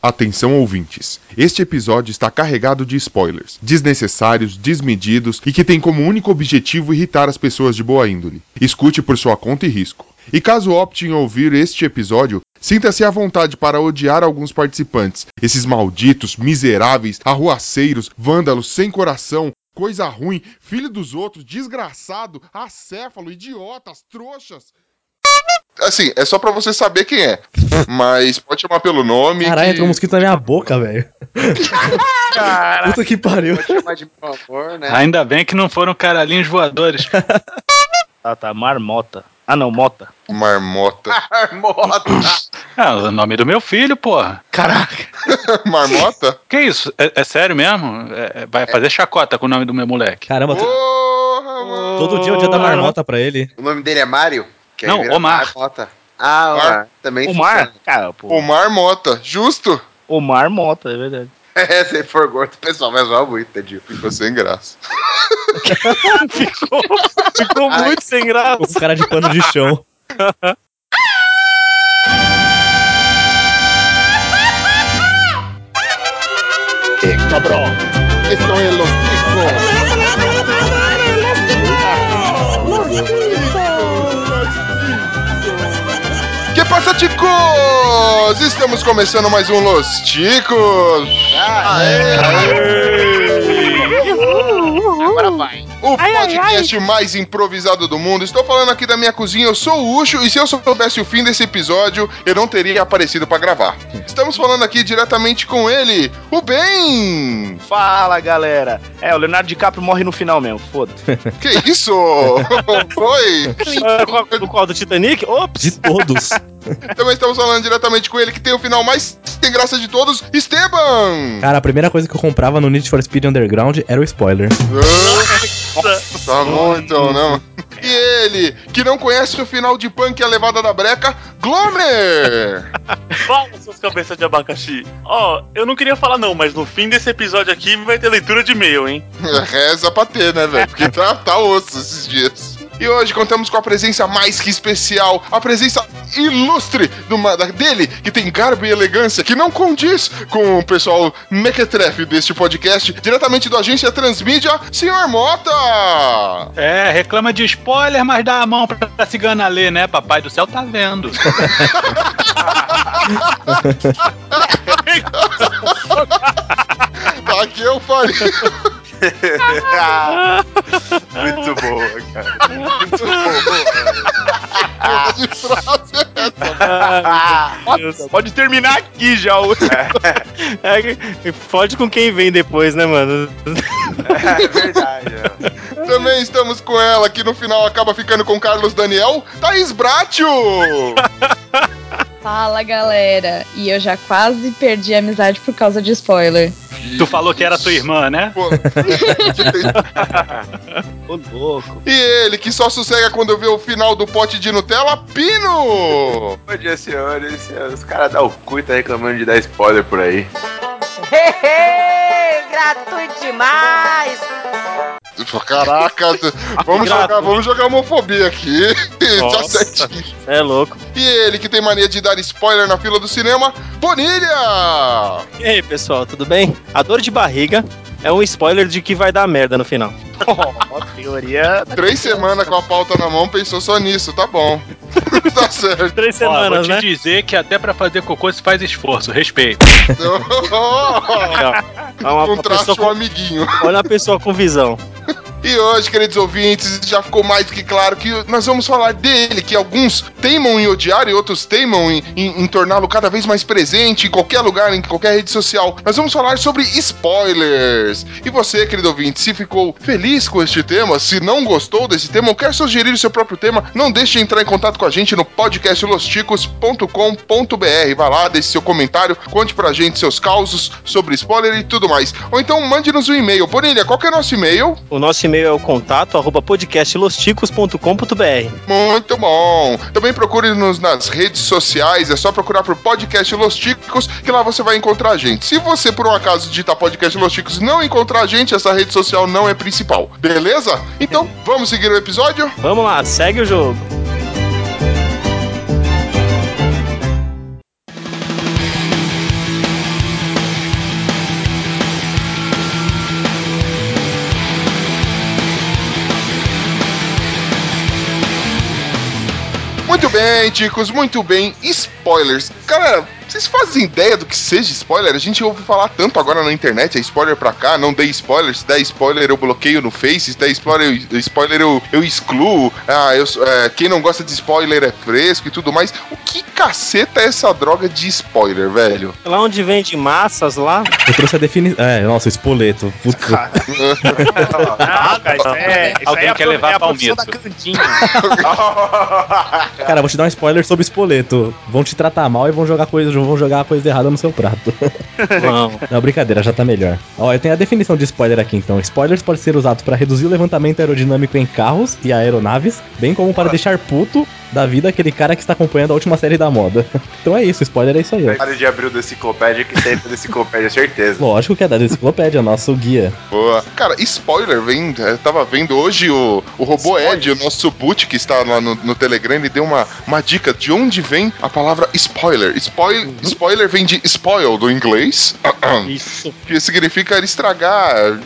Atenção ouvintes, este episódio está carregado de spoilers, desnecessários, desmedidos e que tem como único objetivo irritar as pessoas de boa índole. Escute por sua conta e risco. E caso opte em ouvir este episódio, sinta-se à vontade para odiar alguns participantes, esses malditos, miseráveis, arruaceiros, vândalos sem coração, coisa ruim, filho dos outros, desgraçado, acéfalo, idiotas, trouxas. Assim, é só pra você saber quem é. Mas pode chamar pelo nome. Caralho, que... entrou um mosquito na minha boca, velho. Puta que pariu. pode chamar de meu amor, né? Ainda bem que não foram caralhinhos voadores. Ah, tá. Marmota. Ah, não, Mota. Marmota. Marmota. É o nome do meu filho, porra. Caraca. Marmota? Que isso? É, é sério mesmo? É- é- vai fazer chacota com o nome do meu moleque. Caramba, Porra, mano. todo dia é o dia da marmota pra ele. O nome dele é Mário? Que Não, Omar. Marmota. Ah, Omar. Também O Mar. funciona. Cara, pô. Omar Mota, justo? O Marmota, é verdade. É, se for gordo, o pessoal vai zoar muito, tadinho. Ficou sem graça. Ficou, ficou Ai. muito sem graça. Com cara de pano de chão. Esto es los chicos. Que passa, ticos? Estamos começando mais um Los Ticos. Agora vai. O podcast mais improvisado do mundo. Estou falando aqui da minha cozinha, eu sou o Ucho, e se eu soubesse o fim desse episódio, eu não teria aparecido pra gravar. Estamos falando aqui diretamente com ele, o Ben! Fala, galera. É, o Leonardo DiCaprio morre no final mesmo, foda-se. Que isso? Foi? Ah, qual- Do qual? Do Titanic? Ops! De todos. Também estamos falando diretamente com ele, que tem o final mais sem graça de todos, Esteban! Cara, a primeira coisa que eu comprava no Need for Speed Underground era o spoiler. Ah, tá bom então, não. E ele, que não conhece o final de punk e a levada da breca, Glomer! Fala, seus cabeças de abacaxi. Ó, eu não queria falar não, mas no fim desse episódio aqui vai ter leitura de e-mail, hein? Reza pra ter, né, velho? Porque tá, tá osso esses dias. E hoje contamos com a presença mais que especial, a presença ilustre do, da- dele, que tem garbo e elegância, que não condiz com o pessoal mequetrefe deste podcast, diretamente do Agência Transmídia, Senhor Mota! É, reclama de spoiler, mas dá a mão pra, pra cigana ler, né? Papai do céu tá vendo. Aqui eu faria. Muito boa, cara. Muito boa. de frase é essa. Ah, pode terminar aqui já. o- É, que- fode com quem vem depois, né, mano? É verdade. é. Também estamos com ela, que no final acaba ficando com Carlos Daniel, Thaís Bratio! Fala galera, e eu já quase perdi a amizade por causa de spoiler. Tu falou que era tua irmã, né? Pô. Ô, louco. e ele, que só sossega quando vê o final do pote de Nutella, Pino! Bom dia, senhores. Os caras dão o cu e tá reclamando de dar spoiler por aí. gratuito demais! Caraca, vamos jogar, vamos jogar homofobia aqui. Tá Nossa. certinho. É louco. E ele, que tem mania de dar spoiler na fila do cinema, Bonilha! E aí, pessoal, tudo bem? A dor de barriga é um spoiler de que vai dar merda no final. Ó, teoria. Três semanas com a pauta na mão, pensou só nisso, tá bom. tá certo. Três Ó, vou semanas, te né? dizer que até pra fazer cocô se faz esforço, respeito. É uma, uma Contraste um com, amiguinho. olha a pessoa com visão. E hoje, queridos ouvintes, já ficou mais do que claro que nós vamos falar dele, que alguns teimam em odiar e outros teimam em, em- em torná-lo cada vez mais presente em qualquer lugar, em qualquer rede social. Nós vamos falar sobre spoilers. E você, querido ouvinte, se ficou feliz com este tema, se não gostou desse tema ou quer sugerir o seu próprio tema, não deixe de entrar em contato com a gente no podcastlosticos.com.br. Vai lá, deixe seu comentário, conte pra gente seus causos sobre spoiler e tudo mais. Ou então mande-nos um e-mail. Bonilha, qual que é o nosso e-mail? O nosso e-mail é o contato arroba podcastlosticos.com.br. Muito bom! Também procure-nos nas redes sociais, é só procurar por Podcast Los Ticos, que lá você vai encontrar a gente. Se você, por um acaso, digitar Podcast Los Ticos e não encontrar a gente, essa rede social não é principal, beleza? Então, vamos seguir o episódio? Vamos lá, segue o jogo. Bem, ticos, muito bem. Spoilers. Galera, vocês fazem ideia do que seja spoiler? A gente ouve falar tanto agora na internet, é spoiler pra cá, não dei spoiler, se der spoiler eu bloqueio no Face, se der spoiler eu, spoiler eu, eu excluo, ah, eu, é, quem não gosta de spoiler é fresco e tudo mais. O que caceta é essa droga de spoiler, velho? Lá onde vende massas lá. Eu trouxe a definição. É, nossa, espoleto. Puta. Ah, cara, isso é, isso Alguém aí é quer pro- levar é a palmito. da cantina. Cara, vou te dar um spoiler sobre espoleto. Vão te tratar mal e vão jogar coisa, vão jogar a coisa errada no seu prato. Não. Não, brincadeira, já tá melhor. Ó, eu tenho a definição de spoiler aqui então. Spoilers pode ser usado para reduzir o levantamento aerodinâmico em carros e aeronaves, bem como para deixar puto da vida aquele cara que está acompanhando a última série da moda. Então é isso, spoiler é isso aí. Pare de abrir o da enciclopédia, que aí é da enciclopédia, certeza. Lógico que é da enciclopédia, nosso guia. Boa. Cara, spoiler, vem. Eu tava vendo hoje o, o robô Ed, o nosso boot que está lá no, no Telegram, ele deu uma, uma dica de onde vem a palavra spoiler. Spoil, Spoiler vem de spoil do inglês, Isso. que significa estragar,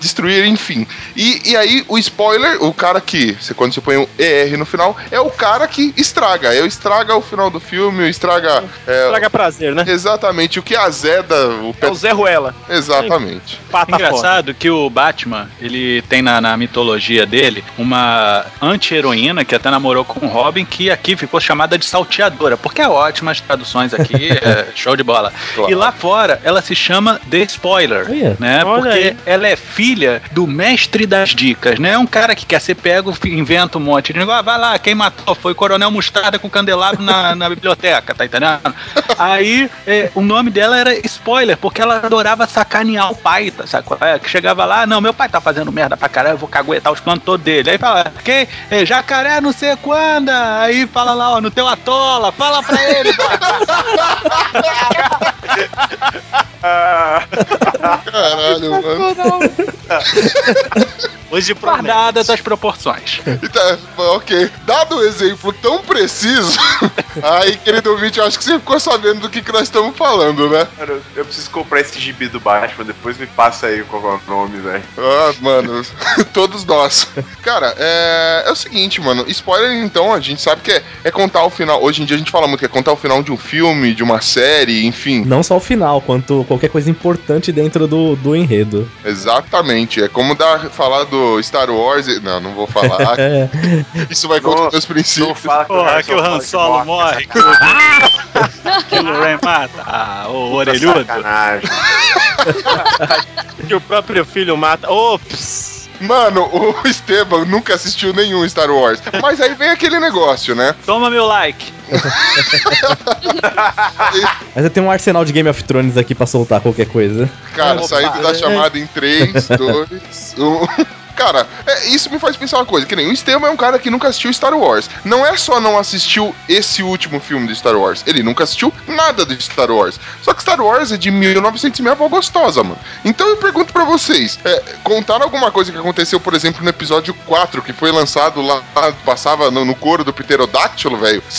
destruir, enfim. E, e aí, o spoiler, o cara que, você- quando você põe um ER no final, é o cara que estraga. É o estraga o final do filme, estraga. é, Traga prazer, né? Exatamente, o que azeda o É o Zé Ruela. Exatamente. Pata fora. Engraçado que o Batman, ele tem na, na mitologia dele uma anti-heroína que até namorou com o Robin, que aqui ficou chamada de salteadora, porque é ótima as traduções aqui, é show de bola. Claro. E lá fora, ela se chama The Spoiler, Olha. né? Olha porque aí. ela é filha do mestre das dicas, né? Um cara que quer ser pego, inventa um monte de negócio. Ah, vai lá, quem matou foi o Coronel Mostarda com candelabro na, na biblioteca, tá entendendo? Aí é, o nome dela era Spoiler, porque ela adorava sacanear o pai, tá, sacou? É, que chegava lá, não, meu pai tá fazendo merda pra caralho, eu vou caguetar os planos todos dele. Aí fala, quem? É, jacaré não sei quando. Aí fala lá, ó, no teu atola, fala pra ele, Caralho, mano. Hoje promete. guardadas as proporções. Tá, ok. Dado exemplo tão preciso, aí, querido ouvinte, eu acho que você ficou sabendo do que, que nós estamos falando, né? Cara, eu preciso comprar esse gibi do Batman, depois me passa aí qual é o nome, velho. Ah, mano, todos nós. Cara, é, é o seguinte, mano. Spoiler, então, a gente sabe que é, é contar o final. Hoje em dia a gente fala muito que é contar o final de um filme, de uma série, enfim. Não só o final, quanto qualquer coisa importante dentro do, do enredo. Exatamente. É como dar, falar do Star Wars. Não, não vou falar. É. Isso vai contra os meus Não princípios. fala que o Porra, que o Han Solo morre, que o, que o Ray mata. Ah, o Puta orelhudo. Sacanagem. Que o próprio filho mata. Ops! Mano, o Esteban nunca assistiu nenhum Star Wars. Mas aí vem aquele negócio, né? Toma meu like. Mas eu tenho um arsenal de Game of Thrones aqui pra soltar qualquer coisa. Cara, Opa, saindo da chamada em 3, 2, 1. Cara, é, isso me faz pensar uma coisa, que nem o Esteban é um cara que nunca assistiu Star Wars. Não é só não assistiu esse último filme de Star Wars, ele nunca assistiu nada de Star Wars. Só que Star Wars é de 1900 e meia avó gostosa, mano. Então eu pergunto pra vocês, é, contaram alguma coisa que aconteceu, por exemplo, no episódio 4, que foi lançado lá, passava no, no couro do pterodáctilo, velho.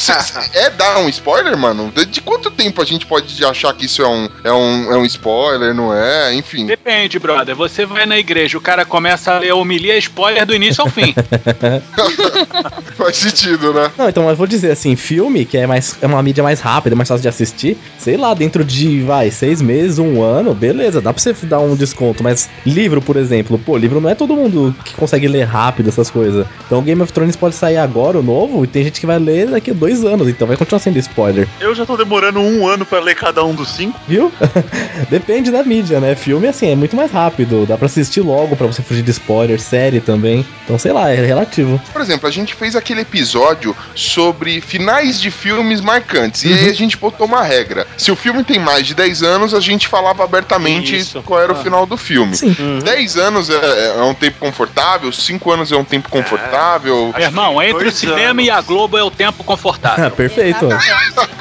É dar um spoiler, mano? De, de quanto tempo a gente pode achar que isso é um, é um, é um spoiler, não é? Enfim. Depende, brother. Você vai na igreja, o cara começa a ler a homilia spoiler do início ao fim. Faz sentido, né? Não, então eu vou dizer assim, filme, que é mais é uma mídia mais rápida, mais fácil de assistir, sei lá, dentro de, vai, seis meses, um ano, beleza, dá pra você dar um desconto. Mas livro, por exemplo, pô, livro não é todo mundo que consegue ler rápido essas coisas. Então Game of Thrones pode sair agora, o novo, e tem gente que vai ler daqui a dois anos, então vai continuar sendo spoiler, Eu já tô demorando um ano pra ler cada um dos cinco. viu? Depende da mídia, né? Filme, assim, é muito mais rápido, dá pra assistir logo pra você fugir de spoiler, série também. Então, sei lá, é relativo. Por exemplo, a gente fez aquele episódio sobre finais de filmes marcantes. E aí a gente botou uma regra. Se o filme tem mais de 10 anos, a gente falava abertamente Isso. qual era o Ah. final do filme. Sim. 10 anos é, é um tempo confortável, 5 anos é um tempo confortável. Meu irmão, entre o cinema anos. e a Globo é o tempo Ah, confortável. perfeito.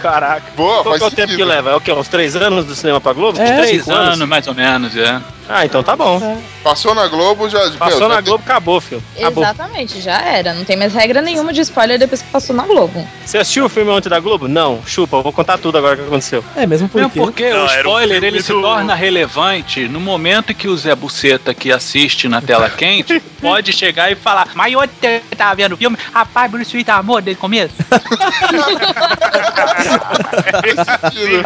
Caraca. Boa, Qual é o tempo que leva? É o quê? Uns três anos do cinema pra Globo? É, Três Cinco anos, mais ou menos, é. Ah, então tá bom. Passou na Globo, já. Passou meu, já na Globo, acabou, filho. Acabou. Exatamente, já era. Não tem mais regra nenhuma de spoiler depois que passou na Globo. Você assistiu o filme ontem da Globo? Não, chupa, eu vou contar tudo agora o que aconteceu. É, mesmo Mesmo porque. porque Não, o um spoiler filme ele se do- torna relevante no momento em que o Zé Buceta que assiste na tela quente pode chegar e falar: Mas ontem você tava vendo o filme? Rapaz, Bruce Willis tá amor desde o começo.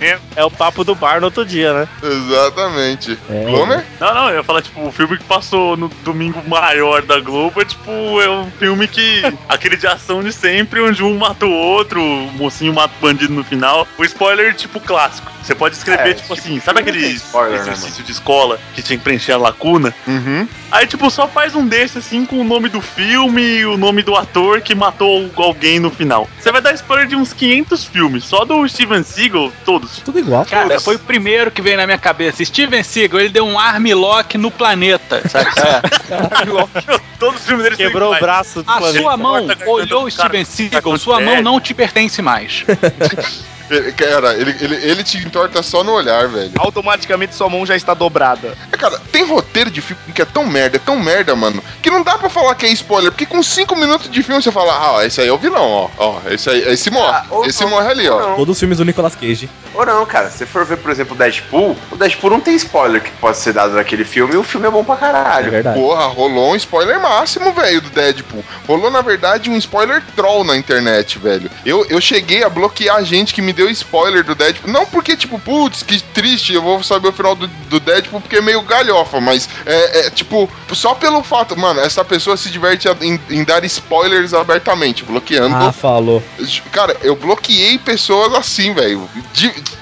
Mesmo. É o papo do bar no outro dia, né? Exatamente. É. Glomer? Não, não, eu ia falar, tipo, o filme que passou no domingo maior da Globo é tipo, é um filme que. aquele de ação de sempre, onde um mata o outro, o mocinho mata o bandido no final. O spoiler, tipo, clássico. Você pode escrever, É, tipo, tipo, assim, sabe aquele spoiler, né, exercício de escola que tinha que preencher a lacuna? Uhum. Aí, tipo, só faz um desse, assim, com o nome do filme e o nome do ator que matou alguém no final. Você vai dar spoiler de uns 500 filmes, só do Steven Seagal, todos. Tudo igual. Cara, foi o primeiro que veio na minha cabeça. Steven Seagal, ele deu um armlock no planeta, sabe? É. Todos os filmes dele Quebrou o braço do A planeta. sua mão olhou Steven Seagal, sua mão dread. não te pertence mais. Ele- Cara, ele, ele, ele te entorta só no olhar, velho. Automaticamente sua mão já está dobrada. É, Cara, tem roteiro de filme que é tão merda, é tão merda, mano, que não dá pra falar que é spoiler, porque com 5 minutos de filme você fala, ah, esse aí é o vilão, ó, ó, esse aí, esse morre, Ah, ou- esse ou- morre ali, ó. não. Todos os filmes do Nicolas Cage. Ou não, cara. Se for ver, por exemplo, o Deadpool, o Deadpool não tem spoiler que pode ser dado naquele filme e o filme é bom pra É caralho. verdade. Porra, rolou um spoiler máximo, velho, do Deadpool. Rolou, na verdade, um spoiler troll na internet, velho. Eu, eu cheguei a bloquear gente que me deu spoiler do Deadpool. Não porque, tipo, putz, que triste, eu vou saber o final do, do Deadpool porque é meio galhofa, mas é, é, tipo, só pelo fato, mano, essa pessoa se diverte em, em dar spoilers abertamente, bloqueando. Ah, falou. Cara, eu bloqueei pessoas assim, velho.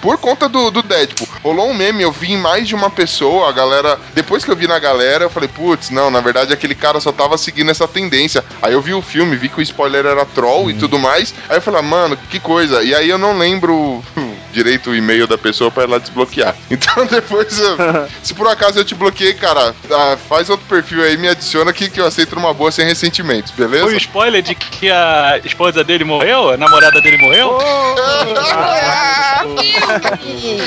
Por conta do, do Deadpool. Rolou um meme, eu vi em mais de uma pessoa, a galera. Depois que eu vi na galera, eu falei, putz, não, na verdade aquele cara só tava seguindo essa tendência. Aí eu vi o filme, vi que o spoiler era troll e tudo mais. Aí eu falei, ah, mano, que coisa. E aí eu não lembro direito o e-mail da pessoa pra ela desbloquear. Então depois, eu- se por acaso eu te bloqueei, cara, ah, faz outro perfil aí, me adiciona aqui que eu aceito numa boa sem ressentimentos, beleza? Foi o spoiler de que a esposa dele morreu? A namorada dele morreu?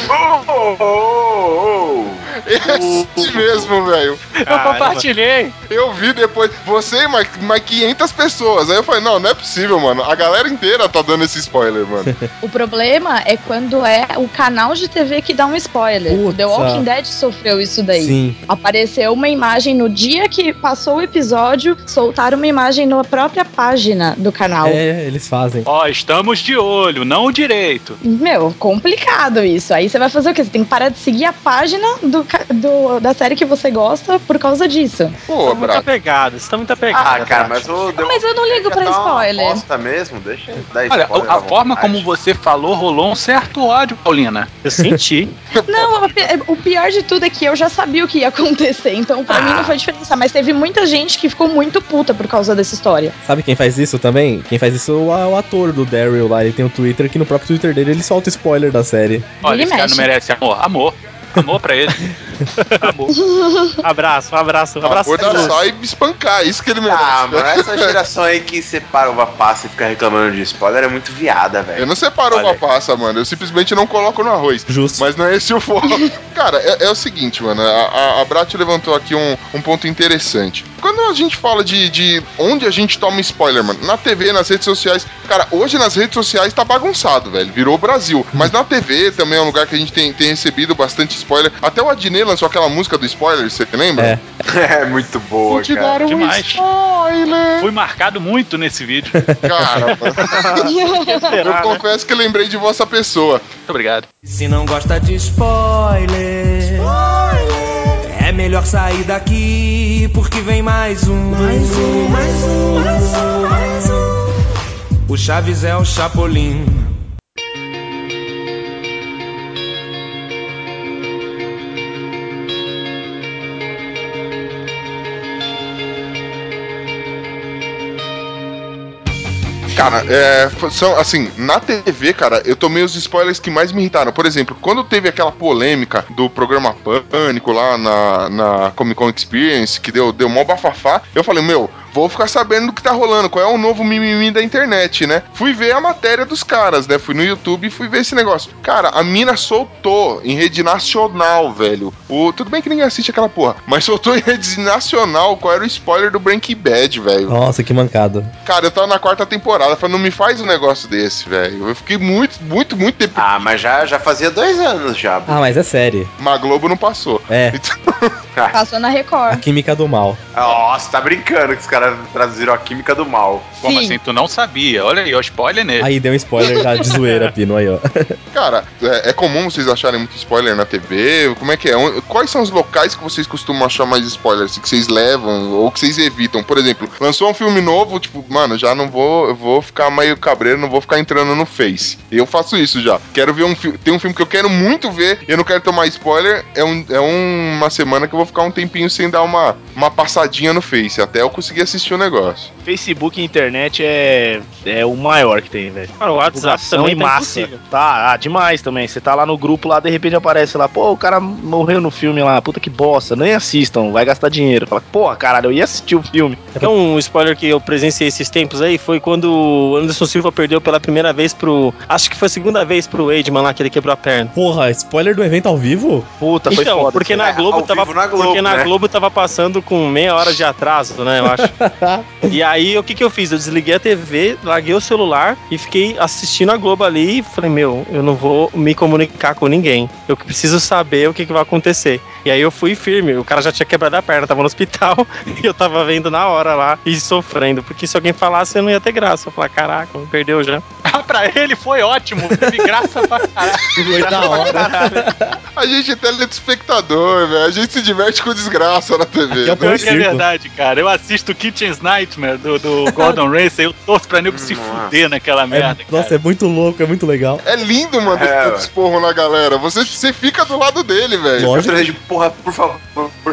Oh, oh, oh, oh. Esse mesmo, velho. Eu compartilhei. Eu vi depois, você e mais, mais 500 pessoas. Aí eu falei, não, não é possível, mano. A galera inteira tá dando esse spoiler, mano. O problema é quando é o canal de TV que dá um spoiler. O The Walking. Dead sofreu isso daí. Sim. Apareceu uma imagem no dia que passou o episódio, soltaram uma imagem na própria página do canal. É, eles fazem. Ó, estamos de olho, não direito. Meu, complicado isso. Aí você vai fazer o quê? Você tem que parar de seguir a página do, ca- do- da série que você gosta por causa disso. Pô, Tá muito apegado, você tá muito apegado. Ah, cara, mas o. Ah, mas eu não ligo pra spoiler. bosta mesmo, deixa eu dar Olha, spoiler a, forma como você falou rolou um certo ódio, Paulina. Eu senti. Não, o pior de tudo é que eu já sabia o que ia acontecer, então pra mim não foi diferença. Mas teve muita gente que ficou muito puta por causa dessa história. Sabe quem faz isso também? Quem faz isso é o, o ator do Daryl lá. Ele tem um Twitter que no próprio Twitter dele ele solta spoiler da série. Olha, Ele esse cara mexe. não merece amor. Amor. Amor pra ele. Amor. Abraço, um abraço, um abraço. Abordaçar e espancar, isso que ele merece. Ah, mano, essa geração aí que separa uva passa e fica reclamando de spoiler é muito viada, Eu velho. não separo Olha uma passa, mano. Eu simplesmente não coloco no arroz. Justo. Mas não é esse o foco. Cara, é, é o seguinte, mano. A, a, a Brat levantou aqui um, um ponto interessante. Quando a gente fala de, de onde a gente toma spoiler, mano, na TV, nas redes sociais. Cara, hoje nas redes sociais tá bagunçado, velho. Virou o Brasil. Mas na TV também é um lugar que a gente tem, tem recebido bastante spoiler. Até o Adnet lançou aquela música do spoiler, você lembra? É. É muito boa, te cara. dar um demais. spoiler. Fui marcado muito nesse vídeo. Cara, eu confesso que lembrei de vossa pessoa. Muito obrigado. Se não gosta de spoiler, é melhor sair daqui porque vem mais um. Mais um, mais um, mais um, mais um. O Chaves é o Chapolin. Cara, é, são assim, na TV, cara, eu tomei os spoilers que mais me irritaram. Por exemplo, quando teve aquela polêmica do programa Pânico lá na, na Comic Con Experience, que deu, deu mó bafafá, eu falei, meu, vou ficar sabendo do que tá rolando, qual é o novo mimimi da internet, né? Fui ver a matéria dos caras, né? Fui no YouTube e fui ver esse negócio. Cara, a mina soltou em rede nacional, velho. O, tudo bem que ninguém assiste aquela porra, mas soltou em rede nacional qual era o spoiler do Breaking Bad, velho. Nossa, que mancada. Cara, eu tava na quarta temporada, falei, não me faz um negócio desse, velho. Eu fiquei muito, muito, muito deprimido. Ah, mas já, já fazia dois anos já. Ah, mas é série. Mas a Globo não passou. É, Passou na a Record. química do mal. Nossa, tá brincando que os caras traduziram a química do mal. Como Sim. assim? Tu não sabia? Olha aí, ó, spoiler nele. Aí deu um spoiler já de zoeira, Pino, aí, ó. Cara, é, é comum vocês acharem muito spoiler na TV? Como é que é? Quais são os locais que vocês costumam achar mais spoilers? Que vocês levam ou que vocês evitam? Por exemplo, lançou um filme novo, tipo, mano, já não vou, eu vou ficar meio cabreiro, não vou ficar entrando no Face. Eu faço isso já. Quero ver um filme. Tem um filme que eu quero muito ver e eu não quero tomar spoiler. É, um, é uma semana que eu vou ficar um tempinho sem dar uma, uma passadinha no Face, até eu conseguir assistir o negócio. Facebook e internet é, é o maior que tem, velho. Cara, o WhatsApp também em tá massa. impossível. Tá, ah, demais também. Você tá lá no grupo lá, de repente aparece lá, pô, o cara morreu no filme lá, puta que bosta, nem assistam, vai gastar dinheiro. Fala, porra, caralho, eu ia assistir o filme. É um spoiler que eu presenciei esses tempos aí foi quando o Anderson Silva perdeu pela primeira vez pro. Acho que foi a segunda vez pro Eidman lá, que ele quebrou a perna. Porra, spoiler do evento ao vivo? Puta, foi Então, foda. porque na. É, Globo ao tava. na Globo, porque na né? Globo tava passando com meia hora de atraso, né? Eu acho. e aí, o que que eu fiz? Eu desliguei a TV, larguei o celular e fiquei assistindo a Globo ali e falei, meu, eu não vou me comunicar com ninguém. Eu preciso saber o que, que vai acontecer. E aí eu fui firme, o cara já tinha quebrado a perna, tava no hospital e eu tava vendo na hora lá e sofrendo. Porque se alguém falasse, eu não ia ter graça. Eu falar, caraca, perdeu já. Ah, pra ele foi ótimo. Teve graça pra caralho. Foi da hora. A gente é telespectador, velho. A gente se diverte com desgraça na TV. Aqui é o né? que é circo. verdade, cara. Eu assisto Kitchen's Nightmare do, do Gordon Ramsay, eu torço pra nego se fuder naquela merda, É, nossa, é muito louco, é muito legal. É lindo, mano, É, tanto esporro na galera. Você, você fica do lado dele, velho. Lógico. Eu de porra, por favor,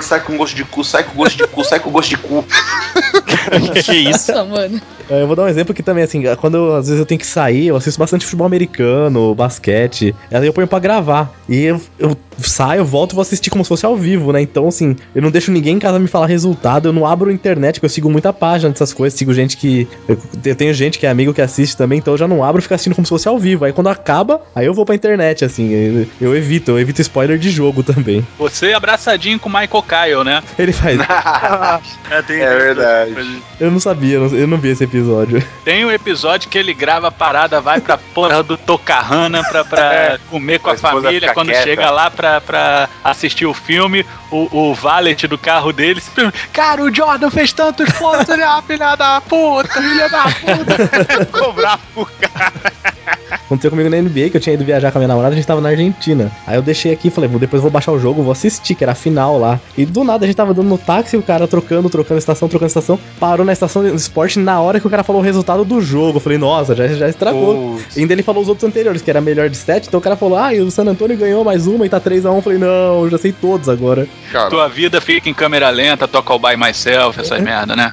sai com gosto de cu, sai com gosto de cu, sai com gosto de cu. que isso? Nossa, mano. É, Eu vou dar um exemplo que também, assim, quando eu- às vezes eu tenho que sair, eu assisto bastante futebol americano, basquete, aí eu ponho pra gravar. E eu, eu saio, volto e vou assistir como se fosse ao vivo, né? Então, assim, eu não deixo ninguém em casa me falar resultado, eu não abro a internet, porque eu sigo muita página dessas coisas, sigo gente que. Eu, eu tenho gente que é amigo que assiste também, então eu já não abro e fico assistindo como se fosse ao vivo. Aí quando acaba, aí eu vou pra internet, assim, eu, eu evito, eu evito spoiler de jogo também. Você abraçadinho com o Michael Kyle, né? Ele faz. É, tem, É verdade. Eu não sabia, eu não, vi esse episódio. Tem um episódio que ele grava a parada, vai pra porra do Tocarrana pra, pra comer com A a, família. Quando quieta. chega lá pra, pra assistir o filme, o, o valet do carro dele se pergunta: Cara, o Jordan fez tanto esforço, ele é uma filha da puta, filha da puta. Cobrar pro cara. Aconteceu comigo na NBA, que eu tinha ido viajar com a minha namorada, a gente tava na Argentina. Aí eu deixei aqui e falei, vou, depois eu vou baixar o jogo, vou assistir, que era a final lá. E do nada a gente tava dando no táxi, o cara trocando, trocando estação, trocando estação, parou na estação de esporte na hora que o cara falou o resultado do jogo. Eu falei, nossa, já, já estragou. E ainda ele falou os outros anteriores, que era melhor de sete, então o cara falou, ah, e o San Antônio ganhou mais uma e tá 3x1. Eu falei, não, eu já sei todos agora. Cara, Tua vida fica em câmera lenta, toca o by myself, essas merda, né?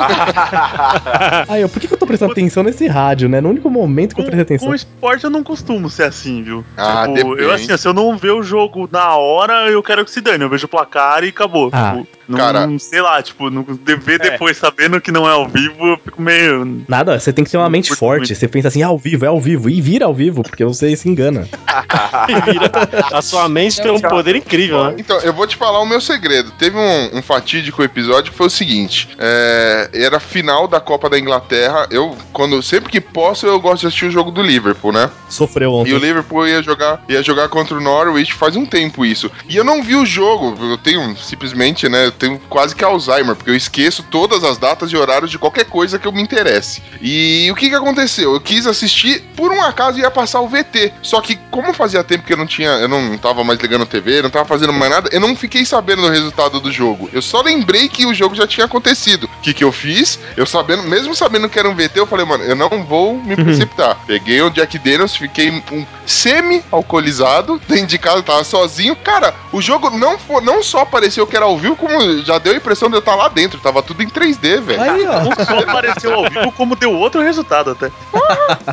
Aí eu, por que, que eu tô prestando atenção nesse rádio, né? No único momento que eu prestei atenção. com esporte eu não costumo ser assim, viu? Ah, tipo, depende. eu assim, se eu não ver o jogo na hora, eu quero que se dane. Eu vejo o placar e acabou. Ah. Tipo, não, Cara. sei lá, tipo, não, de- ver depois sabendo que não é ao vivo, eu fico meio. Nada, você tem que ter uma mente forte. muito. Você pensa assim, ah, ao vivo, é ao vivo. E vira ao vivo, porque você se engana. A sua mente tem um poder incrível, né? Então, eu vou te falar o meu segredo. Teve um, um fatídico episódio que foi o seguinte: é, era a final da Copa da Inglaterra. Eu, quando sempre que posso, eu gosto de assistir o jogo do Liverpool, né? Sofreu E ontem. o Liverpool ia jogar, ia jogar contra o Norwich faz um tempo isso. E eu não vi o jogo. Eu tenho simplesmente, né? Tenho quase que Alzheimer, porque eu esqueço todas as datas e horários de qualquer coisa que eu me interesse. E o que que aconteceu? Eu quis assistir, por um acaso ia passar o VT. Só que, como fazia tempo que eu não tinha, eu não tava mais ligando a TV, não tava fazendo mais nada, eu não fiquei sabendo do resultado do jogo. Eu só lembrei que o jogo já tinha acontecido. O que que eu fiz? Eu sabendo, mesmo sabendo que era um VT, eu falei, mano, eu não vou me precipitar. Peguei o Jack Daniels, fiquei um semi-alcoolizado, dentro de casa, tava sozinho. Cara, o jogo não, fo- não só pareceu que era ao vivo, como Já deu a impressão de eu estar lá dentro. Tava tudo em 3D, velho. Aí, ó. Não só apareceu ao vivo, como deu outro resultado até.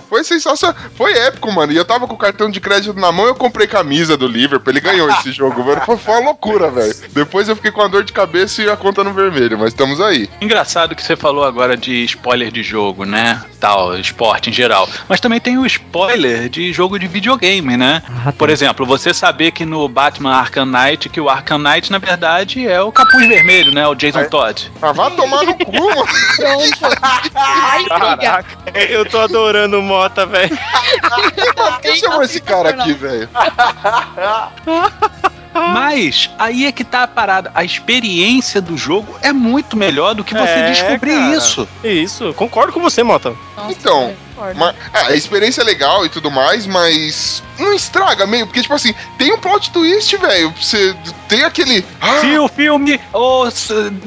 Foi sensacional. Foi épico, mano. E eu tava com o cartão de crédito na mão eu comprei camisa do Liverpool. Ele ganhou esse jogo, mano. Foi, foi uma loucura, velho. Depois eu fiquei com a dor de cabeça e a conta no vermelho, mas estamos aí. Engraçado que você falou agora de spoiler de jogo, né? Tal, esporte em geral. Mas também tem o spoiler de jogo de videogame, né? Ah, Por exemplo, você saber que no Batman Arkham Knight, que o Arkham Knight, na verdade, é o capuz vermelho, né? O Jason É. Todd. Ah, vá tomar no cu, mano. Pronto. Ai, briga. Eu tô adorando o Mota, velho. Quem chamou esse cara aqui, velho? Mas aí é que tá a parada. A experiência do jogo é muito melhor do que você É, descobrir cara. isso. Isso, concordo com você, Mota. Nossa, Então, concordo. Mas, ah, a experiência é legal e tudo mais, mas não estraga meio, porque, tipo assim, tem um plot twist, velho. Você tem aquele. Ah, Se o filme, ou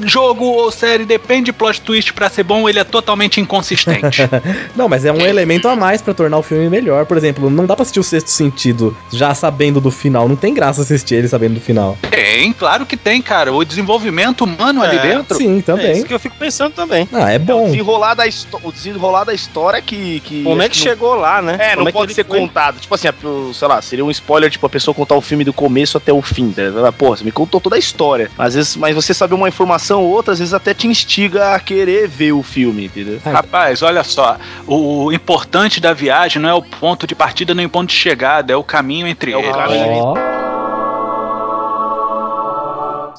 jogo, ou série depende de plot twist pra ser bom, ele é totalmente inconsistente. Não, mas é um elemento a mais pra tornar o filme melhor. Por exemplo, não dá pra assistir o sexto sentido já sabendo do final. Não tem graça assistir ele sabendo do final. tem, claro que tem, cara. O desenvolvimento humano ali É, dentro. Sim, É também. isso que eu fico pensando também. Ah, é O bom. desenrolar da, o desenrolar da história que. Que Como é que não- chegou lá, né? É, Como não que pode ser foi? contado. Tipo assim, a- o- sei lá, seria um spoiler, tipo, a pessoa contar o filme do começo até o fim. Tá? Porra, você me contou toda a história. Às vezes, mas você saber uma informação ou outra, às vezes até te instiga a querer ver o filme, entendeu? Rapaz, olha só. O importante da viagem não é o ponto de partida nem o ponto de chegada, é o caminho entre É o eles. caminho.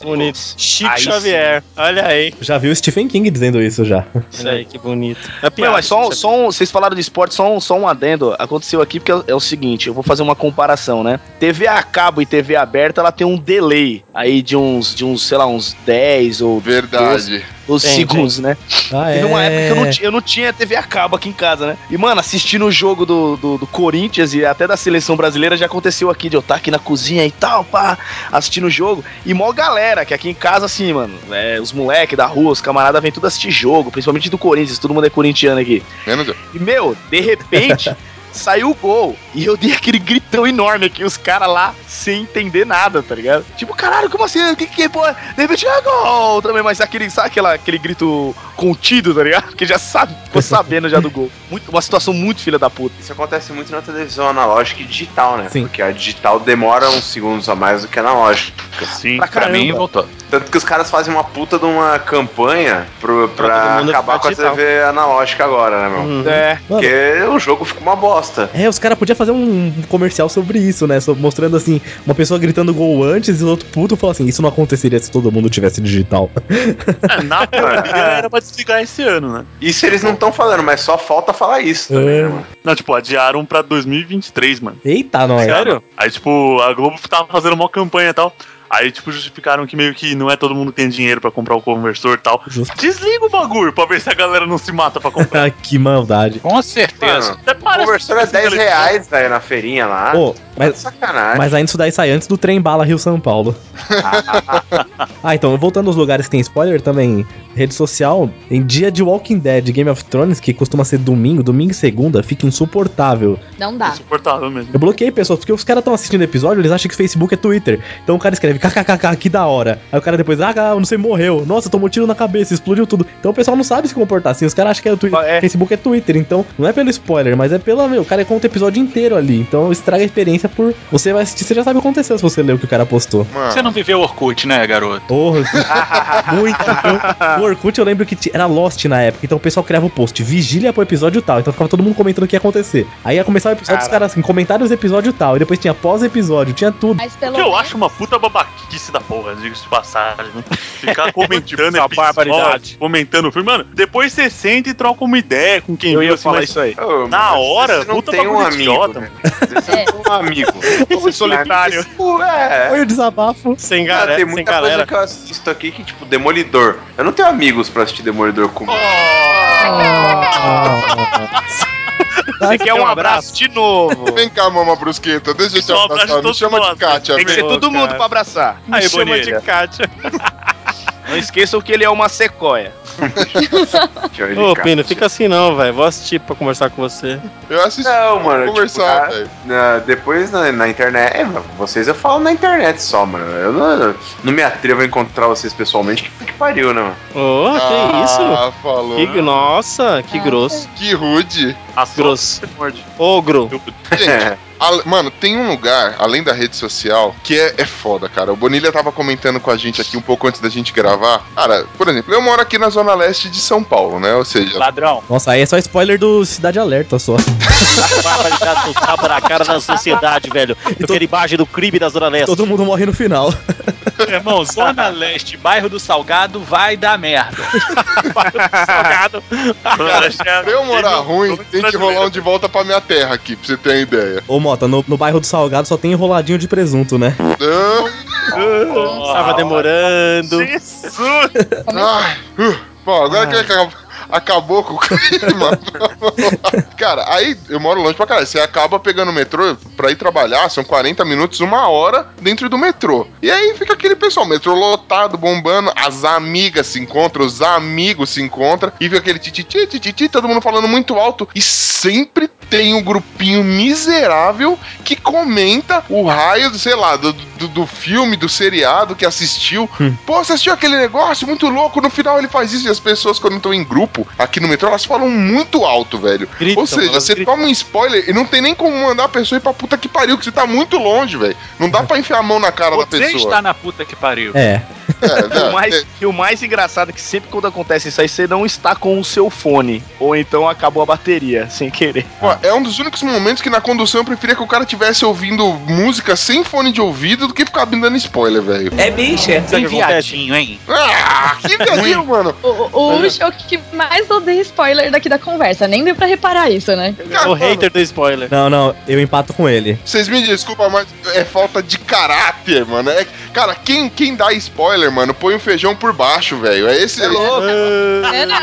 Ó, Bonito. Chico Aí sim. Xavier. Olha aí. já vi o Stephen King dizendo isso já. Isso aí, que bonito. É Não, piada, mas só, só um, vocês falaram de esporte, só um, só um adendo. Aconteceu aqui porque é, é o seguinte, eu vou fazer uma comparação, né? TV a cabo e TV aberta, ela tem um delay aí de uns, de uns, sei lá, uns 10 ou verdade. 12 Tem, segundos, né? Ah, é. Teve uma época que eu não, eu não tinha TV a cabo aqui em casa, né? E, mano, assistindo o jogo do, do, do Corinthians e até da seleção brasileira já aconteceu aqui, de eu estar aqui na cozinha e tal, pá, assistindo o jogo. E mó galera, que aqui em casa, assim, mano, é, os moleques da rua, os camaradas vêm tudo assistir jogo, principalmente do Corinthians, todo mundo é corintiano aqui. Menos eu. E, meu, de repente, saiu o gol. E eu dei aquele gritão enorme aqui, os caras lá sem entender nada, tá ligado? Tipo, caralho, como assim? O que que é, pô? De repente, é gol também, mas aquele, sabe aquela, aquele grito contido, tá ligado? Porque já sabe, ficou sabendo já do gol. Muito, uma situação muito filha da puta. Isso acontece muito na televisão analógica e digital, né? Sim. Porque a digital demora uns segundos a mais do que a analógica. Sim. Pra Pra mim, voltou. Tanto que os caras fazem uma puta de uma campanha pro, Pra pra acabar com a. TV analógica agora, né, meu? Uhum. É. Mano, Porque o jogo fica uma bosta. É, os caras podiam fazer um comercial sobre isso, né? Só mostrando assim, uma pessoa gritando gol antes e o outro puto falou assim: Isso não aconteceria se todo mundo tivesse digital. É, na teoria era pra desligar esse ano, né? Isso eles não estão falando, mas só falta falar isso também, É. né, mano? Não, tipo, adiaram pra 2023, mano. Eita, nós. Sério? Aí, tipo, a Globo tava fazendo uma campanha e tal. Aí, tipo, justificaram que meio que não é todo mundo que tem dinheiro pra comprar o conversor e tal. Justo. Desliga o bagulho pra ver se a galera não se mata pra comprar. que maldade. Com certeza. Mano, o conversor é que 10 televisão- reais, velho, na feirinha lá. Pô, mas, Sacanagem. mas ainda isso daí sai antes do trem bala Rio São Paulo. ah, então, voltando aos lugares que tem spoiler também. Rede social, em dia de Walking Dead, Game of Thrones, que costuma ser domingo, domingo e segunda, fica insuportável. Não dá. Insuportável mesmo. Eu bloqueei pessoas, porque os caras estão assistindo o episódio, eles acham que Facebook é Twitter. Então o cara escreve kkkk, que da hora. Aí o cara depois, ah, não sei, morreu. Nossa, tomou tiro na cabeça, explodiu tudo. Então o pessoal não sabe se comportar assim. Os caras acham que é o Twitter. É. Facebook é Twitter. Então não é pelo spoiler, mas é pela. Meu, o cara conta o episódio inteiro ali. Então estraga a experiência por. Você vai assistir, você já sabe o que aconteceu se você ler o que o cara postou. Mano, Você não viveu Orkut, né, garoto? Porra, muito. Eu- no Orkut eu lembro que ti- era Lost na época, então o pessoal criava o post, vigília pro episódio tal, então ficava todo mundo comentando o que ia acontecer. Aí ia começar o episódio, os caras assim, comentários do episódio tal, e depois tinha pós-episódio, tinha tudo. Mas O que eu acho uma puta babaquice da porra, diga-se de passagem, né? Ficar comentando Essa episódio, barbaridade. comentando o filme. Mano, depois você senta e troca uma ideia com quem Eu viu, ia assim, falar mas isso aí. Na mas hora, você não puta tem um amigo, idiota, né? Você não tem um amigo. Esse solitário. É. Foi o desabafo. Sem, Cara, galera, tem sem muita galera. coisa que eu assisto aqui que, tipo, Demolidor. Eu não tenho amigos pra assistir Demolidor comigo. Você quer um abraço de novo? Vem cá, mama brusqueta, deixa eu te um abraçar. Me chama de Kátia, Tem que ser todo mundo pra abraçar. Me Aí, chama Bonilha. de Kátia. Não esqueçam que ele é uma sequoia. Ô. Pino, fica assim não, velho. Vou assistir pra conversar com você. Eu assisti. Não, mano, Conversar, tipo, velho. na- na- depois na, na internet. É, mano, vocês eu falo na internet só, mano. Eu não, não me atrevo a encontrar vocês pessoalmente. Que, que pariu, né, mano? Ô, que isso? Ah, falou. Que, nossa, que grosso. Que rude. Grosso. Ogro. Gente, mano, tem um lugar, além da rede social, que é, é foda, cara. O Bonilha tava comentando com a gente aqui um pouco antes da gente gravar. Cara, por exemplo, eu moro aqui na zona leste de São Paulo, né? Ou seja, Ladrão. Nossa, aí é só spoiler do Cidade Alerta só. Dar um tapa na cara da sociedade, velho. Aquela imagem do crime da Zona Leste. Todo mundo morre no final. Irmão, Zona Leste, bairro do Salgado, vai dar merda. Salgado. Cara, já- pra eu morar ruim, tem que rolar um de volta pra minha terra aqui, pra você ter uma ideia. Ô, Mota, no, no bairro do Salgado só tem enroladinho de presunto, né? Tava demorando. Jesus! ai, uh, bom, agora que acabou, acabou com o clima. cara, aí eu moro longe pra caralho. Você acaba pegando o metrô pra ir trabalhar, são 40 minutos, uma hora dentro do metrô. E aí fica aquele pessoal, metrô lotado, bombando, as amigas se encontram, os amigos se encontram, e fica aquele tititi, tititi, todo mundo falando muito alto, e sempre tem um grupinho miserável que comenta o raio, sei lá, do, do, do filme, do seriado que assistiu. Pô, você assistiu aquele negócio muito louco, no final ele faz isso, e as pessoas, quando estão em grupo, aqui no metrô, elas falam muito alto, velho. Gritam, Ou seja, você gritam. toma um spoiler e não tem nem como mandar a pessoa ir pra puta que pariu, que você tá muito longe, velho. Não dá pra enfiar a mão na cara da Você pessoa. está na puta que pariu. É. É, E né? o, mais, e o mais engraçado é que sempre quando acontece isso aí, você não está com o seu fone. Ou então acabou a bateria, sem querer. Pô, é um dos únicos momentos que na condução eu preferia que o cara tivesse ouvindo música sem fone de ouvido do que ficar me dando spoiler, velho. É bicha. Que viadinho, hein? Ah, que viadinho, mano. O, o, o show que mais odeia spoiler daqui da conversa. Nem deu pra reparar isso, né? Cara, O mano, hater do spoiler. Não, não, eu empato com ele. Vocês me desculpam, mas é falta de caráter, mano. É, cara, quem, quem dá spoiler, mano, põe o feijão por baixo, velho. É esse. É louco. É, não.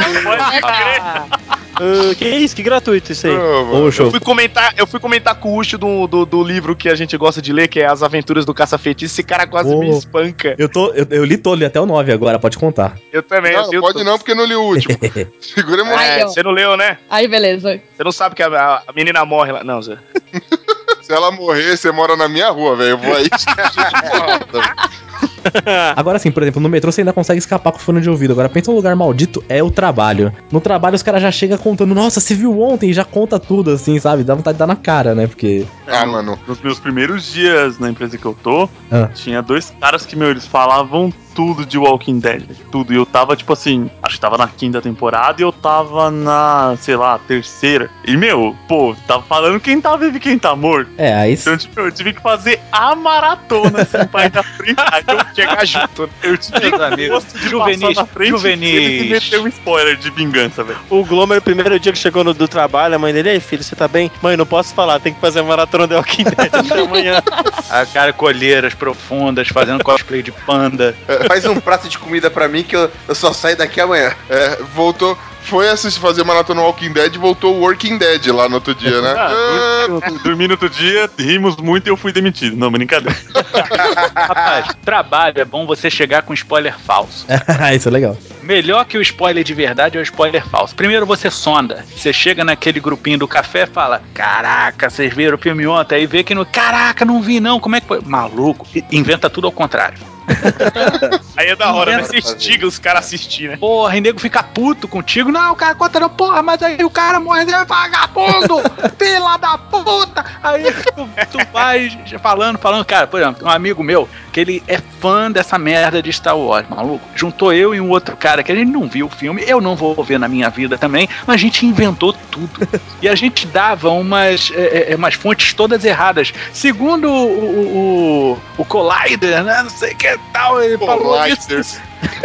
Ah, que isso? Que gratuito isso aí. Mano. Ô, Eu show. fui comentar, eu fui comentar com o Ucho do, do, do livro que a gente gosta de ler, que é As Aventuras do Caça-Feitiço. Esse cara quase Ô. me espanca. Eu, tô, eu, eu li todo, li até o 9 agora, pode contar. Eu também. Não, eu pode todos. não, porque eu não li o último. Segura a É, você não leu, né? Aí, beleza. Você não sabe que a, a- a menina morre lá. Não, Zé. Se ela morrer, você mora na minha rua, velho. Eu vou aí. Agora sim, por exemplo, no metrô você ainda consegue escapar com fone de ouvido. Agora pensa um lugar maldito, é o trabalho. No trabalho os caras já chegam contando, nossa, você viu ontem e já conta tudo, assim, sabe? Dá vontade de dar na cara, né? Porque. ah, mano. Nos meus primeiros dias na empresa que eu tô, Ah. tinha dois caras que, meu, eles falavam tudo de Walking Dead, tudo. E eu tava, tipo assim, acho que tava na quinta temporada e eu tava na, sei lá, terceira. E, meu, pô, tava falando quem tá vivo e quem tá morto. É, aí. Então, tipo, eu tive que fazer a maratona, assim, pra ir na frente. Aí eu Chegar junto. Eu tive Meus amigos, gosto de juvenis, frente juvenis. deles e meter um spoiler de vingança, velho. O Glomer, o primeiro dia que chegou no, do trabalho, a mãe dele, aí filho, você tá bem? Mãe, não posso falar, tem que fazer a maratona The Walking Dead até amanhã. A cara colheiras profundas, fazendo cosplay de panda. Faz um prato de comida pra mim que eu, eu só saio daqui amanhã. É, voltou. Foi assistir fazer maratona Walking Dead voltou o Working Dead lá no outro dia, né? Ah, dormi- Dormi no outro dia, rimos muito e eu fui demitido. Não, brincadeira. Rapaz, trabalho é bom você chegar com spoiler falso. Isso é legal. Melhor que o spoiler de verdade é o spoiler falso. Primeiro você sonda. Você chega naquele grupinho do café e fala: Caraca, vocês viram o filme ontem? Aí vê que no. Caraca, não vi não. Como é que foi? Maluco. Inventa tudo ao contrário. Aí é da hora, né? Você instiga os caras a assistir, né? Porra, e nego fica puto contigo. Não, o cara conta não, porra, mas aí o cara morre, é vagabundo, fila da puta. Aí tu, tu vai falando, falando, cara, por exemplo, um amigo meu, que ele é fã dessa merda de Star Wars, maluco. Juntou eu e um outro cara que a gente não viu o filme, eu não vou ver na minha vida também, mas a gente inventou tudo. E a gente dava umas, é, é, umas fontes todas erradas. Segundo o, o, o, o Collider, né? Não sei o que tal, ele falou isso.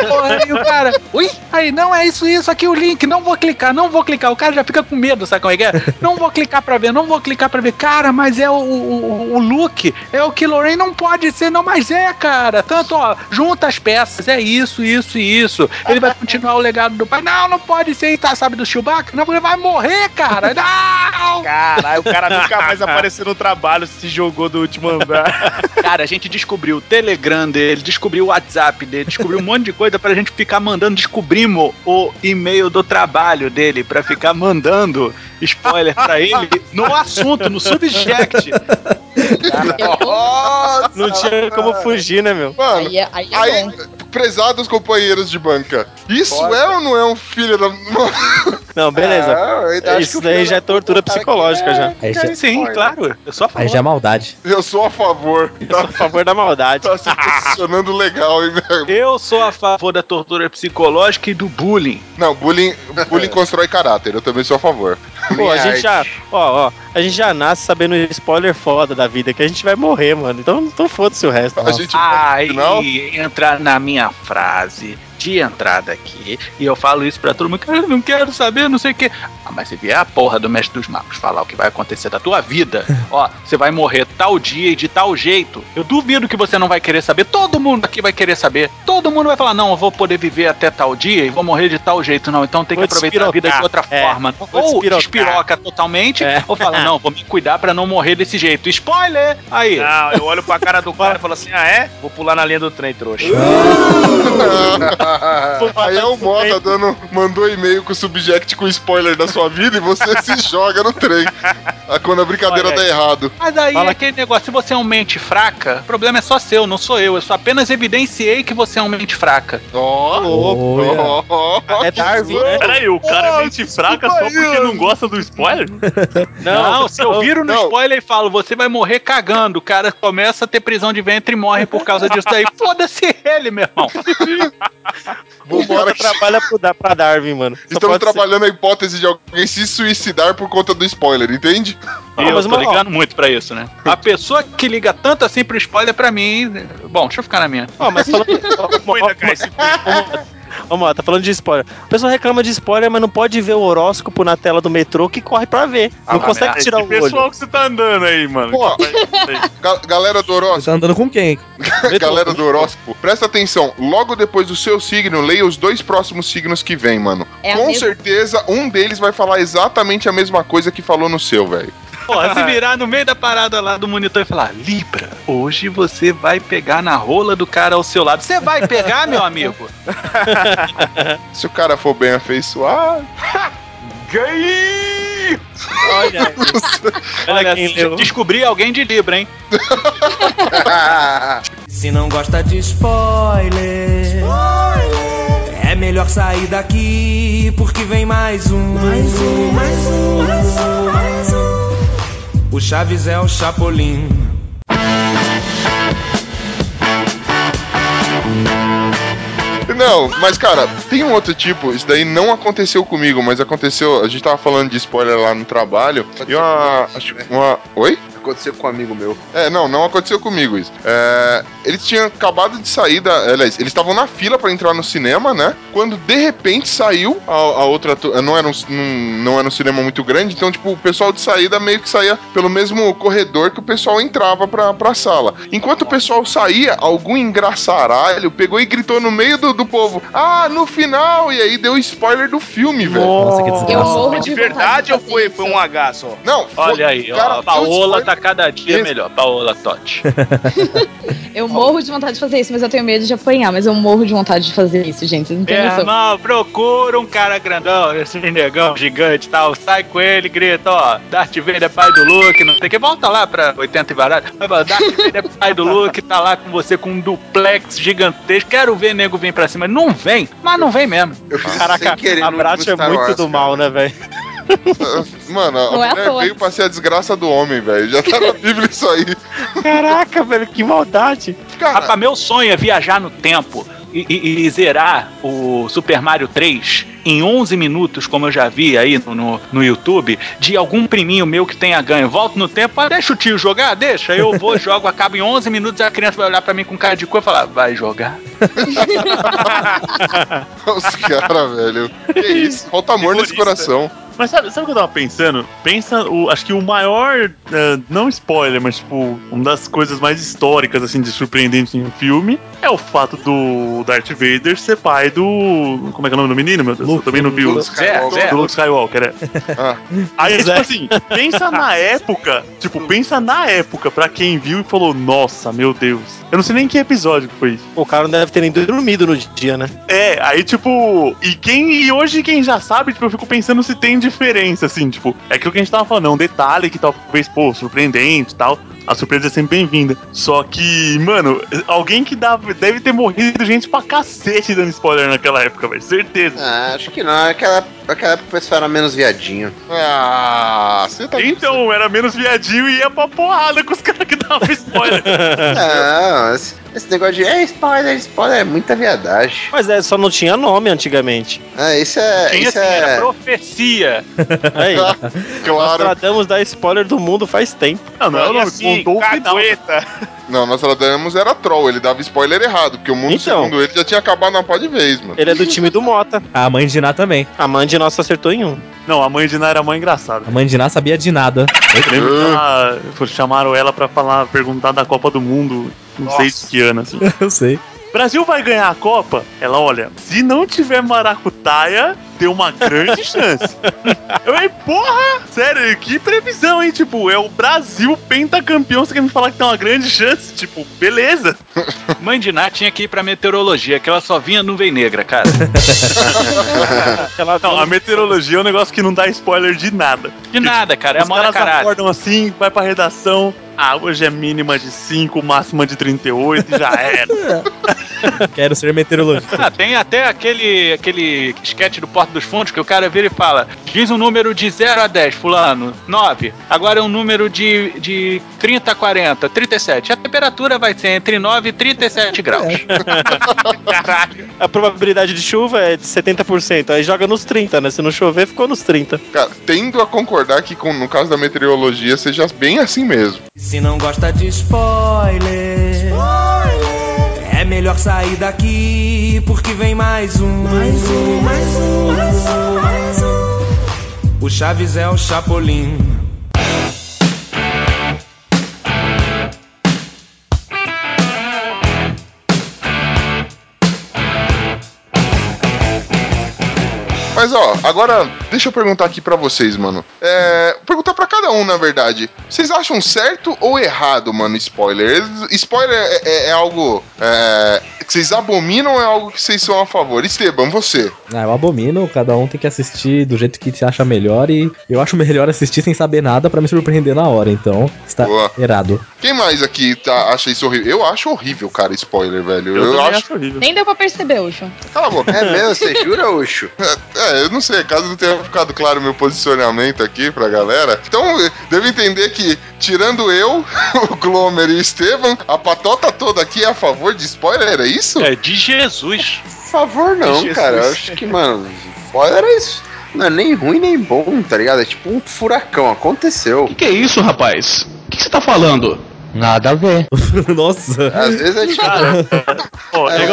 Porra, aí o cara, ui, aí não é isso, isso, aqui o link, não vou clicar, não vou clicar. O cara já fica com medo, sabe como é que é? Não vou clicar pra ver, não vou clicar pra ver. Cara, mas é o, o, o Luke, é o que Lorraine não pode ser, não, mas é, cara. Tanto, ó, junta as peças, é isso, isso e isso. Ele vai continuar o legado do pai. Não, não pode ser, tá, sabe, do Chewbacca? Não, ele vai morrer, cara. Não! Caralho, o cara nunca mais apareceu no trabalho, se jogou do último andar. Cara, a gente descobriu o Telegram dele, descobriu o WhatsApp dele, descobriu um monte de coisa pra gente ficar mandando. Descobrimos o e-mail do trabalho dele pra ficar mandando spoiler pra ele no assunto, no subject. Nossa, Não tinha como fugir, né, meu? Mano, Aí é, aí é aí. Prezados companheiros de banca, isso é ou não é um filho da. Não, beleza. Ah, Isso daí já é tortura tá psicológica aqui já. Aí já, Sim, claro. Eu sou a aí favor. já é maldade. Eu sou a favor. Eu sou a favor da maldade. Tá se posicionando legal, hein, velho? Eu sou a favor da tortura psicológica e do bullying. Não, bullying, bullying constrói caráter, eu também sou a favor. Pô, a gente já, ó, ó, a gente já nasce sabendo spoiler foda da vida, que a gente vai morrer, mano. Então, então foda-se o resto. A gente Aí final? entra na minha frase de entrada aqui e eu falo isso pra todo mundo. Cara, eu não quero saber, não sei o quê. Ah, mas se vier a porra do mestre dos magos falar o que vai acontecer da tua vida, ó, você vai morrer tal dia e de tal jeito. Eu duvido que você não vai querer saber. Todo mundo aqui vai querer saber. Todo mundo vai falar: não, eu vou poder viver até tal dia e vou morrer de tal jeito. Não, então tem que aproveitar a vida de outra. É, forma. vou Ou despirocar. despiroca totalmente, É. ou fala: não, vou me cuidar pra não morrer desse jeito. Spoiler! Aí. Não, eu olho pra cara do cara e falo assim: ah, é? Vou pular na linha do trem, trouxa. Aí é o Mota dando, mandou e-mail com o subject com spoiler da sua vida e você se joga no trem. Ah, Quando a brincadeira dá errado. Mas aí Fala- é aquele negócio, se você é um mente fraca, o problema é só seu, não sou eu. Eu só apenas evidenciei que você é um mente fraca. Ó, Olha. ó, ó, É Darwin, né? Peraí, o cara é mente fraca só porque não gosta do spoiler? Não, se eu viro no não. spoiler e falo, você vai morrer cagando, o cara começa a ter prisão de ventre e morre por causa disso daí. Foda-se ele, meu irmão. O que trabalha pro, pra Darwin, mano. Só estamos pode ser. trabalhando a hipótese de alguém se suicidar por conta do spoiler, entende? Ah, eu mas tô uma- ligando muito pra isso, né? A pessoa que liga tanto assim pro spoiler pra mim. Bom, deixa eu ficar na minha. Ó, mas falando. ó, ó, esse Ô, Mota, falando de spoiler. O pessoal reclama de spoiler, mas não pode ver o horóscopo na tela do metrô que corre pra ver. não mas consegue merda, tirar o olho. pessoal que você tá andando aí, mano? Pô, ga- galera do Você horóscopo, tá andando com quem? galera do horóscopo, presta atenção. Logo depois do seu signo, leia os dois próximos signos que vem, mano. É Com mesma- certeza, um deles vai falar exatamente a mesma coisa que falou no seu, velho. Porra, se virar no meio da parada lá do monitor e falar, Libra, hoje você vai pegar na rola do cara ao seu lado. Você vai pegar, meu amigo? Se o cara for bem afeiçoado. Gay! Olha. Olha quem leu. descobri alguém de Libra, hein? Se não gosta de spoiler, é melhor sair daqui porque vem mais um. Mais um, mais um, mais um, mais um. O Chaves é o Chapolin. Não, mas cara, tem um outro tipo, isso daí não aconteceu comigo, mas aconteceu, a gente tava falando de spoiler lá no trabalho, e uma, acho, uma, oi? Aconteceu com um amigo meu. É, não, não aconteceu comigo isso. É, eles tinham acabado de sair da. Aliás, eles estavam na fila pra entrar no cinema, né? Quando de repente saiu a, a outra. Não era, um, não, não era um cinema muito grande, então, tipo, o pessoal de saída meio que saía pelo mesmo corredor que o pessoal entrava pra, pra sala. Enquanto o pessoal saía, algum engraçaralho pegou e gritou no meio do, do povo: Ah, no final! E aí deu spoiler do filme, velho. Nossa, que Eu desgraça. morro Mas de de verdade de ou foi, foi um H só? Não, Olha aí, cara ó. deu Paola spoiler- tá cada dia Isso. melhor. Paola Totti. Eu morro de vontade de fazer isso, mas eu tenho medo de apanhar. Mas eu morro de vontade de fazer isso, gente. Vocês não têm Meu noção. irmão, procura um cara grandão, esse negão gigante e tal. Sai com ele, grita, ó. Darth Vader é pai do Luke, não sei o que. Volta lá pra 80 e varado. Darth Vader é pai do Luke, tá lá com você com um duplex gigantesco. Quero ver nego vir pra cima. Não vem, mas não vem mesmo. Eu Caraca, sem querer a Brat é muito Wars, do cara. mal, né, velho? Mano, a Não é mulher veio pra ser a desgraça do homem, velho. Já tá na Bíblia isso aí. Caraca, velho, que maldade. Cara, Rapaz, meu sonho é viajar no tempo e, e- e zerar o Super Mario 3 em 11 minutos, como eu já vi aí no, no, no YouTube, de algum priminho meu que tenha ganho. Volto no tempo, ah, deixa o tio jogar, deixa. Eu vou, jogo, acabo em 11 minutos e a criança vai olhar pra mim com cara de cu e falar, vai jogar? Os caras, velho. Que isso? Falta amor nesse Terrorista. coração. Mas sabe, sabe o que eu tava pensando? Pensa, o, acho que o maior, eh, não spoiler, mas tipo, uma das coisas mais históricas, assim, de surpreendente em um filme é o fato do Darth Vader ser pai do. Como é que é o nome do menino, meu Deus? eu também não vi o. Luke Skywalker. Do Luke Skywalker, é. Ah. Aí, tipo Zé. assim, pensa na época, tipo, pensa na época pra quem viu e falou, nossa, meu Deus. Eu não sei nem que episódio que foi isso. O cara não deve ter nem dormido no dia, né? É, aí tipo, e quem e hoje quem já sabe, tipo, eu fico pensando se tem diferença, assim, tipo, é aquilo que a gente tava falando, é um detalhe que talvez, pô, surpreendente e tal. A surpresa é sempre bem-vinda. Só que, mano, alguém que dá, deve ter morrido gente pra cacete dando spoiler naquela época, velho. Certeza. Ah, acho que não. Naquela, naquela época o pessoal era menos viadinho. Ah, você tá. Então, era menos viadinho e ia pra porrada com os caras que davam spoiler. Não, esse, esse negócio de é spoiler, spoiler é muita viadagem. Mas é, só não tinha nome antigamente. Ah, isso é. Tinha isso assim, é... era profecia. Aí, nós Claro. tratamos da spoiler do mundo faz tempo. Não, não é o Olha nome, assim, contou o final. Não, nós tratamos era troll, ele dava spoiler errado, porque o mundo, Então. segundo ele, já tinha acabado na pó de vez, mano. Ele é do time do Mota. A mãe de Ná também. A mãe de nossa acertou em um. Não, a mãe de Ná era mãe engraçada. A mãe de Ná sabia de nada. Lembra que ela, chamaram ela pra falar, perguntar da Copa do Mundo, não sei de que ano, assim. Eu sei. Brasil vai ganhar a Copa? Ela, olha, se não tiver maracutaia, tem uma grande chance. Eu falei, porra! Sério, que previsão, hein? Tipo, é o Brasil pentacampeão, você quer me falar que tem uma grande chance? Tipo, beleza. Mãe de Ná tinha que ir pra meteorologia, que ela só vinha nuvem negra, cara. Ela Não, a meteorologia é um negócio que não dá spoiler de nada. De nada, cara. É Os a caras caralho. acordam assim, vai pra redação. Ah, hoje é mínima de 5, máxima de 38 e já era. Quero ser meteorologista. Ah, tem até aquele, aquele sketch do Porto dos Fundos que o cara vira e fala: diz um número de 0 a 10, fulano, 9. Agora é um número de, de 30 a 40, 37. A temperatura vai ser entre 9 e 37 graus. Caralho. A probabilidade de chuva é de 70%. Aí joga nos 30, né? Se não chover, ficou nos 30. Cara, tendo a concordar que com- no caso da meteorologia seja bem assim mesmo. Se não gosta de spoiler, é melhor sair daqui porque vem mais um. Mais um, mais um, mais um, mais um. O Chaves é o Chapolin. Mas ó, agora deixa eu perguntar aqui pra vocês, mano. É, perguntar pra cada um, na verdade. Vocês acham certo ou errado, mano, spoiler? Spoiler é, é- é algo é, que vocês abominam ou é algo que vocês são a favor? Esteban, você. Ah, eu abomino, cada um tem que assistir do jeito que se acha melhor e eu acho melhor assistir sem saber nada pra me surpreender na hora, então está Boa. errado. Quem mais aqui tá, acha isso horrível? Eu acho horrível, cara, spoiler, velho. Eu, Eu, acho. acho horrível. Nem deu pra perceber, Ucho. Cala a boca. É mesmo, você jura, Ucho? É, eu não sei, caso não tenha ficado claro o meu posicionamento aqui pra galera. Então, devo entender que, tirando eu, o Glomer e o Estevam, a patota toda aqui é a favor de spoiler, é isso? É de Jesus. Por favor, não, cara. Eu acho que, mano, spoiler é isso. Não é nem ruim nem bom, tá ligado? É tipo um furacão, aconteceu. que é isso, rapaz? O que você tá falando? Nada a ver. Nossa. Às vezes é tipo. Ó, é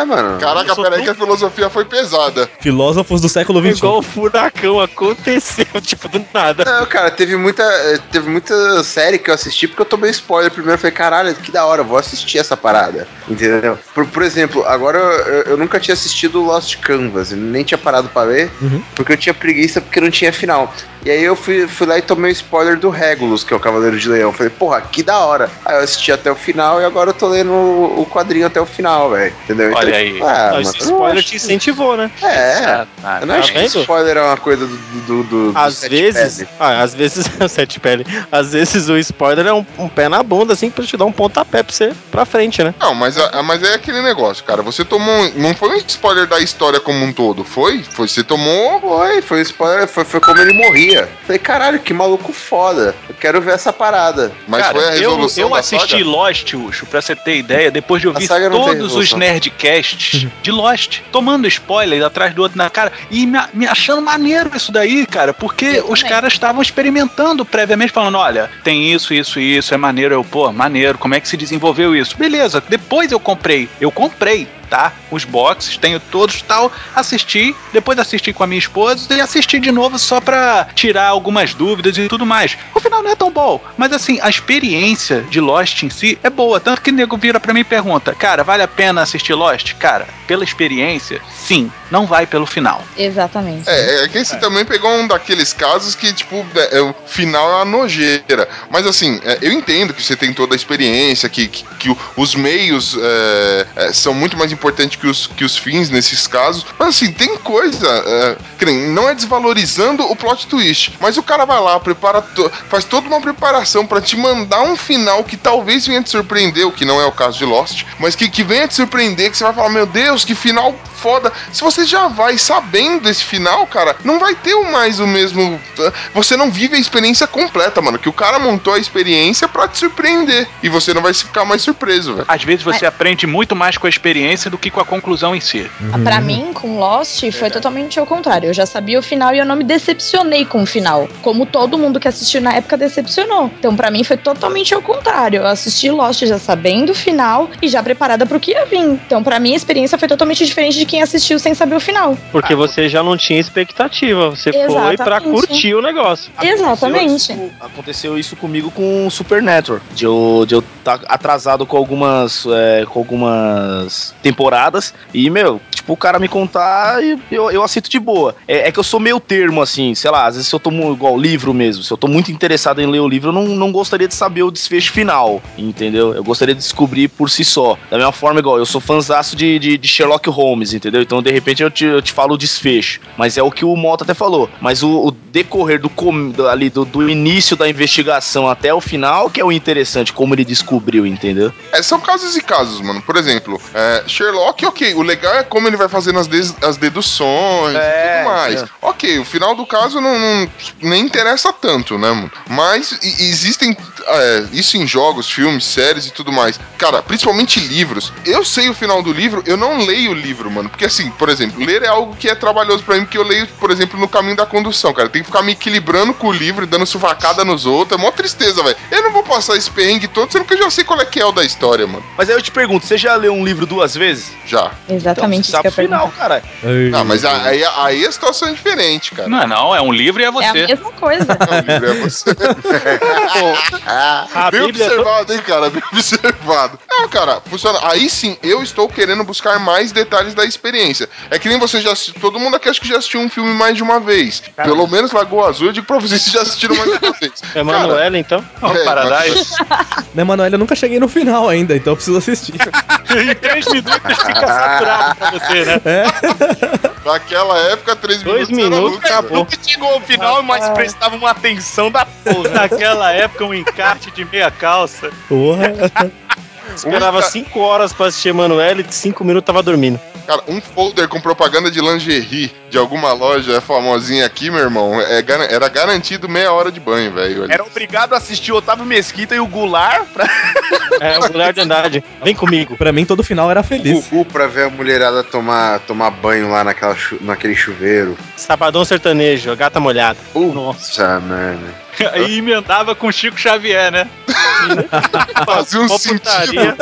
É, mano. Caraca, eu peraí tão- que a filosofia foi pesada. Filósofos do século XXI. igual o furacão aconteceu, tipo, do nada. Não, cara, teve muita, eh, teve muita série que eu assisti porque eu tomei spoiler primeiro. Eu falei, caralho, que da hora, eu vou assistir essa parada. Entendeu? Por, por exemplo, agora eu, eu nunca tinha assistido Lost Canvas, nem tinha parado pra ver, Uhum. porque eu tinha preguiça porque não tinha final. E aí eu fui, fui lá e tomei o spoiler do Regulus, que é o Cavaleiro de Leão. Falei, porra, que da hora. Aí eu assisti até o final e agora eu tô lendo o, quadrinho até o final, velho. Entendeu? Olha aí. tipo, ah, Não, esse spoiler acho te que- incentivou, né? É, Ah, eu não tá acho que vendo? spoiler é uma coisa do. do, do, do Às sete vezes, pele. ah, às vezes, sete pele, às vezes o spoiler é um, um pé na bunda, assim, pra te dar um pontapé pra você pra frente, né? Não, mas, a- mas é aquele negócio, cara. Você tomou. um- Não foi um spoiler da história como um todo, foi? Foi você tomou. Foi, foi spoiler, foi, foi como ele morria. Falei, caralho, que maluco foda. Eu quero ver essa parada. Mas Cara, foi a eu, resolução eu da assisti saga? Lost, Ucho, pra você ter ideia, depois de ouvir todos os nerdcasts de Lost, tomando spoiler atrás do outro na cara e me, me achando maneiro isso daí, cara, porque Eu os também. caras estavam experimentando previamente, falando: olha, tem isso, isso e isso, é maneiro. Eu, pô, maneiro, como é que se desenvolveu isso? Beleza, depois eu comprei, eu comprei. juntar os boxes, tenho todos tal, assistir, depois assistir com a minha esposa e assistir de novo só pra tirar algumas dúvidas e tudo mais. O final não é tão bom, mas assim, a experiência de Lost em si é boa. Tanto que o nego vira pra mim e pergunta: Cara, vale a pena assistir Lost? Cara, pela experiência, sim. Não vai pelo final. Exatamente. É, é que esse também pegou um daqueles casos que, tipo, é, é, o final é uma nojeira. Mas assim, é, eu entendo que você tem toda a experiência, que, que, que os meios é, é, são muito mais importantes que os, que os fins nesses casos. Mas assim, tem coisa. É, que nem, não é desvalorizando o plot twist. Mas o cara vai lá, prepara to- faz toda uma preparação pra te mandar um final que talvez venha te surpreender, o que não é o caso de Lost, mas que, que venha te surpreender, que você vai falar, meu Deus, que final foda. Se você já vai sabendo esse final, cara, não vai ter o mais o mesmo. Você não vive a experiência completa, mano. Que o cara montou a experiência pra te surpreender. E você não vai ficar mais surpreso, velho. Às vezes você aprende muito mais com a experiência do que com a conclusão em si. Pra mim, com Lost, foi totalmente ao contrário. Eu já sabia o final e eu não me decepcionei com o final. Como todo mundo que assistiu na época decepcionou. Então, pra mim, foi totalmente ao contrário. Eu assisti Lost já sabendo o final e já preparada pro que ia vir. Então, pra mim, a experiência foi totalmente diferente de quem assistiu sem saber o final. Porque você já não tinha expectativa. Você foi pra Exatamente. curtir o negócio. Exatamente. Aconteceu isso, aconteceu isso comigo com Supernatural. De eu de eu estar atrasado com algumas, é, com algumas temporadas. E, meu, o cara me contar e eu, eu aceito de boa. É, é que eu sou meio termo, assim, sei lá, às vezes se eu tô mu- igual livro mesmo, se eu tô muito interessado em ler o livro, eu não, não gostaria de saber o desfecho final, entendeu? Eu gostaria de descobrir por si só. Da mesma forma, igual, eu sou fãzaço de, de, de Sherlock Holmes, entendeu? Então, de repente, eu te, eu te falo o desfecho. Mas é o que o Mota até falou. Mas o, o decorrer do, com- do- ali, do, do início da investigação até o final, que é o interessante, como ele descobriu, entendeu? É, são casos e casos, mano. Por exemplo, é, Sherlock, ok. O legal é como ele vai fazendo as, des- as deduções É, e tudo mais. é. Ok, o final do caso não, não- nem interessa tanto, né, mano? Mas e- existem é, isso em jogos, filmes, séries e tudo mais. Cara, principalmente livros. Eu sei o final do livro, eu não leio o livro, mano. Porque assim, por exemplo, ler é algo que é trabalhoso pra mim, porque eu leio, por exemplo, no caminho da condução, cara. Tem que ficar me equilibrando com o livro, dando suvacada nos outros. É mó tristeza, velho. Eu não vou passar esse perrengue todo, sendo que eu já sei qual é que é o da história, mano. Mas aí eu te pergunto, você já leu um livro duas vezes? Já. Exatamente Então, você final, cara. Ah, mas aí, aí a situação é diferente, cara. Não é não, é um livro e é É a você. mesma coisa. Não, o livro é você. A Bem Bíblia. observado, hein, cara? Bem observado. Não, cara, funciona. Aí sim, eu estou querendo buscar mais detalhes da experiência. É que nem você já assistiu. Todo mundo aqui acho que já assistiu um filme mais de uma vez. Pelo menos Lagoa Azul, eu digo pra vocês que já assistiram mais de uma vez. É Manuela, então? É, Paradise. Né, Manoel, eu nunca cheguei no final ainda, então eu preciso assistir. em três minutos fica saturado pra você, né? Naquela época, três Dois minutos. era minutos, acabou. Nunca chegou ao final, mas prestava uma atenção da porra. Naquela época, um encarte de meia calça. Porra. Esperava cinco horas pra assistir Emanuele e cinco minutos tava dormindo. Cara, um folder com propaganda de lingerie de alguma loja famosinha aqui, meu irmão, é, era garantido meia hora de banho, velho. Era obrigado a assistir o Otávio Mesquita e o Goulart pra... É, o mulher de andade. Vem comigo. Pra mim, todo final era feliz. Gugu pra ver a mulherada tomar, tomar banho lá naquela chu- naquele chuveiro. Sabadão sertanejo, a gata molhada. Nossa, mano. Aí emendava com Chico Xavier, né? Fazia um sentido. putaria.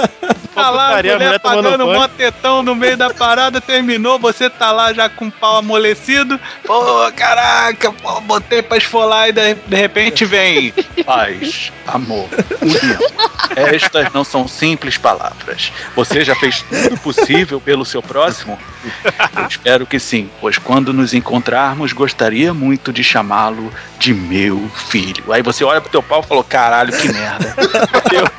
Tá lá, a putaria, a mulher pagando banho. mó tetão no meio da parada, terminou, você tá lá já com o pau amolecido. Pô, caraca, pô, botei pra esfolar e de, de repente vem paz, amor, união. Estas não são simples palavras. Você já fez tudo possível pelo seu próximo? Eu espero que sim, pois quando nos encontrarmos, gostaria muito de chamá-lo de meu filho. Aí você olha pro teu pau e falou, caralho, que merda.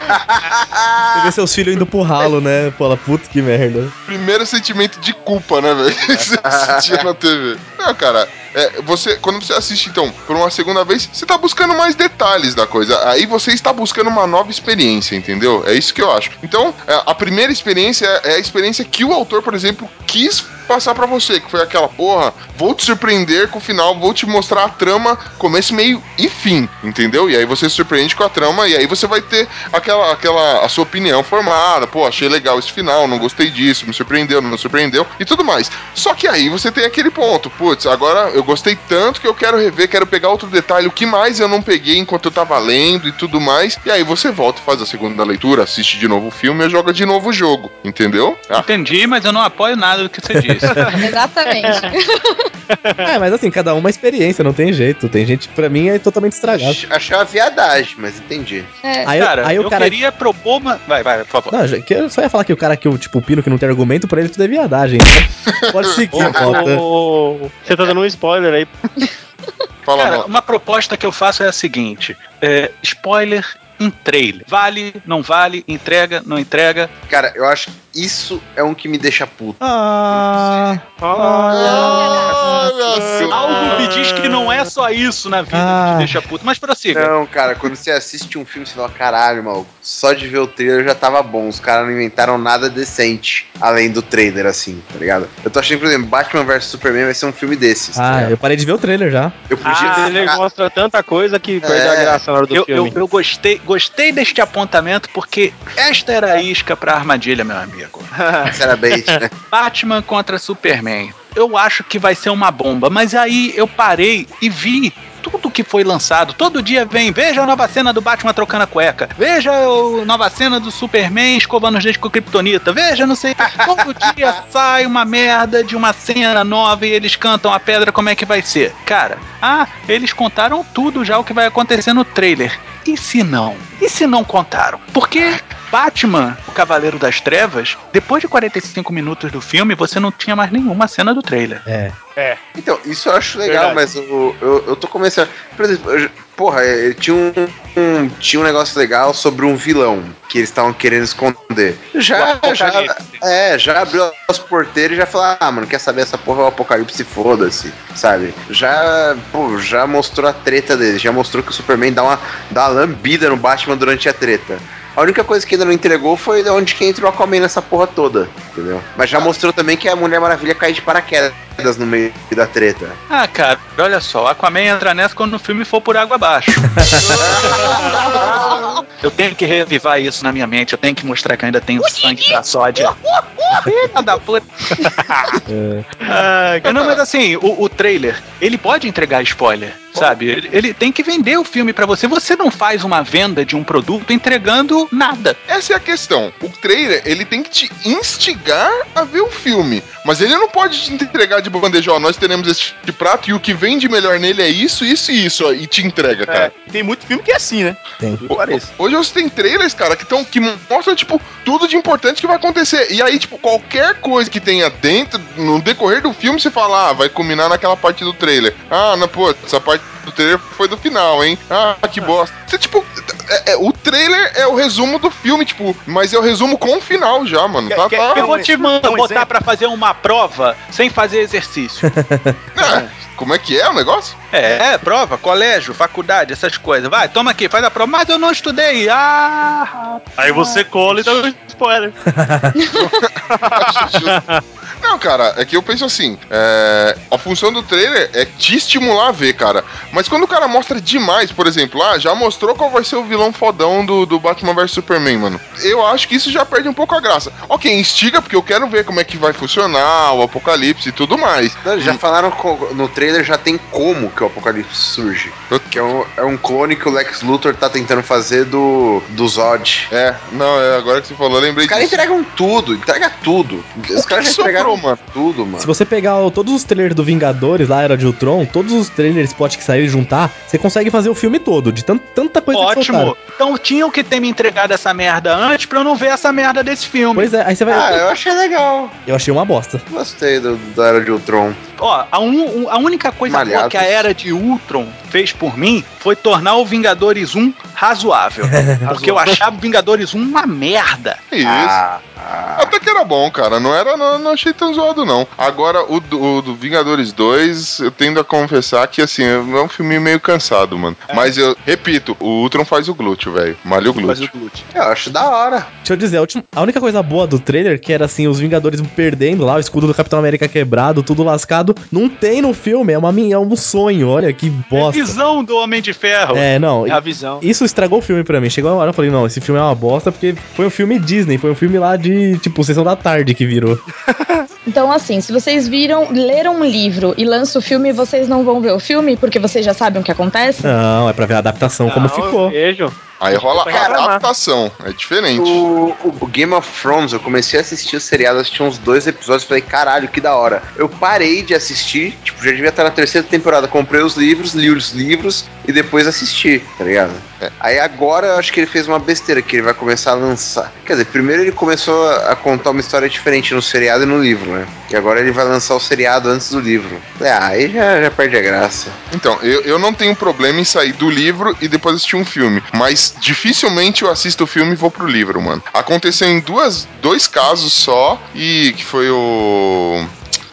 Você vê seus filhos indo pro ralo, né? Fala, putz, que merda. Primeiro sentimento de culpa, né, velho? Que você assistia na TV. Não, cara, é, você, quando você assiste, então, por uma segunda vez, você tá buscando mais detalhes da coisa. Aí você está buscando uma nova experiência, entendeu? É isso que eu acho. Então, é, a primeira experiência é a experiência que o autor, por exemplo, quis passar pra você, que foi aquela porra, vou te surpreender com o final, vou te mostrar a trama, começo, meio e fim, entendeu? E aí você se surpreende com a trama e aí você vai ter aquela, aquela a sua opinião formada, pô, achei legal esse final, não gostei disso, me surpreendeu, não me surpreendeu e tudo mais. Só que aí você tem aquele ponto, putz, agora eu gostei tanto que eu quero rever, quero pegar outro detalhe, o que mais eu não peguei enquanto eu tava lendo e tudo mais. E aí você volta, faz a segunda leitura, assiste de novo o filme e joga de novo o jogo, entendeu? Ah, Entendi, mas eu não apoio nada do que você disse. Exatamente. É, mas assim, cada um uma experiência, não tem jeito. Tem gente, pra mim, é totalmente estragado. Achei uma viadagem, mas entendi. É. Aí, eu- cara, aí eu o cara. queria propor uma. Vai, vai, por favor. Não, eu só ia falar que o cara que eu, tipo, o Pino que não tem argumento, pra ele tudo é viadagem. Então, pode seguir, Mota. Você tá dando um spoiler aí. fala Cara, uma proposta que eu faço é a seguinte: é, spoiler em trailer. Vale, não vale, entrega, não entrega. Cara, eu acho que isso é um que me deixa puto. Ah, Olha só. Algo me diz que não é só isso na vida Ah. que te deixa puto, mas prossiga. Não, cara, quando você assiste um filme, você fala, caralho, maluco, só de ver o trailer já tava bom. Os caras não inventaram nada decente além do trailer, assim, tá ligado? Eu tô achando, por exemplo, Batman vs Superman vai ser um filme desses. tá ah, ligado? eu parei de ver o trailer já. eu podia Ah, ele ficar- mostra tanta coisa que perdeu a É. graça na hora do Eu, eu, filme. eu gostei, gostei deste apontamento porque esta era a isca pra armadilha, meu amigo. Sinceramente, né? Batman contra Superman. Eu acho que vai ser uma bomba, mas aí eu parei e vi tudo que foi lançado. Todo dia vem, veja a nova cena do Batman trocando a cueca. Veja a nova cena do Superman escovando os dentes com Kryptonita. Veja, não sei. Todo dia sai uma merda de uma cena nova e eles cantam a pedra, como é que vai ser? Cara, ah, eles contaram tudo já o que vai acontecer no trailer. E se não? E se não contaram? Porque Batman, o Cavaleiro das Trevas, depois de 45 minutos do filme, você não tinha mais nenhuma cena do trailer. É. Então, isso eu acho legal, Verdade. mas eu, eu, eu tô começando. Por exemplo, eu porra, eh, tinha um, um- tinha um negócio legal sobre um vilão que eles estavam querendo esconder. Já, já, é, já abriu as porteiras e já falou: ah, mano, quer saber essa porra é o apocalipse, foda-se, sabe? Já, pô, já mostrou a treta dele, já mostrou que o Superman dá uma, dá uma lambida no Batman durante a treta. A única coisa que ainda não entregou foi de onde que entra o Aquaman nessa porra toda, entendeu? Mas já mostrou também que a Mulher Maravilha cai de paraquedas no meio da treta. Ah, cara, olha só, Aquaman entra nessa quando o filme for por água abaixo. eu tenho que revivar isso na minha mente, eu tenho que mostrar que eu ainda tenho sangue pra sódia. Filha da puta. Ah, não, mas assim, o, o trailer, ele pode entregar spoiler, sabe? Ele, ele tem que vender o filme pra você. Você não faz uma venda de um produto entregando nada. Essa é a questão. O trailer, ele tem que te instigar a ver o filme. Mas ele não pode te entregar de bandeja, ó, nós teremos esse tipo de prato e o que vende melhor nele é isso, isso e isso, ó, e te entrega, cara. É, tem muito filme que é assim, né? Tem. Parece. Hoje você tem trailers, cara, que, tão, que mostram, tipo, tudo de importante que vai acontecer. E aí, tipo, qualquer coisa que tenha dentro, no decorrer do filme, você fala, ah, vai culminar naquela parte do trailer. Ah, não, pô, essa parte do trailer foi do final, hein? Ah, que bosta. Você, tipo, é- é- o trailer é o resumo do filme, tipo, mas é o resumo com o final já, mano. Tá, tá. Eu vou te um mandar botar pra fazer uma prova sem fazer exercício. Ah, como é que é o negócio? É, é, prova, colégio, faculdade, essas coisas. Vai, toma aqui, faz a prova. Mas eu não estudei. Ah, Aí você cola e dá um spoiler. Não, cara, é que eu penso assim: é, a função do trailer é te estimular a ver, cara. Mas quando o cara mostra demais, por exemplo, ah, já mostrou qual vai ser o vilão fodão do, do Batman vs Superman, mano. Eu acho que isso já perde um pouco a graça. Ok, instiga, porque eu quero ver como é que vai funcionar o apocalipse e tudo mais. Não, já falaram co- no trailer já tem como que o Apocalipse surge. Que é um, é um clone que o Lex Luthor tá tentando fazer do, do Zod. É, não, é agora que você falou, eu lembrei Os caras entregam tudo, entrega tudo. Os caras já sobrou, mano? tudo, mano. Se você pegar o- todos os trailers do Vingadores, lá era de Ultron, todos os trailers spot que saíram e juntar, você consegue fazer o filme todo, de tan- tanta coisa que ótimo. soltaram. Então tinham que ter me entregado essa merda antes pra eu não ver essa merda desse filme. Pois é, aí você vai. Ah, eu achei legal. Eu achei uma bosta. Gostei do, da Era de Ultron. Ó, a, un- a única coisa boa que a era de Ultron fez por mim foi tornar o Vingadores 1 razoável. porque eu achava o Vingadores 1 uma merda. Isso. Ah, Até que era bom, cara. Não era, não, não achei tão zoado, não. Agora, o do, o do Vingadores 2, eu tendo a confessar que, assim, é um filme meio cansado, mano. Mas eu repito, o Ultron faz o glúteo, velho. Malha o Faz glúteo. o glúteo. eu acho da hora. Deixa eu dizer, a, última- a única coisa boa do trailer, que era assim, os Vingadores perdendo lá, o escudo do Capitão América quebrado, tudo lascado, não tem no filme, é, uma, é um sonho, olha que bosta. Visão do Homem de Ferro. É, não, É a visão. isso estragou o filme pra mim. Chegou uma hora eu falei, não, esse filme é uma bosta, porque foi um filme Disney, foi um filme lá de, tipo, Sessão da Tarde que virou. Então, assim, se vocês viram, leram um livro e lançam o filme, vocês não vão ver o filme porque vocês já sabem o que acontece? Não, é pra ver a adaptação, como Não, ficou. eu Vejo. Aí rola adaptação. É diferente. O, o Game of Thrones, eu comecei a assistir o seriado, assisti uns dois episódios e falei, caralho, que da hora. Eu parei de assistir, tipo, já devia estar na terceira temporada. Comprei os livros, li os livros e depois assisti, tá ligado? Aí agora eu acho que ele fez uma besteira, que ele vai começar a lançar. Quer dizer, primeiro ele começou a a contar uma história diferente no seriado e no livro, né? E agora ele vai lançar o seriado antes do livro. É, aí já, já perde a graça. Então, eu, eu não tenho problema em sair do livro e depois assistir um filme. Mas dificilmente eu assisto o filme e vou pro livro, mano. Aconteceu em duas, dois casos só, e que foi o.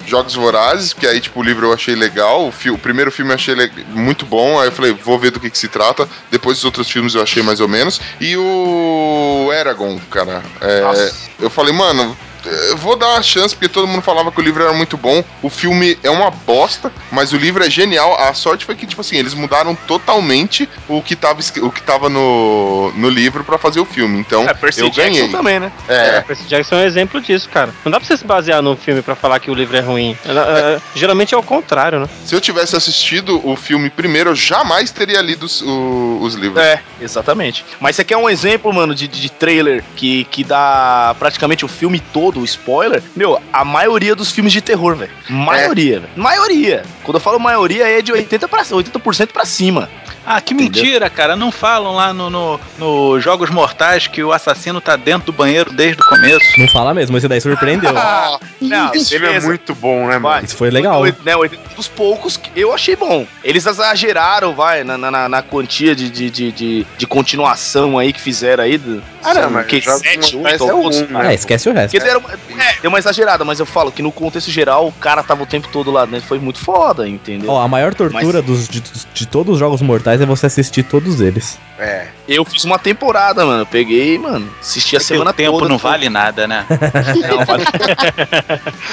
Jogos Vorazes, que aí, tipo, o livro eu achei legal. O, fi- o primeiro filme eu achei muito bom. Aí eu falei, vou ver do que, que se trata. Depois os outros filmes eu achei mais ou menos. E o Eragon, cara. é, eu falei, mano, eu vou dar uma chance, porque todo mundo falava que o livro era muito bom. O filme é uma bosta, mas o livro é genial. A sorte foi que, tipo assim, eles mudaram totalmente o que tava, o que tava no, no livro pra fazer o filme. Então, É, Percy eu Jackson ganhei. também, né? É, Percy Jackson é um exemplo disso, cara. Não dá pra você se basear no filme pra falar que o livro é ruim. Ela- é, geralmente é o contrário, né? se eu tivesse assistido o filme primeiro, eu jamais teria lido os, o- os livros. É, exatamente. Mas isso aqui é um exemplo, mano, de, de trailer que, que dá praticamente o filme todo, o spoiler. Meu, a maioria dos filmes de terror, velho. Maioria, velho. Maioria. Quando eu falo maioria, é de 80%, pra, 80 pra cima. Ah, que Entendeu? mentira, cara. Não falam lá no, no, no Jogos Mortais que o assassino tá dentro do banheiro desde o começo. Não fala mesmo, esse daí surpreendeu. Ah, Não, Esse filme é muito bom, né, mano? Vai. Isso foi legal. Oito- Né, dos poucos que eu achei bom. Eles exageraram, vai, na, na, na quantia de, de, de, de, de continuação aí que fizeram aí. Do, Ah, não, mas que, Jogos sete, Mortais oito, é alguns, um, cara. É, esquece o resto. Porque deram, é, deu uma exagerada, mas eu falo que no contexto geral o cara tava o tempo todo lá dentro. Foi muito foda, entendeu? Ó, a maior tortura dos, de, de todos os jogos mortais é você assistir todos eles. É. Eu fiz uma temporada, mano. Eu peguei, mano, assisti a semana o tempo toda. não vale nada, né? Não, vale.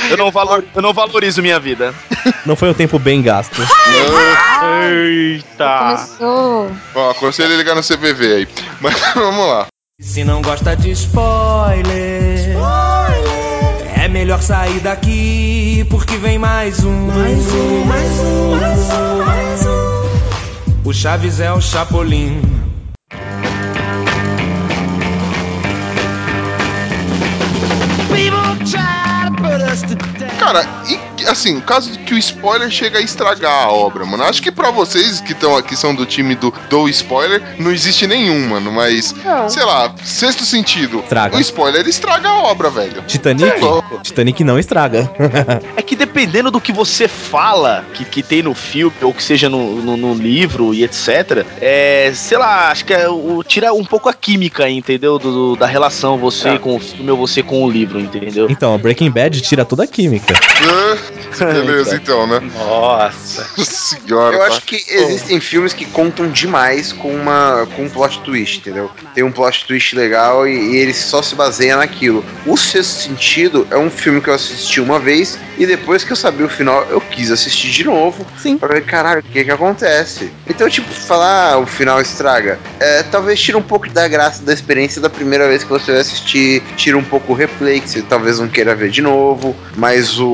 eu, não valor, eu não valorizo minha vida. Não foi um tempo bem gasto. Eita! Começou. Ó, aconselho a ligar no CVV aí. Mas vamos lá. Se não gosta de spoiler, é melhor sair daqui porque vem mais um. Mais um, mais um, mais um, mais um. O Chaves é o Chapolin. People try to put us to death. Cara, e assim, o caso de que o spoiler chega a estragar a obra, mano. Acho que pra vocês que estão aqui são do time do, do spoiler, não existe nenhum, mano. Mas, sei lá, sexto sentido. Estraga. O spoiler estraga a obra, velho. Titanic? É. Titanic não estraga. É que dependendo do que você fala, que, que tem no filme, ou que seja no, no, no livro e etc., é, sei lá, acho que é, o, tira um pouco a química, entendeu? Do, do- da relação você com o filme ou você com o livro, entendeu? então, Breaking Bad tira toda a química. Beleza, então, né? Nossa. Senhora. Eu tá? acho que existem filmes que contam demais com uma com um plot twist, entendeu? Tem um plot twist legal e, e ele só se baseia naquilo. O Sexto Sentido é um filme que eu assisti uma vez e depois que eu sabia o final, eu quis assistir de novo. Sim. Pra ver, caralho, o que que acontece? Então, tipo, falar ah, o final estraga, é, talvez tira um pouco da graça da experiência da primeira vez que você vai assistir, tira um pouco o replay, que você talvez não queira ver de novo, mas o.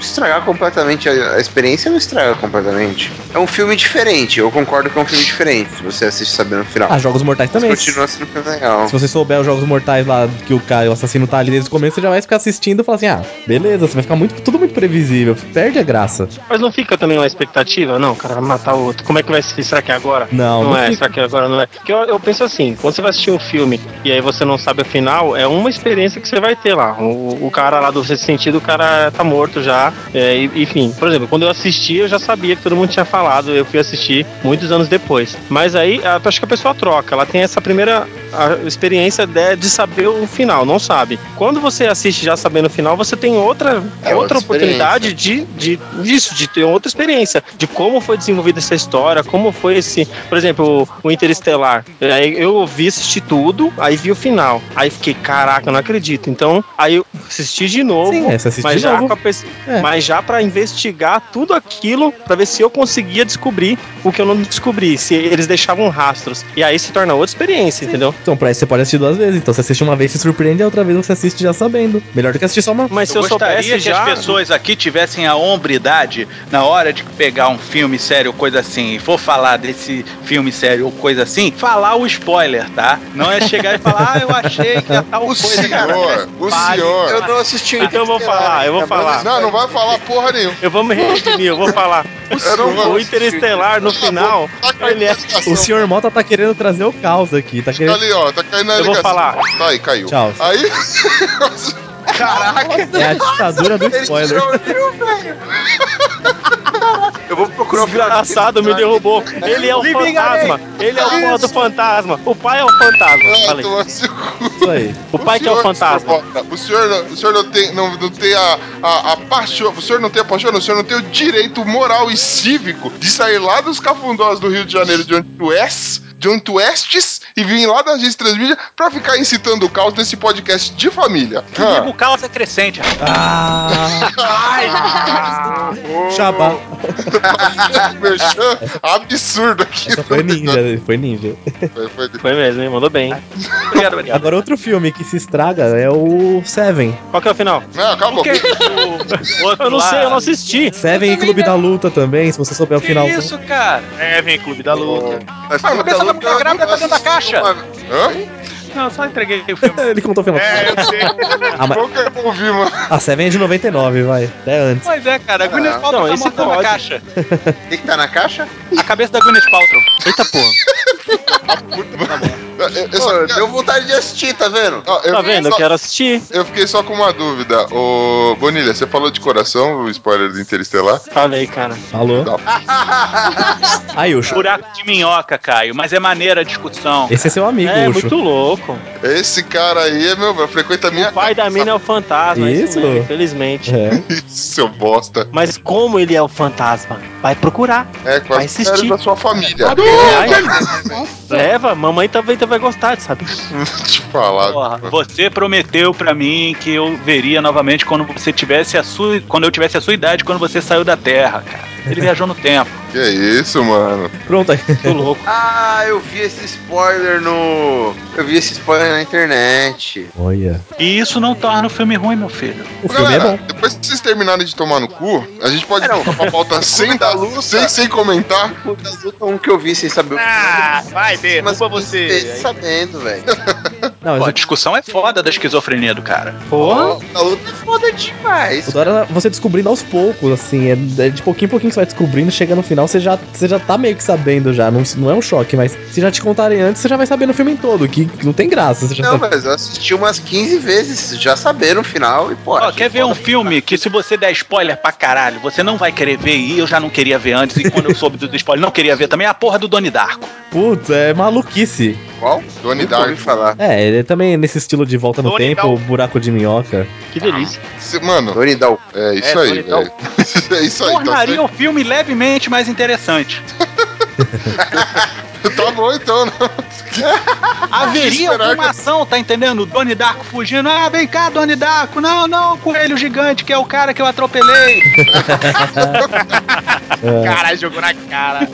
Estragar completamente a, a experiência não estraga completamente. É um filme diferente, eu concordo que é um filme diferente, se você assiste sabendo o final. Ah, Jogos Mortais Mas também. continua sendo um legal. Se você souber os Jogos Mortais lá, que o cara, o assassino tá ali desde o começo, você já vai ficar assistindo e falar assim, ah, beleza, você vai ficar muito, tudo muito previsível, perde a graça. Mas não fica também uma expectativa? Não, o cara vai matar o outro. Como é que vai ser? Será que é agora? Não, Não, não é, fica. será que agora não é? Porque eu, eu penso assim, quando você vai assistir um filme e aí você não sabe o final, é uma experiência que você vai ter lá. O, o cara lá do sexto sentido, o cara cara tá morto já. É, enfim, por exemplo, quando eu assisti, eu já sabia que todo mundo tinha falado. Eu fui assistir muitos anos depois. Mas aí, a- acho que a pessoa troca. Ela tem essa primeira experiência de, de saber o final, não sabe. Quando você assiste já sabendo o final, você tem outra, É outra outra oportunidade de, de disso, de ter outra experiência, de como foi desenvolvida essa história, como foi esse, por exemplo, o Interestelar. Aí eu ouvi assistir tudo, aí vi o final. Aí fiquei, caraca, eu não acredito. Então, aí eu assisti de novo, Sim, é, mas de já novo. com a É. mas já pra investigar tudo aquilo, pra ver se eu conseguia descobrir o que eu não descobri, se eles deixavam rastros. E aí se torna outra experiência, entendeu? Então, pra isso você pode assistir duas vezes. Então, você assiste uma vez, se surpreende, a outra vez você assiste já sabendo. Melhor do que assistir só uma. Mas se eu eu, gostaria soubesse que já, as pessoas aqui tivessem a hombridade na hora de pegar um filme sério ou coisa assim, e for falar desse filme sério ou coisa assim, falar o spoiler, tá? Não é chegar e falar, ah, eu achei que a tal O coisa. senhor, o Vale. senhor. Eu não assisti o Então eu vou falar, eu vou falar. Não, não vai falar porra nenhuma. Eu vou me redimir, eu vou falar. Não vou O Interestelar, no final, Tá ele é-. O senhor Mota tá querendo trazer o caos aqui. Tá Tá querendo. ali, ó, tá caindo na Eu vou falar. Tá aí, caiu. Tchau. Aí, É a ditadura do spoiler. Eu vou procurar o desgraçado me derrubou. Ele é o fantasma. Ele é o porra do fantasma. O pai é o fantasma. Falei. Isso aí. O pai que é o fantasma. O senhor, não- o senhor não tem, não, não tem a, a, a paixão, o senhor não tem a paixão, o senhor não tem o direito moral e cívico de sair lá dos cafundós do Rio de Janeiro, de onde tu és, de onde tu estes, e vir lá da agência Transmídia pra ficar incitando o caos nesse podcast de família. Ah. Caos é crescente. Ah, Ah, Jabá. Merchan absurdo aqui. Essa foi ninja, foi ninja. Foi- foi- Foi mesmo, hein? Mandou bem. Obrigado, obrigado. Agora, outro filme que se estraga é o Seven. Qual que é o final? Não, acabou. O outro Eu não lá- sei, eu não assisti. Seven e Clube da Luta também, se você souber o Que final. isso, cara? É, vem Clube da Luta. Mas Ah, a cabeça da mulher grávida tá dentro da caixa. Hã? Não, só entreguei o filme. Ele contou o final. É, eu sei. Ah, mas que eu vou ouvir, mano? a Seven é de 99, vai. Até antes. Pois é, cara. A Gwyneth Ah, Paltrow não, tá esse montando a pode. caixa. O que, que tá na caixa? A cabeça da Gwyneth Paltrow. Eita porra. Eu, eu Pô, só- deu vontade de assistir, tá vendo? ó, eu Tá vendo? Eu só- quero assistir. Eu fiquei só com uma dúvida. Ô, Bonilha, você falou de coração, o spoiler do Interestelar. Falei, cara. Falou. Não. Aí, Ucho. Buraco de minhoca, Caio. Mas é maneira a discussão. Esse é seu amigo, É, Ucho. muito louco. Esse cara aí é meu, meu frequenta a minha O pai da mina é o fantasma. Isso. Isso, mesmo, infelizmente. É. Seu bosta. Mas como ele é o fantasma? Vai procurar. É, com Vai as assistir. da sua família. Vai. Leva, mamãe também vai gostar, sabe? Te falar. Porra, você prometeu pra mim que eu veria novamente quando você tivesse a sua, quando eu tivesse a sua idade, quando você saiu da Terra, cara. Ele viajou no tempo. Que isso, mano. Pronto aí. Tô louco. Ah, eu vi esse spoiler no. Eu vi esse spoiler na internet. Olha. E isso não torna o filme ruim, meu filho. O filme é Galera, bom. depois que vocês terminarem de tomar no cu, a gente pode É, não. ficar pra pauta sem, dar, sem, sem comentar. O um que eu vi sem saber o Ah, vai, Dê, Mas culpa você. sabendo, velho. Não, Pô, a discussão é foda da esquizofrenia do cara. Porra. A luta é foda demais. hora é você descobrindo aos poucos, assim. É, é de pouquinho em pouquinho que você vai descobrindo, chega no final, você já, você já tá meio que sabendo já. Não, não é um choque, mas se já te contarem antes, você já vai saber no filme todo, que não tem graça. Você já Não, sabe. mas eu assisti umas 15 vezes, já sabendo o final e, pô. Quer ver um filme que se você der spoiler pra caralho, você não vai querer ver e eu já não queria ver antes e quando eu soube do spoiler não queria ver também é a porra do Donnie Darko. Putz, é maluquice. Qual? Donnie Darko. falar. É, ele é também nesse estilo de volta no Donnie tempo, Darko. buraco de minhoca. Que delícia. Cê- Mano, Donnie Dal. é isso É, aí, Donnie velho. é isso aí. Tá, Tornaria o filme levemente mais interessante. tá bom então, não. Haveria alguma ação, tá entendendo? O Donnie Darko fugindo. Ah, vem cá, Donnie Darko. Não, não, coelho gigante, que é o cara que eu atropelei. Caralho, jogou na cara.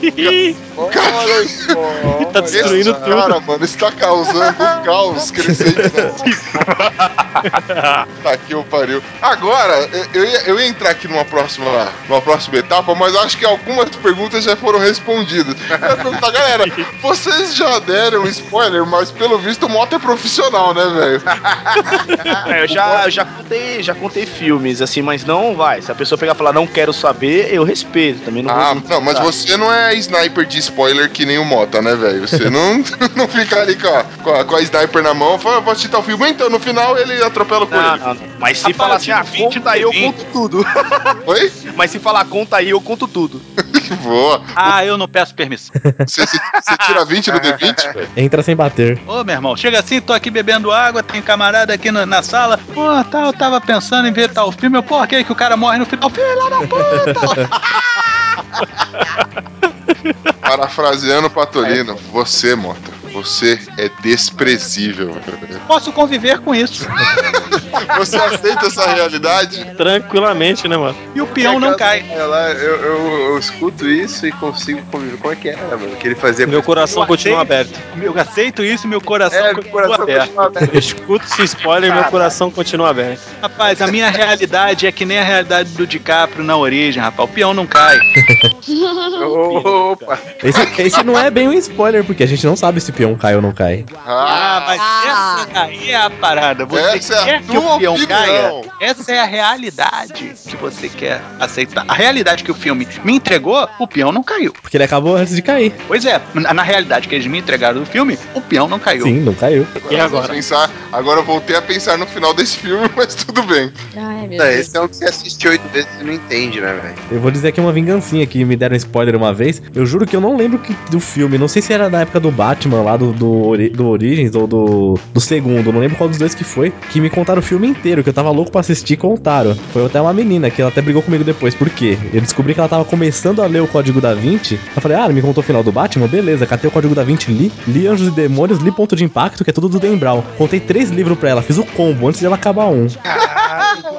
Só. Tá destruindo Esse tudo. Cara, mano, está causando um caos crescente. Né? tá que eu pariu. Agora, eu- eu ia, eu ia entrar aqui numa próxima, numa próxima etapa, mas acho que algumas perguntas já foram respondidas. Eu ia perguntar, galera, vocês já deram spoiler, mas pelo visto o moto é profissional, né, velho? É, eu já, eu já contei, já contei filmes, assim, mas não vai. Se a pessoa pegar e falar não quero saber, eu respeito. Também não Ah, vou- não, mas você não é sniper de spoiler que nem o Mota, né, velho? Você não, não fica ali com a, com, a, com a sniper na mão, fala, vou assistir tal filme, então no final ele atropela o Não, coelho. não, não. Mas se Rapaz, falar assim, ah, 20 conta aí, eu de 20. conto tudo. Oi? Mas se falar conta aí, eu conto tudo. Boa. Ah, eu não peço permissão. Você, tira 20 no D20, velho? Entra sem bater. Ô, meu irmão, chega assim, tô aqui bebendo água, tem camarada aqui na, na sala. Pô, tá, eu tava pensando em ver tal filme. Eu, Pô, que que o cara morre no final? Filha da puta! Parafraseando o Patolino, você, Mota, você é desprezível. Posso conviver com isso. Você aceita essa realidade? Tranquilamente, né, mano? E o peão não cai. Eu, eu, eu, eu escuto isso e consigo conviver. Como é que era, mano? Que ele fazia. Meu coração continua aceito. aberto. Eu aceito isso, meu coração É, meu continua coração aberto. continua aberto. Eu escuto esse spoiler e meu coração continua aberto. Rapaz, a minha realidade é que nem a realidade do DiCaprio na origem, rapaz. O peão não cai. Opa! Esse, esse não é bem um spoiler, porque a gente não sabe se o peão cai ou não cai. Ah, mas Ah. essa aí é a parada. Você Essa é a quer que tua o peão opinião. caia? Essa é a realidade que você quer aceitar. A realidade que o filme me entregou, o peão não caiu. Porque ele acabou antes de cair. Pois é, na, realidade que eles me entregaram do filme, o peão não caiu. Sim, não caiu. E Vou agora? Pensar, agora eu voltei a pensar no final desse filme, mas tudo bem. Ai, meu Não, Deus. esse é um que você assiste oito vezes e não entende, né, velho? Eu vou dizer aqui uma vingancinha que me deram spoiler uma vez. Eu juro que eu não lembro que- do filme. Não sei se era da época do Batman lá, do, do, Ori- do Origins ou do, do segundo. Não lembro qual dos dois que foi. Que me contaram o filme inteiro, que eu tava louco pra assistir e contaram. Foi até uma menina que ela até brigou comigo depois. Por quê? Eu descobri que ela tava começando a ler o Código da Vinci. Eu falei, ah, me contou o final do Batman? Beleza, catei o Código da Vinci, li. Li Anjos e Demônios, li Ponto de Impacto, que é tudo do Dan Brown. Contei três livros pra ela, fiz o combo antes de ela acabar um.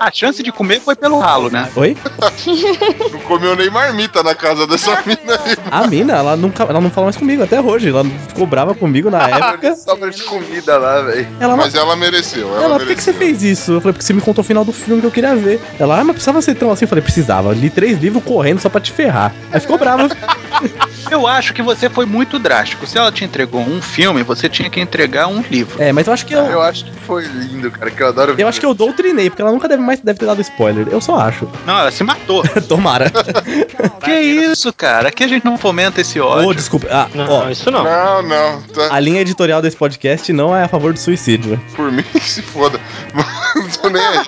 A chance de comer foi pelo ralo, né? Oi? Não comeu nem marmita na casa dessa mina aí. A mina, ela nunca, ela não fala mais comigo até hoje. Ela ficou brava comigo na época. Sobra de comida lá, velho. Mas ela mereceu, ela, ela, por que, que você mereceu. fez isso? Eu falei, porque você me contou o final do filme que eu queria ver. Ela, ah, mas precisava ser tão assim? Eu falei, precisava. Li três livros correndo só pra te ferrar. Aí ficou brava. Eu acho que você foi muito drástico. Se ela te entregou um filme, você tinha que entregar um livro. É, mas eu acho que eu. Eu acho que foi lindo, cara, que eu adoro Eu acho que eu doutrinei, porque ela nunca deve mais deve ter dado spoiler. Eu só acho. Não, ela se matou. Tomara. que isso, cara? Aqui a gente não fomenta esse ódio. Ô, desculpa. Ah, Não, ó, isso não. Não, não, tá. a linha editorial desse podcast não é a favor do suicídio. Por mim, se foda. Não tô nem aí.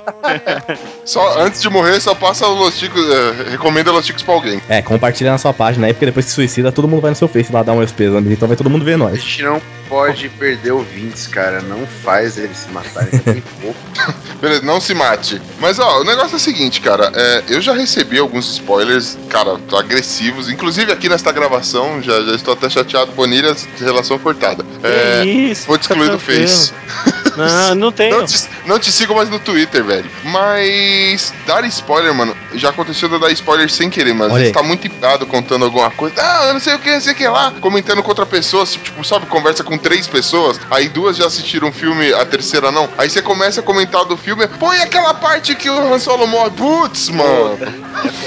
Só, antes de morrer, só passa o Los Chicos. eh, recomenda Los Chicos pra alguém. É, compartilha na sua página aí, porque depois que suicida, todo mundo vai no seu Face lá dar um pesando. Então vai todo mundo ver A nós. gente não pode perder ouvintes, cara. Não faz eles se matarem. Tem pouco. Beleza, não se mate. Mas ó, o negócio é o seguinte, cara. é, eu já recebi alguns spoilers, cara, agressivos. Inclusive aqui nesta gravação, já, já estou até chateado, Bonilha, relação cortada. É, Que isso, vou te excluir do. Face. Não, não tenho. Não te, não te sigo mais no Twitter, velho. Mas dar spoiler, mano, já aconteceu de eu dar spoiler sem querer, mas Olha tá muito empolgado contando alguma coisa. Ah, eu não sei o que, não sei o que lá. Comentando com outra pessoa, tipo, sabe, conversa com três pessoas, aí duas já assistiram o filme, a terceira não. Aí você começa a comentar do filme, põe aquela parte que o Han Solo morre. Putz, mano.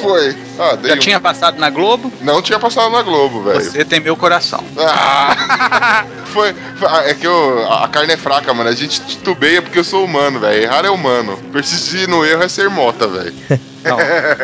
Foi. Ah, dei Já um- tinha passado na Globo, Não tinha passado na Globo, velho. você tem meu coração. Ah, foi, foi- ah, É que eu, a a carne é fraca, mano. A gente titubeia porque eu sou humano, velho. Errar é humano. Persistir no erro é ser mota, velho. Não,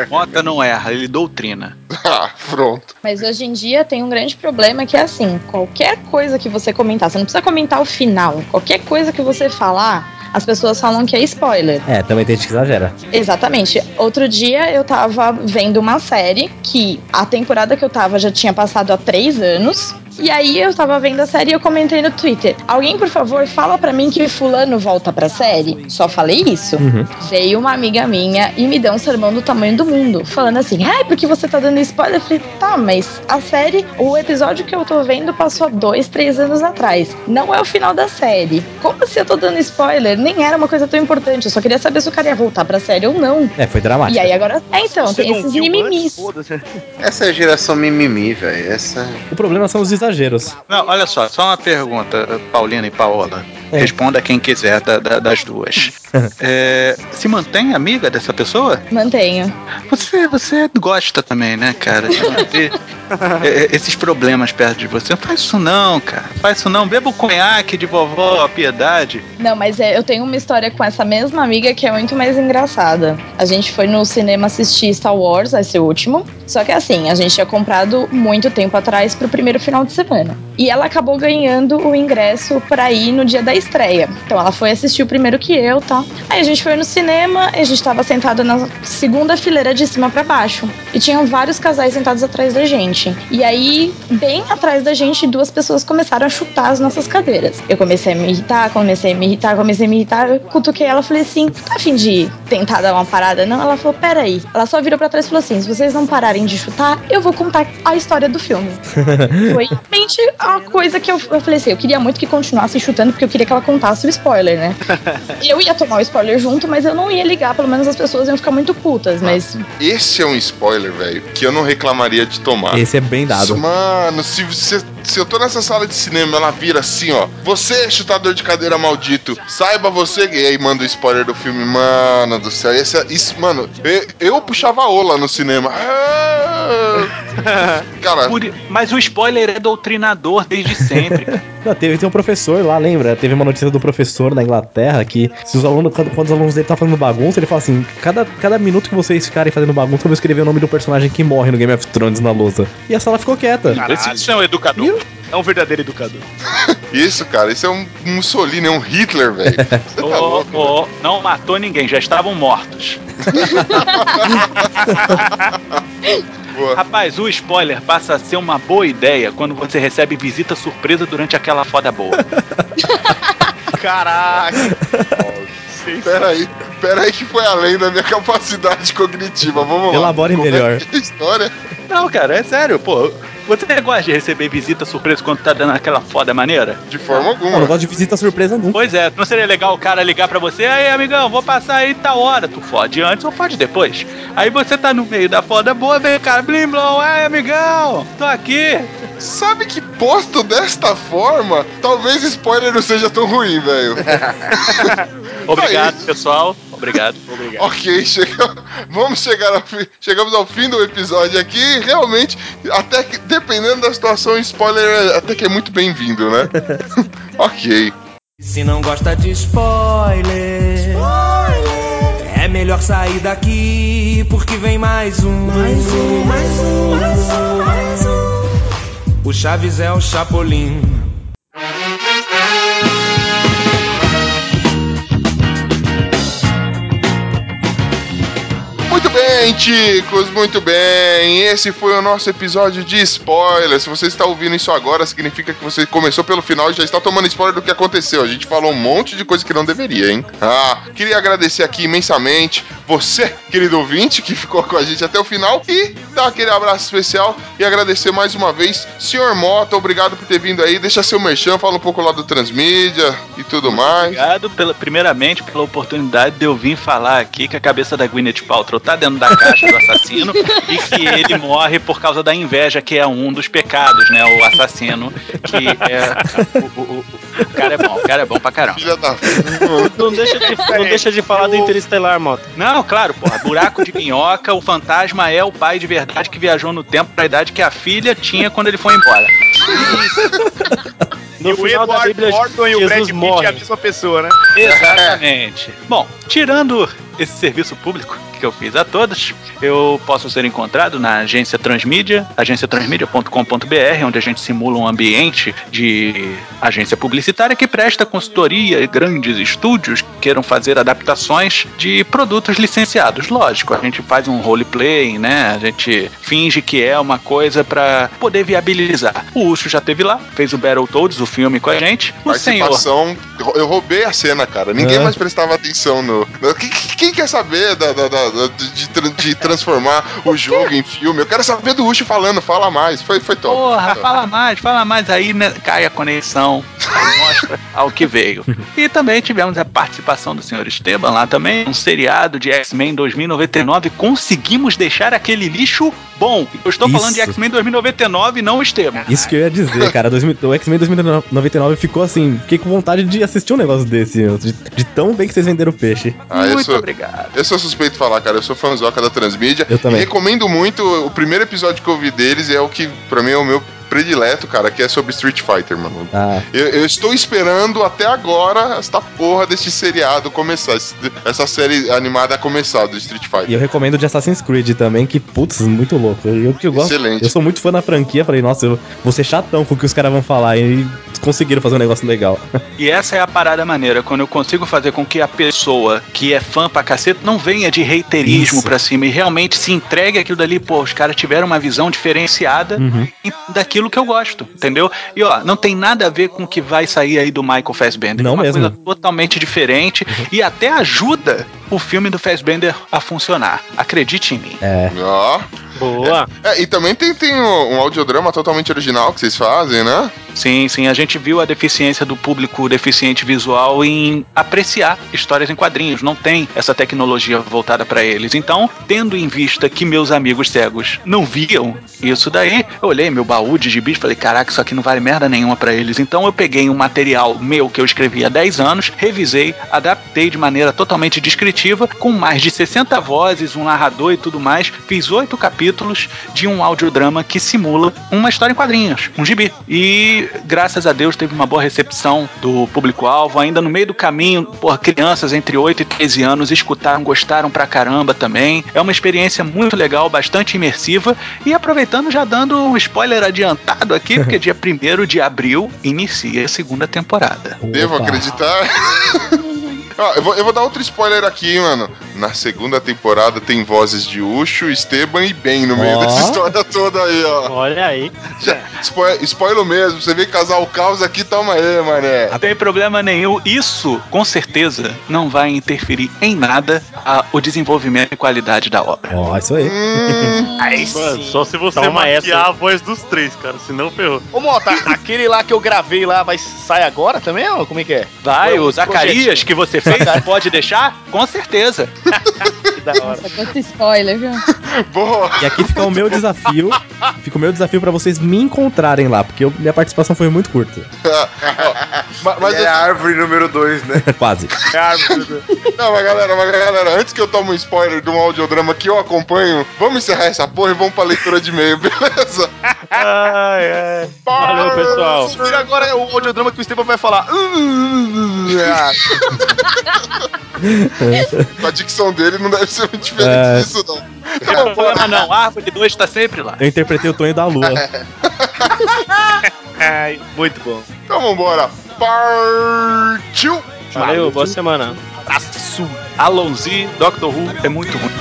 Mota não erra, ele doutrina. Ah, pronto. Mas hoje em dia tem um grande problema que é assim, qualquer coisa que você comentar, você não precisa comentar o final, qualquer coisa que você falar, as pessoas falam que é spoiler. É, também tem gente que exagera. Exatamente. Outro dia eu tava vendo uma série que a temporada que eu tava já tinha passado há três anos. E aí eu tava vendo a série e eu comentei no Twitter. Alguém, por favor, fala pra mim que fulano volta pra série? Só falei isso. Uhum. Veio uma amiga minha e me deu um sermão do tamanho do mundo. Falando assim, ai, porque você tá dando spoiler? Eu falei, tá, mas a série, o episódio que eu tô vendo passou há dois, três anos atrás. Não é o final da série. Como assim eu tô dando spoiler? Nem era uma coisa tão importante. Eu só queria saber se o cara ia voltar pra série ou não. É, foi dramático. E aí agora. É, então, Você tem esses mimimis. antes? Essa é a geração mimimi, velho. Essa. O problema são os exageros. Não, olha só, só uma pergunta, Paulina e Paola. É. Responda quem quiser da- da- das duas. É, se mantém amiga dessa pessoa? Mantenho. Você, você gosta também, né, cara? De manter é, esses problemas perto de você. Não faz isso não, cara. Faz isso não. Beba o conhaque de vovó Piedade. Não, mas é, eu tenho uma história com essa mesma amiga que é muito mais engraçada. A gente foi no cinema assistir Star Wars, esse último. Só que assim, a gente tinha comprado muito tempo atrás pro primeiro final de semana. E ela acabou ganhando o ingresso pra ir no dia da estreia. Então ela foi assistir o primeiro que eu, tá? Aí a gente foi no cinema, a gente tava sentado na segunda fileira de cima pra baixo. E tinham vários casais sentados atrás da gente. E aí, bem atrás da gente, duas pessoas começaram a chutar as nossas cadeiras. Eu comecei a me irritar, comecei a me irritar, comecei a me irritar. Eu cutuquei ela falei assim: tá afim de tentar dar uma parada? Não? Ela falou: peraí. Ela só virou pra trás e falou assim: se vocês não pararem de chutar, eu vou contar a história do filme. Foi realmente a coisa que eu, eu falei assim: eu queria muito que continuasse chutando, porque eu queria que ela contasse o spoiler, né? Eu ia tomar o spoiler junto, mas eu não ia ligar, pelo menos as pessoas iam ficar muito putas, mas. Esse é um spoiler, velho, que eu não reclamaria de tomar. Esse é bem dado. Mano, se, você- se eu tô nessa sala de cinema, ela vira assim, ó. Você, chutador de cadeira maldito, saiba você. E aí manda o spoiler do filme, mano do céu. Esse, é- isso, mano, eu, eu puxava a ola no cinema. Ah! Cara, Por- mas o spoiler é doutrinador desde sempre. Não, teve, tem um professor lá, lembra? Teve uma notícia do professor na Inglaterra que se os alunos, quando, quando os alunos dele estão fazendo bagunça, ele fala assim: cada, cada minuto que vocês ficarem fazendo bagunça, eu vou escrever o nome do personagem que morre no Game of Thrones na lousa. E a sala ficou quieta. Esse isso é um É um verdadeiro educador. isso, cara, isso é um Mussolini, é um Hitler, velho. Você tá Ô, louco? ô, não matou ninguém, já estavam mortos. Boa. Rapaz, o spoiler passa a ser uma boa ideia quando você recebe visita surpresa durante aquela foda boa. Caraca. Peraí, peraí que foi além da minha capacidade cognitiva. Vamos lá. Elabore Como é melhor. que é história. Não, cara, é sério, pô. Você gosta de receber visita surpresa quando tá dando aquela foda maneira? De forma Eu não alguma. gosto de visita surpresa nunca. Pois é, não seria legal o cara ligar pra você, aí amigão, vou passar aí tal hora. Tu fode antes ou fode depois. Aí você tá no meio da foda boa, vem o cara, blim blom, ai amigão, tô aqui. Sabe que posto desta forma, talvez spoiler não seja tão ruim, velho. Obrigado, Aí. pessoal. Obrigado. ok, chega- vamos chegar ao fi- chegamos ao fim do episódio aqui. Realmente, até que, dependendo da situação, spoiler é- até que é muito bem-vindo, né? ok. Se não gosta de spoiler, é melhor sair daqui porque vem mais um. Mais um, mais um, mais um, mais um. O Chaves é o Chapolin. Muito bem, ticos, muito bem. Esse foi o nosso episódio de spoiler. Se você está ouvindo isso agora, significa que você começou pelo final e já está tomando spoiler do que aconteceu. A gente falou um monte de coisa que não deveria, hein? Ah, queria agradecer aqui imensamente você, querido ouvinte, que ficou com a gente até o final e dar aquele abraço especial e agradecer mais uma vez, senhor Mota, obrigado por ter vindo aí. Deixa seu merchan, fala um pouco lá do Transmídia e tudo mais. Obrigado, pela, primeiramente, pela oportunidade de eu vir falar aqui que a cabeça da Gwyneth Paltrow tá dentro da caixa do assassino e que ele morre por causa da inveja, que é um dos pecados, né? O assassino, que é. O, o- o- o cara é bom, o cara é bom pra caramba. Filha da. Não deixa de, não deixa de falar do Interestelar, moto. Não, claro, porra. Buraco de minhoca, o fantasma é o pai de verdade que viajou no tempo pra idade que a filha tinha quando ele foi embora. No e o Edward Bíblia, Norton e o Brad Jesus Pitt morre. é a mesma pessoa, né? Exatamente. Bom, tirando esse serviço público que eu fiz a todos, eu posso ser encontrado na agência Transmídia, agenciatransmídia.com.br, onde a gente simula um ambiente de agência publicitária que presta consultoria e grandes estúdios que queiram fazer adaptações de produtos licenciados. Lógico, a gente faz um roleplay, né? A gente finge que é uma coisa pra poder viabilizar. O Ucho já teve lá, fez o Battletoads, o filme com a gente. O senhor Participação. Eu roubei a cena, cara. Ninguém É. mais prestava atenção no. no- Quem, quem quer saber da, da- da- de, de transformar o jogo em filme? Eu quero saber do Ucho falando, fala mais. Foi, foi top. Porra, fala mais, fala mais aí, né? Cai a conexão. mostra ao que veio. E também tivemos a participação do senhor Esteban lá também, um seriado de X-Men 2099. Conseguimos deixar aquele lixo bom. Eu estou falando de Isso. X-Men 2099 e não o Esteban. Isso que eu ia dizer, cara. 2000 o X-Men 2099 ficou assim. Fiquei com vontade de assistir um negócio desse, de, de tão bem que vocês venderam o peixe. Ah, eu Muito sou, obrigado. eu sou suspeito de falar, cara. Eu sou fãzoca da Transmídia. Eu também. E recomendo muito. O primeiro episódio que eu vi deles é o que, pra mim, é o meu predileto, cara, que é sobre Street Fighter, mano. Ah, Eu, eu estou esperando até agora esta porra desse seriado começar, esse- essa série animada começar do Street e Fighter. eu recomendo de Assassin's Creed também, que, putz, muito louco. Eu que eu gosto. Excelente. Eu sou muito fã da franquia, falei, nossa, eu vou ser chatão com o que os caras vão falar. E conseguiram fazer um negócio legal. E essa é a parada maneira, quando eu consigo fazer com que a pessoa que é fã pra cacete não venha de reiterismo Isso. pra cima e realmente se entregue aquilo dali, pô, os caras tiveram uma visão diferenciada Uhum. daquilo que eu gosto, entendeu? E ó, não tem nada a ver com o que vai sair aí do Michael Fassbender. Não é uma mesmo. coisa totalmente diferente e até ajuda o filme do Fassbender a funcionar. Acredite em mim. É. Ó. Boa. É, e também tem, tem um, um audiodrama totalmente original que vocês fazem, né? Sim, sim, a gente viu a deficiência do público deficiente visual em apreciar histórias em quadrinhos. Não tem essa tecnologia voltada pra eles. Então, tendo em vista que meus amigos cegos não viam isso daí, eu olhei meu baú de gibis e falei: caraca, isso aqui não vale merda nenhuma pra eles. Então, eu peguei um material meu que eu escrevi há 10 anos, revisei, adaptei de maneira totalmente descritiva, com mais de 60 vozes, um narrador e tudo mais. Fiz oito capítulos de um audiodrama que simula uma história em quadrinhos, um gibi. E graças a Deus teve uma boa recepção do público-alvo. Ainda no meio do caminho, porra, crianças entre 8 e 13 anos escutaram, gostaram pra caramba também. É uma experiência muito legal, bastante imersiva. E aproveitando, já dando um spoiler adiantado aqui, porque dia 1 de abril inicia a segunda temporada. Devo Opa. acreditar. Ó, eu, vou, eu vou dar outro spoiler aqui, mano. Na segunda temporada tem vozes de Ucho, Esteban e Ben no meio Ó. dessa história toda aí, ó. Olha aí. Já, spoiler, spoiler mesmo, você vem casar o caos aqui, toma aí, mané. Não tem problema nenhum. Isso, com certeza, não vai interferir em nada a- o desenvolvimento e qualidade da obra. Ó, isso aí. Hum, Aí Mano, só se você Toma essa maquiar aí. a voz dos três, cara, senão ferrou. Ô, Mota, aquele lá que eu gravei lá vai sai agora também? Ou como é que é? Vai, Foi o Zacarias projetinho. que você fez, pode deixar? Com certeza. Que da hora. Nossa, spoiler, viu? boa. E aqui fica o meu desafio. Fica o meu desafio pra vocês me encontrarem lá, porque eu- minha participação foi muito curta. Ma- Mas, Ele é a árvore número 2, né? Quase. não, mas galera, mas galera, antes que eu tome um spoiler de um audiodrama que eu acompanho, vamos encerrar essa porra e vamos pra leitura de e-mail, beleza? Ai, ai. Valeu, pessoal. E agora é o audiodrama que o Esteban vai falar. Ah, Com a dicção dele não deve ser muito diferente É. disso, não. Não tem problema não, a árvore 2 tá sempre lá. Eu interpretei o Tonho da Lua. Ai, muito bom. Então vambora. Partiu! Valeu, boa semana. Abraço. Alonzi, Doctor Who é muito ruim.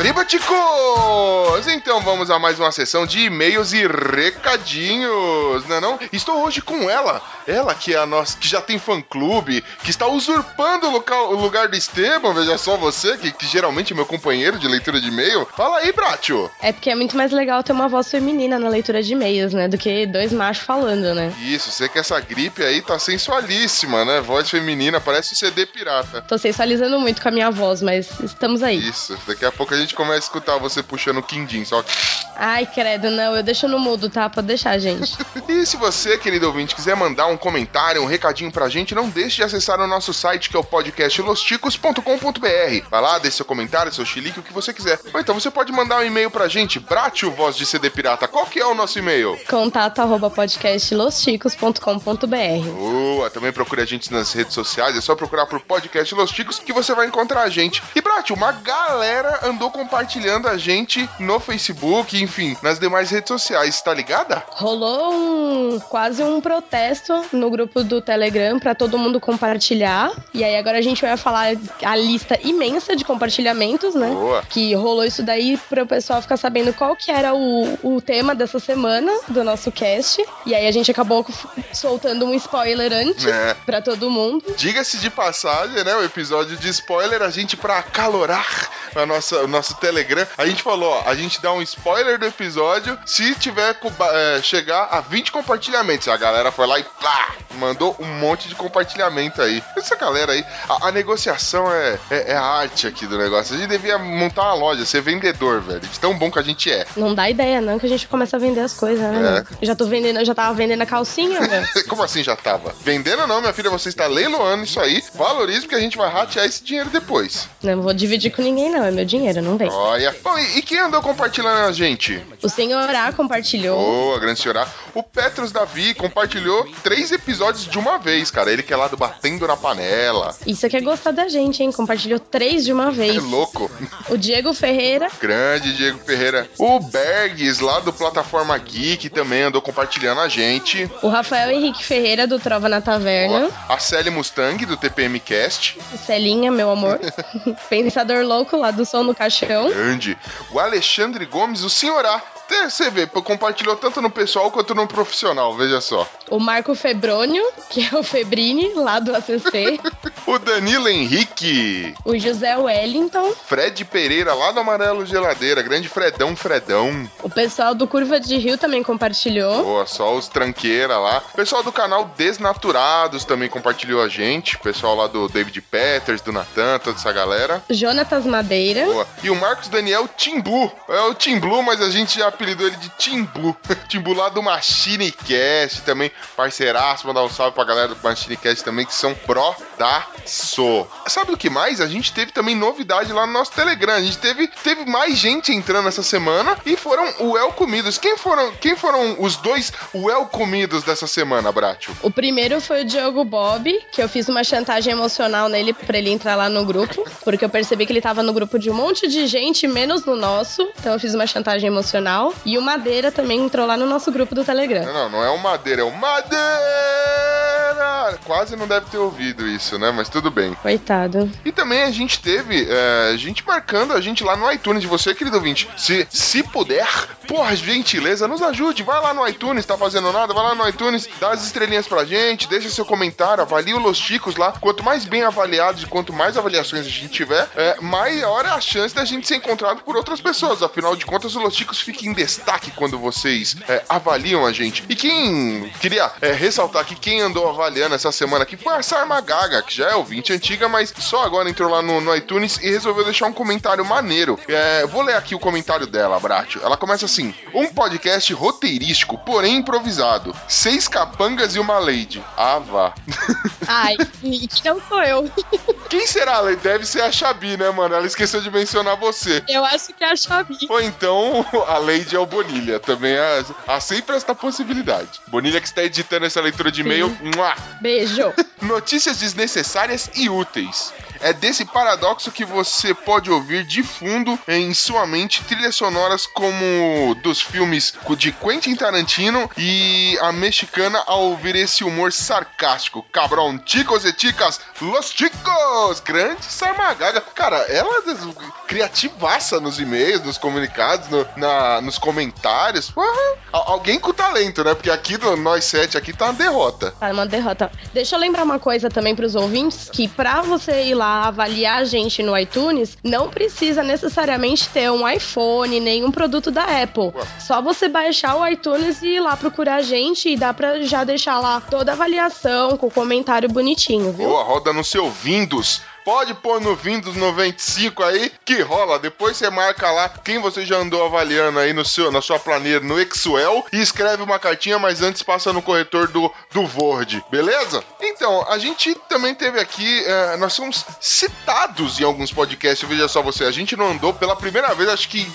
Arriba, ticos! Então vamos a mais uma sessão de e-mails e recadinhos, não é não? Estou hoje com ela, ela que é a nossa, que já tem fã-clube, que está usurpando o, local- o lugar do Esteban, veja só você, que, que geralmente é meu companheiro de leitura de e-mail. Fala aí, Bratio! É porque é muito mais legal ter uma voz feminina na leitura de e-mails, né? Do que dois machos falando, né? Isso, sei que essa gripe aí tá sensualíssima, né? Voz feminina, parece um CD pirata. Tô sensualizando muito com a minha voz, mas estamos aí. Isso, daqui a pouco a gente começa a escutar você puxando o quindim, só que... Ai, credo, não, eu deixo no mudo, tá? Pode deixar, gente. E se você, querido ouvinte, quiser mandar um comentário, um recadinho pra gente, não deixe de acessar o nosso site que é o podcast losticos.com.br. Vai lá, deixe seu comentário, seu chilique, o que você quiser. Ou então você pode mandar um e-mail pra gente, Bratio Voz de CD Pirata. Qual que é o nosso e-mail? Contato arroba podcastlosticos.com.br. Boa, também procure a gente nas redes sociais, é só procurar por podcast Los Ticos que você vai encontrar a gente. E Bratio, uma galera andou rolou compartilhando a gente no Facebook, enfim, nas demais redes sociais, tá ligada? Rolou um quase um protesto no grupo do Telegram pra todo mundo compartilhar. E aí agora a gente vai falar a lista imensa de compartilhamentos, né? Boa. Que rolou isso daí para o pessoal ficar sabendo qual que era o, o tema dessa semana do nosso cast. E aí a gente acabou soltando um spoiler antes É. pra todo mundo. Diga-se de passagem, né? O episódio de spoiler, a gente, pra acalorar a nossa, o nosso Telegram, a gente falou, ó, a gente dá um spoiler do episódio se tiver é, chegar a 20 compartilhamentos. A galera foi lá e plá, mandou um monte de compartilhamento aí. Essa galera aí, a, a negociação é, é, é a arte aqui do negócio. A gente devia montar uma loja, ser vendedor, velho. De tão bom que a gente é. Não dá ideia, não, que a gente começa a vender as coisas, né? É. já tô vendendo, eu já tava vendendo a calcinha, meu. Como assim já tava? Vendendo não, minha filha, você está leiloando isso aí. Valorize porque a gente vai ratear esse dinheiro depois. Não vou dividir com ninguém, não. É meu dinheiro, não vem. Olha. Bom, e, e quem andou compartilhando a gente? O senhor A compartilhou. Boa, grande senhora. O Petros Davi compartilhou três episódios de uma vez, cara. Ele que é lá do Batendo na Panela. Isso aqui é gostar da gente, hein? Compartilhou três de uma vez. É louco. O Diego Ferreira, Grande Diego Ferreira. O Bergs, lá do Plataforma Geek, também andou compartilhando a gente. o Rafael Henrique Ferreira, do Trova na Taverna. Boa. A Sally Mustang, do TPM Cast. Celinha, meu amor. Pensador Louco, lá do Som no Caixão. Grande. O Alexandre Gomes, o senhorá. Até Você vê, compartilhou tanto no pessoal quanto no profissional, veja só. O Marco Febrônio, que é o Febrini, lá do ACC. O Danilo Henrique. o José Wellington. Fred Pereira, lá do Amarelo Geladeira. Grande Fredão, Fredão. O pessoal do Curva de Rio também compartilhou. Boa, só os tranqueira lá. O pessoal do canal Desnaturados também compartilhou a gente. O pessoal lá do David Peters, do Natan, toda essa galera. Jonatas Madeira. Boa. E o Marcos Daniel Timbu. É o Timbu, mas a gente já apelidou ele de Timbu. Timbu lá do Machine Cast também. Parceiraço, mandar um salve pra galera do Machine Cast também, que são pró da So. Sabe o que mais? A gente teve também novidade lá no nosso Telegram. A gente teve, teve mais gente entrando essa semana e foram o El Comidos. Quem foram, quem foram os dois El Comidos dessa semana, Bratio? O primeiro foi o Diogo Bob, que eu fiz uma chantagem emocional nele pra ele entrar lá no grupo, porque eu percebi que ele tava no grupo de um monte de gente, menos no nosso. Então eu fiz uma chantagem emocional. E o Madeira também entrou lá no nosso grupo do Telegram. Não, não, não é o Madeira, é o Madeira! Bade Quase não deve ter ouvido isso, né? Mas tudo bem. Coitado. E também a gente teve é, gente marcando a gente lá no iTunes de você, querido ouvinte. Se, se puder, por gentileza, nos ajude. Vai lá no iTunes, tá fazendo nada? Vai lá no iTunes, dá as estrelinhas pra gente, deixa seu comentário, avalie o Los Chicos lá. Quanto mais bem avaliados e quanto mais avaliações a gente tiver, é, maior é a chance da gente ser encontrado por outras pessoas. Afinal de contas, o Los Chicos fica em destaque quando vocês é, avaliam a gente. E quem queria é, ressaltar que quem andou avaliando essa semana aqui foi a Sarma Gaga, que já é ouvinte antiga, mas só agora entrou lá no, no iTunes e resolveu deixar um comentário maneiro. É, vou ler aqui o comentário dela, Bratio. Ela começa assim: um podcast roteirístico, porém improvisado. Seis capangas e uma lady. Ah, vá. Ai, não sou eu. Quem será a lady? Deve ser a Xabi, né, mano? Ela esqueceu de mencionar você. Eu acho que é a Xabi. Ou então a Lady é o Bonilha. Também há, há sempre esta possibilidade. Bonilha que está editando essa leitura de e-mail. Mua! Beijo. Notícias desnecessárias e úteis. É desse paradoxo que você pode ouvir de fundo em sua mente trilhas sonoras como dos filmes de Quentin Tarantino e a mexicana ao ouvir esse humor sarcástico. Cabrão, chicos e chicas, los chicos! Grande Sarmagaga. Cara, ela é criativaça nos e-mails, nos comunicados, no- na, nos comentários. Porra, alguém com talento, né? Porque aqui do Nós Sete aqui tá uma derrota. Tá, uma derrota. Deixa eu lembrar uma coisa também pros ouvintes, que pra você ir lá avaliar a gente no iTunes, não precisa necessariamente ter um iPhone, nenhum produto da Apple. Só você baixar o iTunes e ir lá procurar a gente e dá pra já deixar lá toda a avaliação com comentário bonitinho, viu? Boa, roda no seu Windows. Pode pôr no Windows 95 aí que rola. Depois você marca lá quem você já andou avaliando aí no seu, na sua planilha no Excel e escreve uma cartinha, mas antes passa no corretor do, do Word, beleza? Então, a gente também teve aqui, eh, nós somos citados em alguns podcasts, veja só você, a gente não andou pela primeira vez, acho que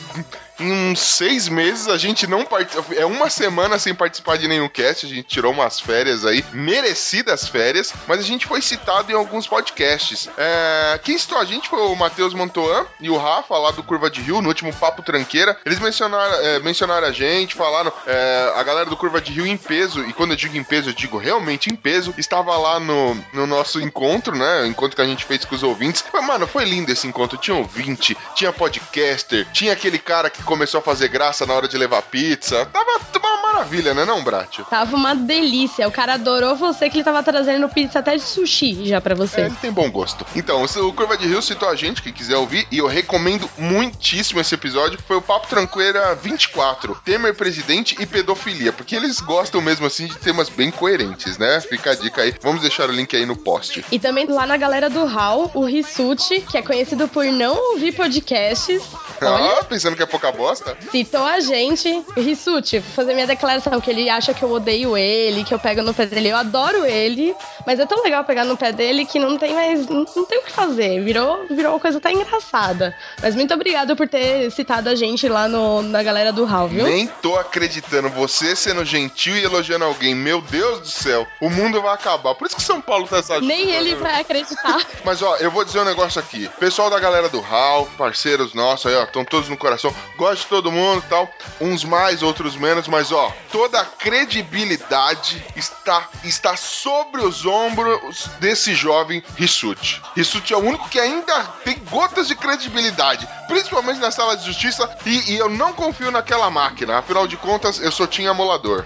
uns seis meses a gente não participa. É uma semana sem participar de nenhum cast. A gente tirou umas férias aí, merecidas férias, mas a gente foi citado em alguns podcasts. É, quem citou a gente foi o Matheus Mantoan e o Rafa, lá do Curva de Rio, no último Papo Tranqueira. Eles mencionaram, é, mencionaram a gente, falaram é, a galera do Curva de Rio em peso, e quando eu digo em peso, eu digo realmente em peso, estava lá no, no nosso encontro, né? O encontro que a gente fez com os ouvintes. Mas, mano, foi lindo esse encontro. Tinha ouvinte, tinha podcaster, tinha aquele cara que começou a fazer graça na hora de levar pizza. Tava, uma maravilha, né, não, Brat? Tava uma delícia. O cara adorou você que ele tava trazendo pizza até de sushi já pra você. É, ele tem bom gosto. Então, o Curva de Rio citou a gente, que quiser ouvir, e eu recomendo muitíssimo esse episódio. Foi o Papo Tranqueira 24, Temer Presidente e Pedofilia, porque eles gostam mesmo assim de temas bem coerentes, né? Fica a dica aí. Vamos deixar o link aí no post. E também lá na galera do HAL, o Rissuti, que é conhecido por não ouvir podcasts, Ah, pensando que é pouca bosta? citou a gente. Rissuti, vou fazer minha declaração, que ele acha que eu odeio ele, que eu pego no pé dele. Eu adoro ele, mas é tão legal pegar no pé dele que não tem mais. Não, não tem o que fazer. Virou, virou uma coisa até engraçada. Mas muito obrigado por ter citado a gente lá no, na galera do HAL, viu? Nem tô acreditando. Você sendo gentil e elogiando alguém. Meu Deus do céu. O mundo vai acabar. Por isso que São Paulo tá essa Nem ele vai acreditar. Mas ó, eu vou dizer um negócio aqui. Pessoal da galera do HAL, parceiros nossos aí, ó, estão todos no coração. Gosto de todo mundo e tal. Uns mais, outros menos, mas ó, toda a credibilidade está, está sobre os ombros desse jovem Rissuti. Rissuti é o único que ainda tem gotas de credibilidade, principalmente na sala de justiça, e, e eu não confio naquela máquina. Afinal de contas, eu sou Tim Amolador.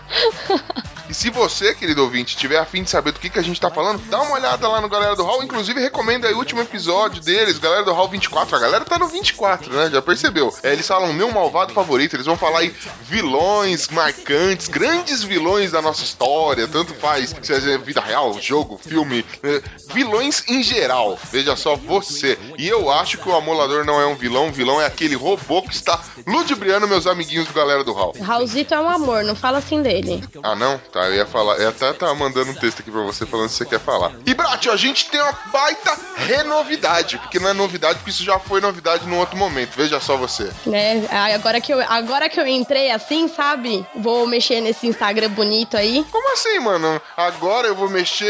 E se você, querido ouvinte, tiver afim de saber do que, que a gente tá falando, dá uma olhada lá no Galera do Hall. Inclusive, recomendo aí o último episódio deles, Galera do Hall 24. A galera tá no 24, né? Já percebeu? É, eles falam meu malvado favorito. Eles vão falar aí vilões marcantes, grandes vilões da nossa história. Tanto faz se é vida real, jogo, filme. é, vilões em geral. Veja só você. E eu acho que o Amolador não é um vilão. O vilão é aquele robô que está ludibriando meus amiguinhos do Galera do Hall. Raulzito é um amor, não fala assim dele. Ah, não? Tá, eu ia falar. Eu até tava mandando um texto aqui pra você falando se você quer falar. E, Brat, a gente tem uma baita renovidade, porque não é novidade, porque isso já foi novidade num outro momento. Veja só você. Né? Agora que, eu, agora que eu entrei assim, sabe? Vou mexer nesse Instagram bonito aí. Como assim, mano? Agora eu vou mexer.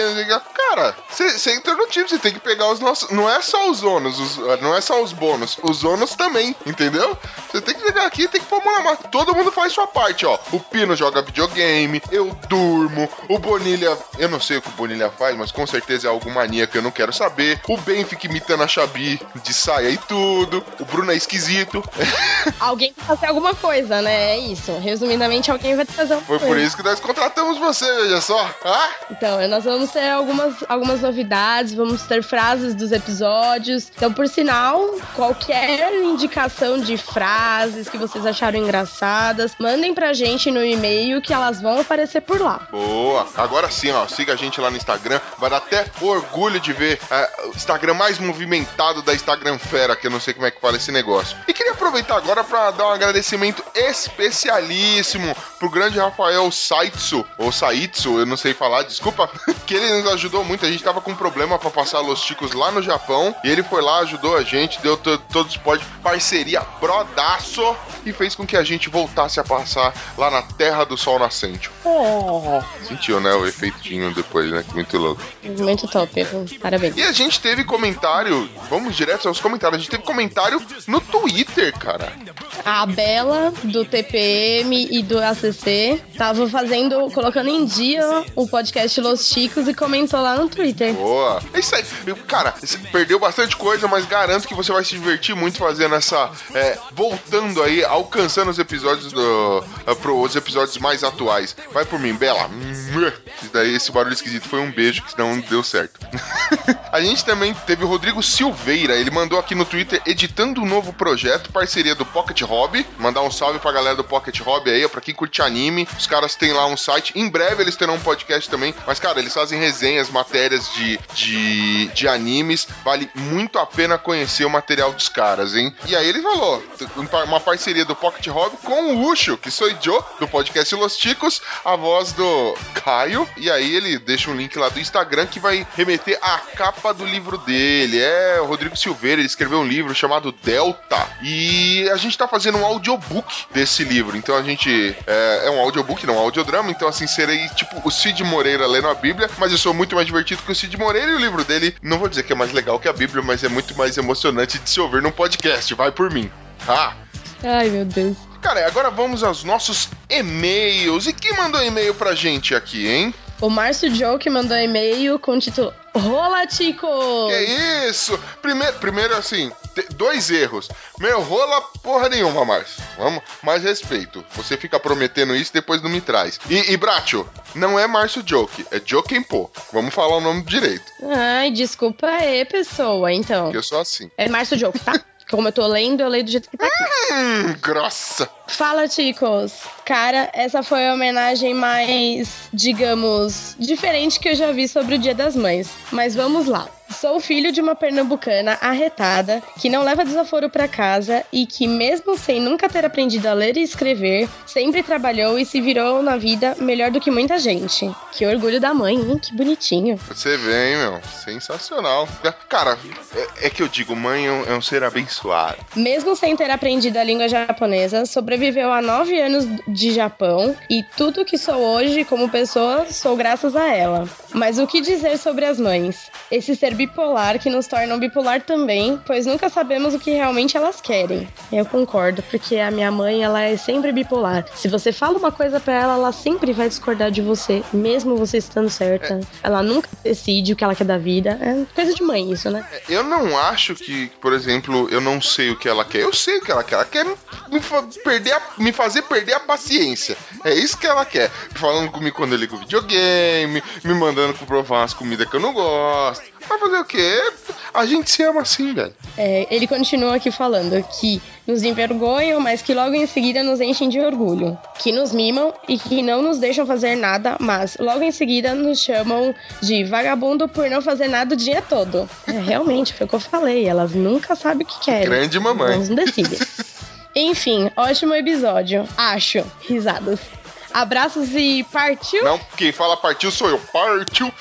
Cara, você entrou no time, você tem que pegar os nossos. Não é só os ônus, os- não é só os bônus, os ônus também, entendeu? Você tem que chegar aqui tem que pôr a mão na massa. Todo mundo faz sua parte, ó. O Pino joga videogame, eu durmo, o Bonilha. Eu não sei o que o Bonilha faz, mas com certeza é algo mania que eu não quero saber. O Ben fica imitando a Xabi de saia e tudo. O Bruno é esquisito. Alguém tem que fazer alguma coisa, né? É isso. Resumidamente, alguém vai fazer alguma Foi coisa. por isso que nós contratamos você, veja só. Ah? Então, nós vamos ter algumas, algumas novidades, vamos ter frases dos episódios. Então, por sinal, qualquer indicação de frases que vocês acharam engraçadas, mandem pra gente no e-mail que elas vão aparecer por lá. Boa! Agora sim, ó, siga a gente lá no Instagram. Vai dar até orgulho de ver é, o Instagram mais movimentado da Instagram Fera, que eu não sei como é que fala esse negócio. E queria aproveitar agora para dar um agradecimento especialíssimo pro grande Rafael Saitsu, ou Saitsu, eu não sei falar, desculpa, que ele nos ajudou muito. A gente tava com um problema para passar Los Chicos lá no Japão, e ele foi lá, ajudou a gente, deu to- todo o suporte, parceria brodaço, e fez com que a gente voltasse a passar lá na Terra do Sol Nascente. Sentiu, né? O efeitinho depois, né? Muito louco. Muito top, parabéns. E a gente teve comentário, vamos direto aos comentários. A gente teve comentário no Twitter, cara. A Bela, do TPM e do ACC, tava fazendo, colocando em dia o podcast Los Chicos e comentou lá no Twitter. Boa. É isso aí. Cara, perdeu bastante coisa, mas garanto que você vai se divertir muito fazendo essa. é, voltando aí, alcançando os episódios do. Uh, pro, os episódios mais atuais. Vai por mim, Bela. Daí, esse barulho esquisito foi um beijo, que não deu certo. a gente também teve o Rodrigo Silveira. Ele mandou aqui no Twitter editando um novo projeto, parceria do Pocket Hobby. Mandar um salve pra galera do Pocket Hobby aí, pra quem curte Anime. Os caras têm lá um site. Em breve eles terão um podcast também. Mas, cara, eles fazem resenhas, matérias de, de, de animes. Vale muito a pena conhecer o material dos caras, hein? E aí ele falou: uma parceria do Pocket Hobby com o Ucho, que sou Joe, do podcast Los Ticos, a voz do Caio. E aí ele deixa um link lá do Instagram que vai remeter à capa do livro dele. É o Rodrigo Silveira, ele escreveu um livro chamado Delta. E a gente tá fazendo um audiobook desse livro. Então a gente. É, é um audiobook, não um audiodrama. Então, assim, serei tipo o Cid Moreira lendo a Bíblia, mas eu sou muito mais divertido que o Cid Moreira e o livro dele. Não vou dizer que é mais legal que a Bíblia, mas é muito mais emocionante de se ouvir num podcast. Vai por mim. Ah! Ai, meu Deus. Cara, agora vamos aos nossos e-mails. E quem mandou e-mail pra gente aqui, hein? O Márcio Joe que mandou e-mail com o título Rola, Tico! Que isso? Primeiro, primeiro assim, dois erros. Meu, rola porra nenhuma, Márcio. Vamos, mais respeito. Você fica prometendo isso depois não me traz. E, e Bracho, não é Márcio Joke, é Jokenpô. Vamos falar o nome direito, Ai, desculpa aí, pessoa, então. porque eu sou assim. É Márcio Joe, tá? Como eu tô lendo, eu leio do jeito que tá aqui. Hum, grossa. Fala, Ticos! Cara, essa foi a homenagem mais, digamos, diferente que eu já vi sobre o Dia das Mães. Mas vamos lá. Sou filho de uma pernambucana arretada que não leva desaforo pra casa e que, mesmo sem nunca ter aprendido a ler e escrever, sempre trabalhou e se virou na vida melhor do que muita gente. Que orgulho da mãe, hein? Que bonitinho. Você vê, hein, meu? Sensacional. Cara, é, é que eu digo, mãe é um, é um ser abençoado. Mesmo sem ter aprendido a língua japonesa, sobreviveu a nove anos de Japão e tudo que sou hoje como pessoa sou graças a ela. Mas o que dizer sobre as mães? Esse ser bipolar que nos tornam bipolar também, pois nunca sabemos o que realmente elas querem. Eu concordo, porque a minha mãe, ela é sempre bipolar. Se você fala uma coisa pra ela, ela sempre vai discordar de você, mesmo você estando certa. Ela nunca decide o que ela quer da vida. É coisa de mãe isso, né? Eu não acho que, por exemplo, eu não sei o que ela quer. Eu sei o que ela quer. Ela quer me, fa- perder a- me fazer perder a paciência. É isso que ela quer. Falando comigo quando eu ligo videogame, me mandando provar umas comidas que eu não gosto. Vai fazer o quê? A gente se ama assim, velho. É, ele continua aqui falando que nos envergonham, mas que logo em seguida nos enchem de orgulho. Que nos mimam e que não nos deixam fazer nada, mas logo em seguida nos chamam de vagabundo por não fazer nada o dia todo. É, realmente, foi o que eu falei. Elas nunca sabem o que querem. Grande mamãe. Elas não decidem. Enfim, ótimo episódio. Acho. Risadas. Abraços e partiu. Não, quem fala partiu sou eu. Partiu.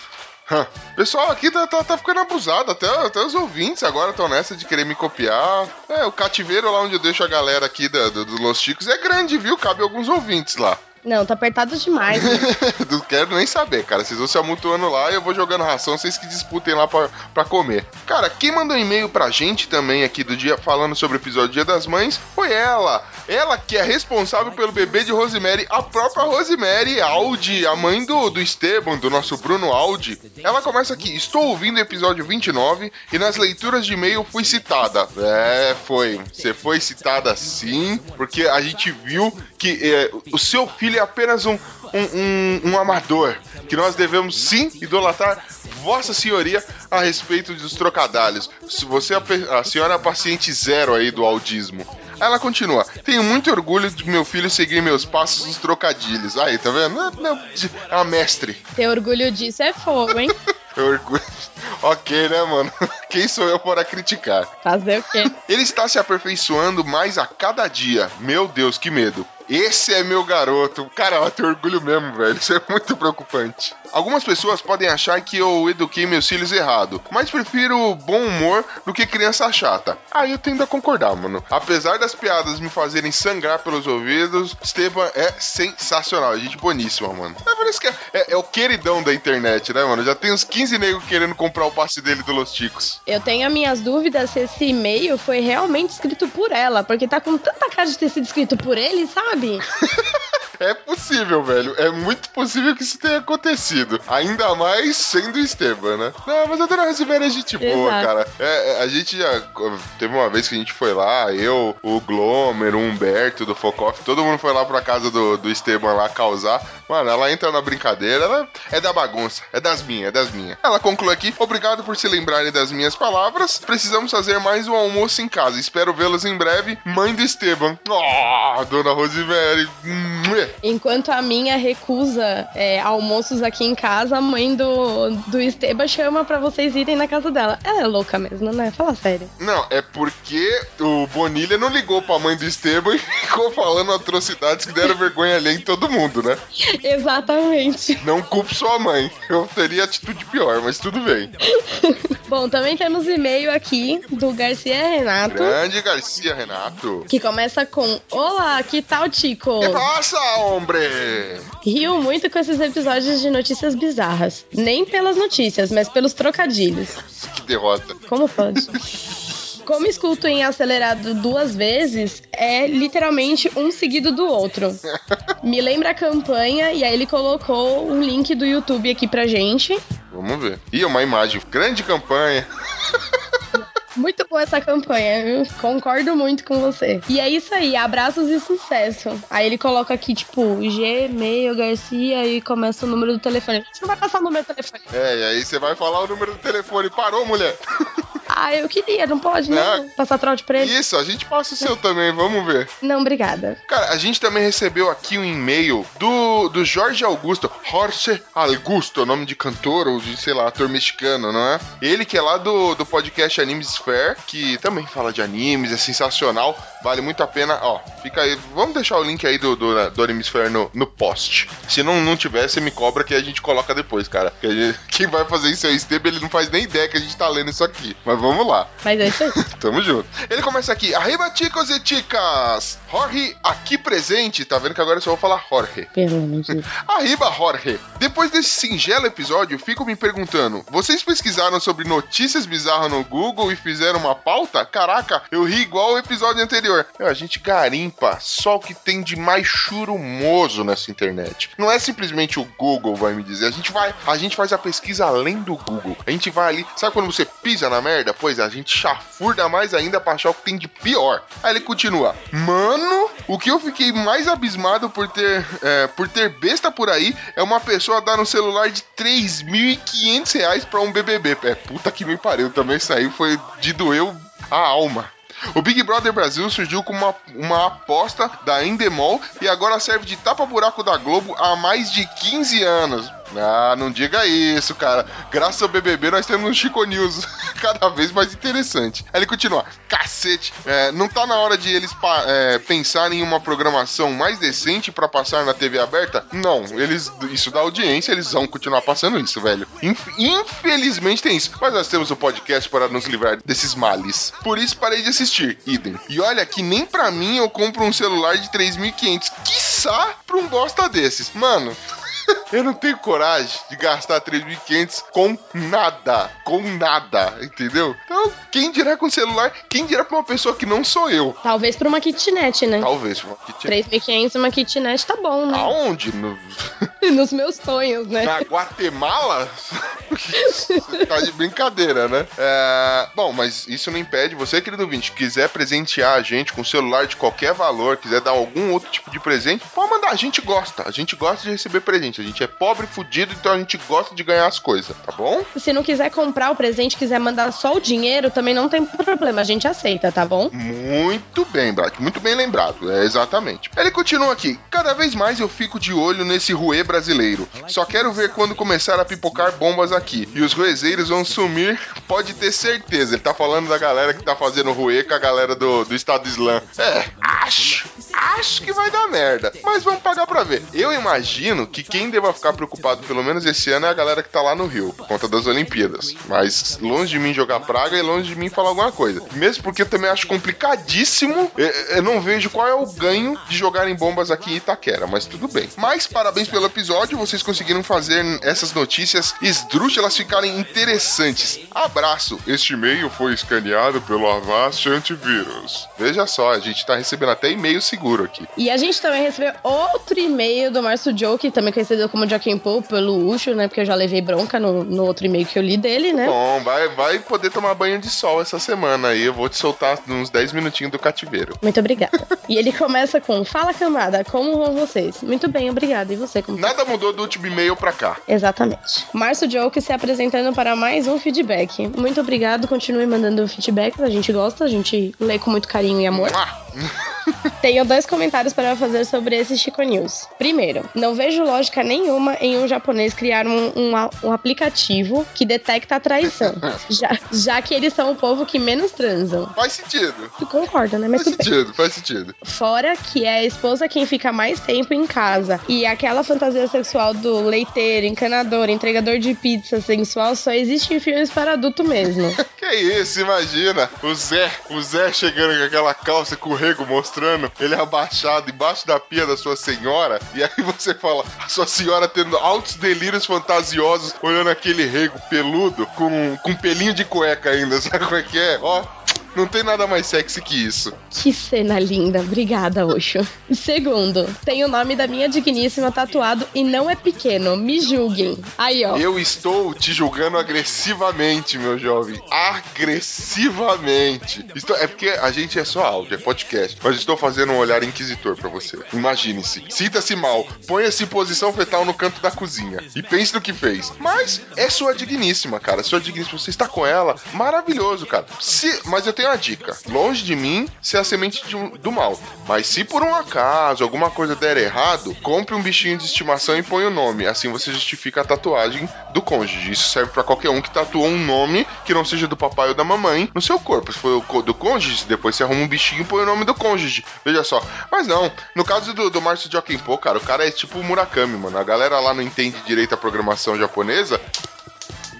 Pessoal aqui tá, tá, tá ficando abusado. Até, até os ouvintes agora estão nessa de querer me copiar. É, o cativeiro lá onde eu deixo a galera aqui da- do, do Los Chicos é grande, viu? Cabe alguns ouvintes lá. Não, tá apertado demais. Não quero nem saber, cara. Vocês vão se amontoando lá e eu vou jogando ração, vocês que disputem lá pra comer. Cara, quem mandou um e-mail pra gente também aqui do dia, falando sobre o episódio Dia das Mães, foi ela. Ela que é responsável pelo bebê de Rosemary, a própria Rosemary Aldi, a mãe do, do Esteban, do nosso Bruno Aldi. Ela começa aqui: Estou ouvindo o episódio 29 e nas leituras de e-mail fui citada. É, foi. Você foi citada sim, porque a gente viu que é, o seu filho é apenas um, um, um, um amador. Que nós devemos sim idolatrar Vossa Senhoria a respeito dos trocadalhos. Se você a, a senhora é a paciente zero aí do audismo. Aí Ela continua. Tenho muito orgulho de meu filho seguir meus passos nos trocadilhos. Aí, tá vendo? Não, não, é uma mestre. Ter orgulho disso é fogo, hein? Orgulho. Ok, né, mano? Quem sou eu para criticar? Fazer o quê? Ele está se aperfeiçoando mais a cada dia. Meu Deus, que medo. Esse é meu garoto. Cara, ela tem orgulho mesmo, velho. Isso é muito preocupante. Algumas pessoas podem achar que eu eduquei meus filhos errado, mas prefiro bom humor do que criança chata. Aí eu tendo a concordar, mano. Apesar das piadas me fazerem sangrar pelos ouvidos, Esteban é sensacional. É gente boníssima, mano. É, parece que é, é- é o queridão da internet, né, mano? Já tem uns 15 negros querendo comprar o passe dele do Los Ticos. Eu tenho as minhas dúvidas se esse e-mail foi realmente escrito por ela, porque tá com tanta cara de ter sido escrito por ele, sabe? É possível, velho. É muito possível que isso tenha acontecido. Ainda mais sendo o Esteban, né? Não, mas a dona Rosemary é gente boa, Exato. cara. É, a gente já. Teve uma vez que a gente foi lá, eu, o Glomer, o Humberto do Focoff, todo mundo foi lá pra casa do, do Esteban lá causar. Mano, ela entra na brincadeira, ela é da bagunça, é das minhas, é das minhas. Ela conclui aqui: obrigado por se lembrarem das minhas palavras. Precisamos fazer mais um almoço em casa. Espero vê-los em breve. Mãe do Esteban. Oh, dona Rosemary. Enquanto a minha recusa é, almoços aqui em casa, a mãe do, do Esteban chama pra vocês irem na casa dela. Ela é louca mesmo, né? Fala sério. Não, é porque o Bonilha não ligou pra mãe do Esteban e ficou falando atrocidades que deram vergonha ali em todo mundo, né? Exatamente. Não culpe sua mãe. Eu teria atitude pior, mas tudo bem. Bom, também temos e-mail aqui do Garcia Renato. Grande Garcia Renato. Que começa com Olá, que tal, Tico? Que passa, hombre? Rio muito com esses episódios de notícias bizarras. Nem pelas notícias, mas pelos trocadilhos. Que derrota. Como pode? Como escuto em acelerado duas vezes, é literalmente um seguido do outro. Me lembra a campanha, e aí ele colocou um link do YouTube aqui pra gente. Vamos ver. Ih, uma imagem. Grande campanha. Muito boa essa campanha, viu? Concordo muito com você. E é isso aí, abraços e sucesso. Aí ele coloca aqui, tipo, Gmail, Garcia, e começa o número do telefone. A gente não vai passar o número do telefone. É, e aí você vai falar o número do telefone. Parou, mulher? Ah, eu queria, não pode, né? Não. Passar trote pra ele. Isso, a gente passa o seu também, vamos ver. Não, obrigada. Cara, a gente também recebeu aqui um e-mail do, do Jorge Augusto, Jorge Augusto, nome de cantor ou de, sei lá, ator mexicano, não é? Ele que é lá do, do podcast Animes Fair, que também fala de animes, é sensacional, vale muito a pena. Ó, fica aí, vamos deixar o link aí do, do, do Animes Fair no, no post. Se não, não tiver, você me cobra que a gente coloca depois, cara. Que gente- quem vai fazer isso é o Esteban, ele não faz nem ideia que a gente tá lendo isso aqui. Mas vamos lá. Mas é isso aí. Tamo junto. Ele começa aqui. Arriba, chicos e chicas! Jorge aqui presente. Tá vendo que agora eu só vou falar Jorge. Pelo amor de Deus. Arriba, Jorge! Depois desse singelo episódio, fico me perguntando: vocês pesquisaram sobre notícias bizarras no Google e fizeram uma pauta? Caraca, eu ri igual o episódio anterior. Meu, a gente garimpa só o que tem de mais churumoso nessa internet. Não é simplesmente o Google vai me dizer. A gente vai, a gente faz a pesquisa além do Google. A gente vai ali, sabe quando você pisa na merda? Pois é, a gente chafurda mais ainda pra achar o que tem de pior. Aí ele continua: Mano, o que eu fiquei mais abismado por ter, é, por ter besta por aí é uma pessoa dar um celular de 3.500 reais pra um BBB. É, puta que me pariu, também saiu, foi de doer a alma. O Big Brother Brasil surgiu como uma, uma aposta da Endemol e agora serve de tapa-buraco da Globo há mais de 15 anos. Ah, não diga isso, cara. Graças ao BBB nós temos um Chico News cada vez mais interessante. Aí ele continua: cacete, é, não tá na hora de eles é, pensarem em uma programação mais decente pra passar na TV aberta? Não, eles isso dá audiência, eles vão continuar passando isso, velho. Inf- infelizmente tem isso. Mas nós temos o podcast para nos livrar desses males. Por isso parei de assistir, idem. E olha que nem pra mim eu compro um celular de 3.500, quiçá pra um bosta desses. Mano, eu não tenho coragem de gastar 3.500 com nada. Com nada, entendeu? Então, quem dirá com celular? Quem dirá pra uma pessoa que não sou eu? Talvez pra uma kitnet, né? Talvez. uma kitnet. 3.500 uma kitnet tá bom, né? Aonde? No- Nos meus sonhos, né? Na Guatemala? Tá de brincadeira, né? É, Bom, mas isso não impede você, querido ouvinte, quiser presentear a gente com celular de qualquer valor, quiser dar algum outro tipo de presente, pode mandar. A gente gosta. A gente gosta de receber presente. A gente é pobre, fudido, então a gente gosta de ganhar as coisas, tá bom? Se não quiser comprar o presente, quiser mandar só o dinheiro, também não tem problema, a gente aceita, tá bom? Muito bem, Black. Muito bem lembrado. É exatamente. Ele continua aqui. Cada vez mais eu fico de olho nesse ruê brasileiro. Só quero ver quando começar a pipocar bombas aqui. E os ruezeiros vão sumir, pode ter certeza. Ele tá falando da galera que tá fazendo ruê com a galera do, do Estado Islã. É, acho. Acho que vai dar merda. Mas vamos pagar pra ver. Eu imagino que quem deva ficar preocupado, pelo menos esse ano, é a galera que tá lá no Rio, por conta das Olimpíadas. Mas longe de mim jogar praga e longe de mim falar alguma coisa. Mesmo porque eu também acho complicadíssimo. Eu, eu não vejo qual é o ganho de jogarem bombas aqui em Itaquera, mas tudo bem. Mas parabéns pelo episódio, vocês conseguiram fazer essas notícias esdrúxulas ficarem interessantes. Abraço! Este e-mail foi escaneado pelo Avast Antivírus. Veja só, a gente tá recebendo até e-mail seguro aqui. E a gente também recebeu outro e-mail do Márcio Joke, também conhecido como Joaquim Poe, pelo Ucho, né? Porque eu já levei bronca no, no outro e-mail que eu li dele, né? Bom, vai, vai poder tomar banho de sol essa semana aí. Eu vou te soltar uns 10 minutinhos do cativeiro. Muito obrigada. e ele começa com: Fala camada, como vão vocês? Muito bem, obrigada. E você, como tá? Nada mudou do último e-mail pra cá. Exatamente. Márcio Joke se apresentando para mais um feedback. Muito obrigado, continue mandando feedbacks, a gente gosta, a gente lê com muito carinho e amor. Mua! Dois comentários para fazer sobre esse Chico News. Primeiro, não vejo lógica nenhuma em um japonês criar um, um, um aplicativo que detecta a traição, já, já que eles são o povo que menos transam. Faz sentido. Tu concorda, né? Mas Faz bem. sentido, faz sentido. Fora que é a esposa quem fica mais tempo em casa. E aquela fantasia sexual do leiteiro, encanador, entregador de pizza sensual só existe em filmes para adulto mesmo. Que isso, imagina o Zé, o Zé chegando com aquela calça com o rego mostrando, ele abaixado embaixo da pia da sua senhora, e aí você fala, a sua senhora tendo altos delírios fantasiosos, olhando aquele rego peludo, com, com pelinho de cueca ainda, sabe como é que é? Ó, não tem nada mais sexy que isso. Que cena linda. Obrigada, Oxo. Segundo, tem o nome da minha digníssima tatuado e não é pequeno. Me julguem. Aí, ó. Eu estou te julgando agressivamente, meu jovem. Agressivamente. Estou- é porque a gente é só áudio, é podcast. Mas estou fazendo um olhar inquisitor pra você. Imagine-se. Sinta-se mal. Ponha-se em posição fetal no canto da cozinha. E pense no que fez. Mas é sua digníssima, cara. Sua digníssima. Você está com ela. Maravilhoso, cara. Se, mas eu tenho uma dica. Longe de mim ser a semente de do mal. Mas se por um acaso alguma coisa der errado, compre um bichinho de estimação e põe o nome. Assim você justifica a tatuagem do cônjuge. Isso serve pra qualquer um que tatuou um nome que não seja do papai ou da mamãe no seu corpo. Se co- do cônjuge, depois você arruma um bichinho e põe o nome do cônjuge. Veja só. Mas não, no caso do, do Márcio Jokenpo, cara, o cara é tipo Murakami, mano. A galera lá não entende direito a programação japonesa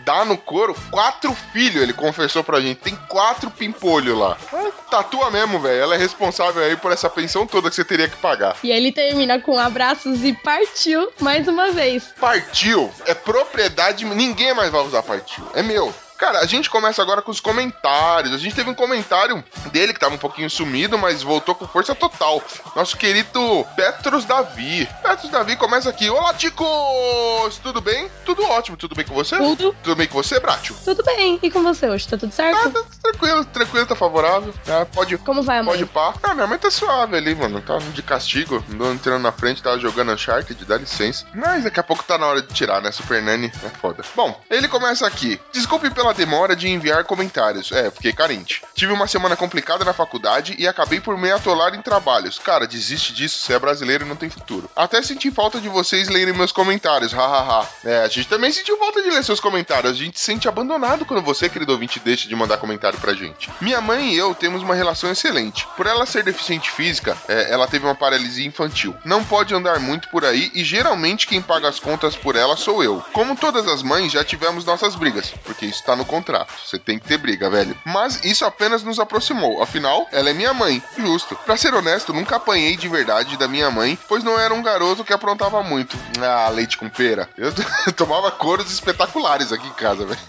dá no couro quatro filhos, ele confessou pra gente. Tem quatro pimpolhos lá. É, Tatua mesmo, velho. Ela é responsável aí por essa pensão toda que você teria que pagar. E ele termina com abraços e partiu mais uma vez. Partiu é propriedade. Ninguém mais vai usar partiu. É meu. Cara, a gente começa agora com os comentários. A gente teve um comentário dele que tava um pouquinho sumido, mas voltou com força total. Nosso querido Petros Davi. Petros Davi começa aqui. Olá, ticos! Tudo bem? Tudo ótimo. Tudo bem com você? Tudo. Tudo bem com você, Bratio? Tudo bem. E com você hoje? Tá tudo certo? Tranquilo, tranquilo, tá favorável. É, pode, Como vai, mãe? pode pá. Ah, minha mãe tá suave ali, mano. Tá de castigo. Andou entrando na frente, tava jogando Uncharted, dá licença. Mas daqui a pouco tá na hora de tirar, né? Super Nani é foda. Bom, ele começa aqui. Desculpe pela demora de enviar comentários. É, fiquei carente. Tive uma semana complicada na faculdade e acabei por me atolar em trabalhos. Cara, desiste disso, você é brasileiro e não tem futuro. Até senti falta de vocês lerem meus comentários, hahaha. É, a gente também sentiu falta de ler seus comentários. A gente se sente abandonado quando você, querido ouvinte, deixa de mandar comentário pra gente. Minha mãe e eu temos uma relação excelente. Por ela ser deficiente física, é, ela teve uma paralisia infantil. Não pode andar muito por aí e geralmente quem paga as contas por ela sou eu. Como todas as mães, já tivemos nossas brigas, porque isso tá no contrato. Você tem que ter briga, velho. Mas isso apenas nos aproximou. Afinal, ela é minha mãe. Justo. Pra ser honesto, nunca apanhei de verdade da minha mãe, pois não era um garoto que aprontava muito. Ah, leite com pera. Eu, eu tomava coros espetaculares aqui em casa, velho.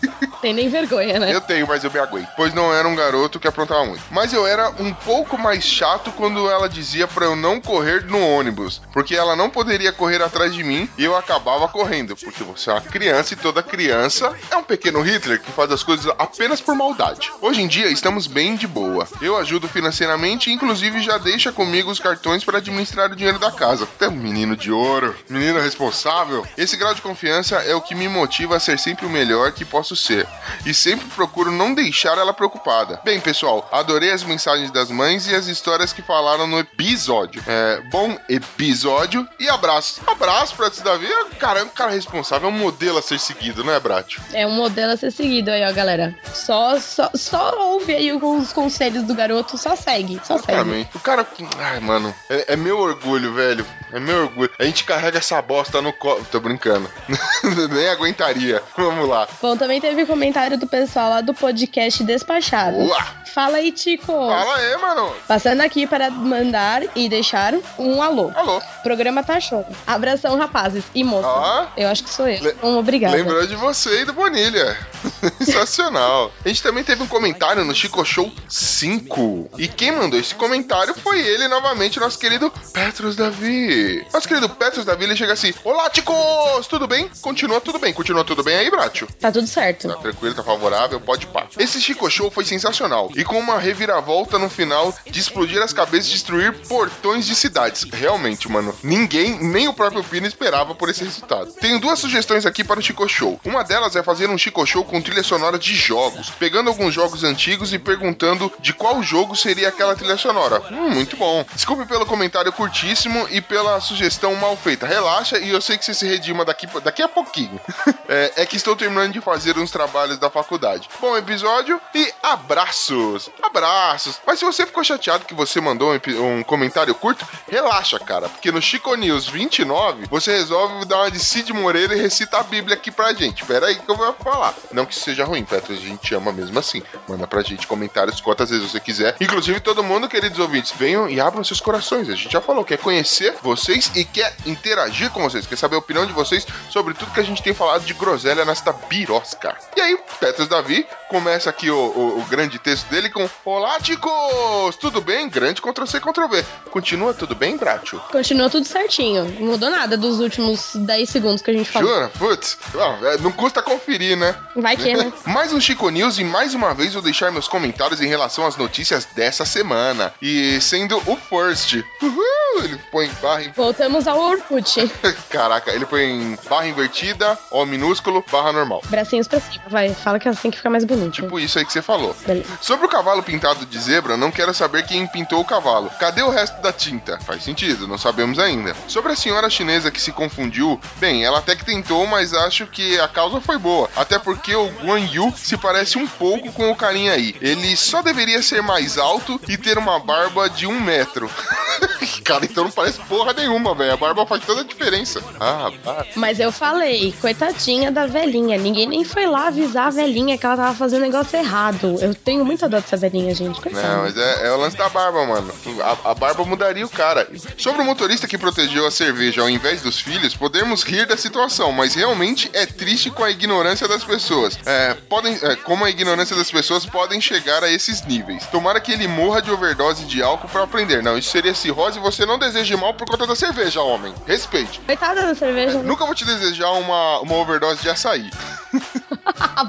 Tem nem vergonha, né? Eu tenho, mas eu me aguento. Pois não era um garoto que aprontava muito. Mas eu era um pouco mais chato quando ela dizia pra eu não correr no ônibus. Porque ela não poderia correr atrás de mim e eu acabava correndo. Porque você é uma criança e toda criança é um pequeno Hitler que faz as coisas apenas por maldade. Hoje em dia estamos bem de boa. Eu ajudo financeiramente e inclusive já deixa comigo os cartões para administrar o dinheiro da casa. Até um menino de ouro, menino responsável. Esse grau de confiança é o que me motiva a ser sempre o melhor que posso ser. E sempre procuro não deixar ela preocupada. Bem, pessoal, adorei as mensagens das mães e as histórias que falaram no episódio. É, bom episódio e abraço. Abraço pra Davi. Cara, um cara responsável, é um modelo a ser seguido, não é, Bratio? É um modelo a ser seguido aí, ó, galera. Só, só, só ouve aí os conselhos do garoto, só segue, só segue. Exatamente. O cara. Ai, mano. É, é meu orgulho, velho. É meu orgulho. A gente carrega essa bosta no colo. Tô brincando. Nem aguentaria. Vamos lá. Bom, também teve comentário do pessoal lá do podcast Despachado. Boa! Fala aí, Tico. Fala aí, mano. Passando aqui para mandar e deixar um alô. Alô. Programa tá show. Abração, rapazes e moças. Ó. Eu acho que sou eu. Um obrigada. Lembrou de você e do Bonilha. Sensacional. A gente também teve um comentário no Chico Show 5. E quem mandou esse comentário foi ele, novamente, nosso querido Petros Davi. Nosso querido Petros Davi, ele chega assim: Olá, ticos! Tudo bem? Continua tudo bem. Continua tudo bem aí, Bratio? Tá tudo certo. Tá tranquilo, tá favorável, pode pá. Esse Chico Show foi sensacional. E com uma reviravolta no final de explodir as cabeças e destruir portões de cidades. Realmente, mano, ninguém, nem o próprio Pino esperava por esse resultado. Tenho duas sugestões aqui para o Chico Show. Uma delas é fazer um Chico Show com trilha sonora de jogos, pegando alguns jogos antigos e perguntando de qual jogo seria aquela trilha sonora. Hum, muito bom. Desculpe pelo comentário curtíssimo e pela sugestão mal feita. Relaxa e eu sei que você se redima daqui, daqui a pouquinho. é, é que estou terminando de fazer uns trabalhos da faculdade. Bom episódio e abraços! Abraços! Mas se você ficou chateado que você mandou um, um comentário curto, relaxa, cara, porque no Chico News 29 você resolve dar uma de Cid Moreira e recita a Bíblia aqui pra gente. Pera aí que eu vou falar. Não que seja ruim, Petro, a gente ama mesmo assim. Manda pra gente comentários quantas vezes você quiser. Inclusive, todo mundo, queridos ouvintes, venham e abram seus corações. A gente já falou, quer conhecer vocês e quer interagir com vocês, quer saber a opinião de vocês sobre tudo que a gente tem falado de groselha nesta birosca. E aí, Petros Davi começa aqui o, o- o grande texto dele com Olá, ticos! Tudo bem? Grande Ctrl-C, Ctrl-V. Continua tudo bem, Bracho? Continua tudo certinho. Não mudou nada dos últimos 10 segundos que a gente falou. Jura? Putz, é, não custa conferir, né? Vai que, mais um Chico News e mais uma vez vou deixar meus comentários em relação às notícias dessa semana. E sendo o first. Uhul, ele põe barra em... Voltamos ao Orkut. Caraca, ele põe em barra invertida, O minúsculo, barra normal. Bracinhos pra cima, vai. Fala que assim que fica mais bonito. Tipo isso aí que você falou. Beleza. Sobre o cavalo pintado de zebra, não quero saber quem pintou o cavalo. Cadê o resto da tinta? Faz sentido, não sabemos ainda. Sobre a senhora chinesa que se confundiu, bem, ela até que tentou, mas acho que a causa foi boa. Até porque o Guan Yu se parece um pouco com o carinha aí. Ele só deveria ser mais alto e ter uma barba de um metro. Cara, então não parece porra nenhuma, velho. A barba faz toda a diferença. Ah, barba. Mas eu falei, coitadinha da velhinha. Ninguém nem foi lá avisar a velhinha que ela tava fazendo negócio errado. Eu tenho muita dor dessa velhinha, gente. Coitada. Não, mas é, é o lance da barba, mano. A, a barba mudaria o cara. Sobre o motorista que protegeu a cerveja ao invés dos filhos, podemos rir da situação, mas realmente é triste com a ignorância das pessoas. É, podem, é, como a ignorância das pessoas podem chegar a esses níveis. Tomara que ele morra de overdose de álcool pra aprender. Não, isso seria cirrose e você não deseja mal por conta da cerveja, homem. Respeite. Coitada da cerveja. Nunca vou te desejar uma, uma overdose de açaí.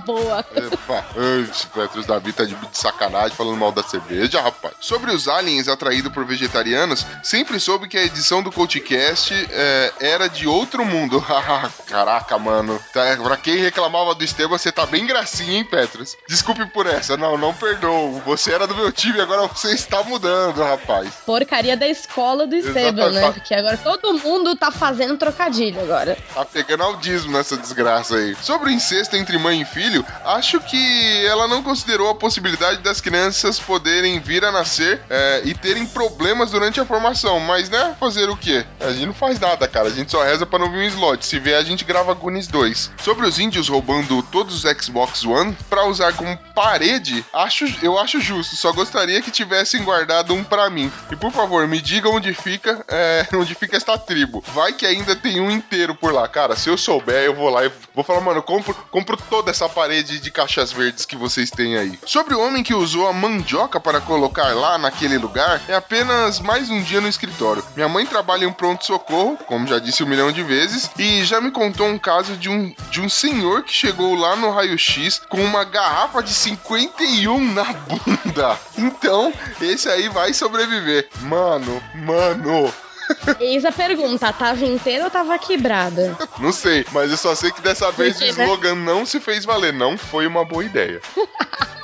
Boa. Epa, esse Petrus Davi tá de de sacanagem falando mal da cerveja, rapaz. Sobre os aliens atraídos por vegetarianos, sempre soube que a edição do CoachCast é, era de outro mundo. Caraca, mano. Tá, pra quem reclamava do Esteban, você tá bem gracinha, hein, Petrus? Desculpe por essa. Não, não perdoo. Você era do meu time, agora você está mudando, rapaz. Porcaria da escola do Esteban, né? Porque agora todo mundo tá fazendo trocadilho agora. Tá pegando audismo nessa desgraça aí. Sobre o incesto entre mãe e filho, acho que ela não considerou a possibilidade das crianças poderem vir a nascer é, e terem problemas durante a formação. Mas, né, fazer o quê? A gente não faz nada, cara. A gente só reza pra não vir um slot. Se vier, a gente grava Goonies 2. Sobre os índios roubando todos os Xbox One pra usar como parede, acho, eu acho justo. Só gostaria que tivessem guardado um pra mim. E por favor, me diga onde fica, é, onde fica esta tribo. Vai que ainda tem um inteiro por lá. Cara, se eu souber, eu vou lá e vou falar, mano, compro, compro toda essa parede de caixas verdes que vocês têm aí. Sobre o homem que usou a mandioca para colocar lá naquele lugar, é apenas mais um dia no escritório. Minha mãe trabalha em pronto-socorro, como já disse um milhão de vezes, e já me contou um caso de um, de um senhor que chegou lá no raio-x com uma garrafa de 51 na bunda. Então, esse aí vai sobreviver. Mano, mano. Eis a pergunta, tava inteira ou tava quebrada? Não sei, mas eu só sei que dessa vez Porque, o né? slogan não se fez valer, não foi uma boa ideia.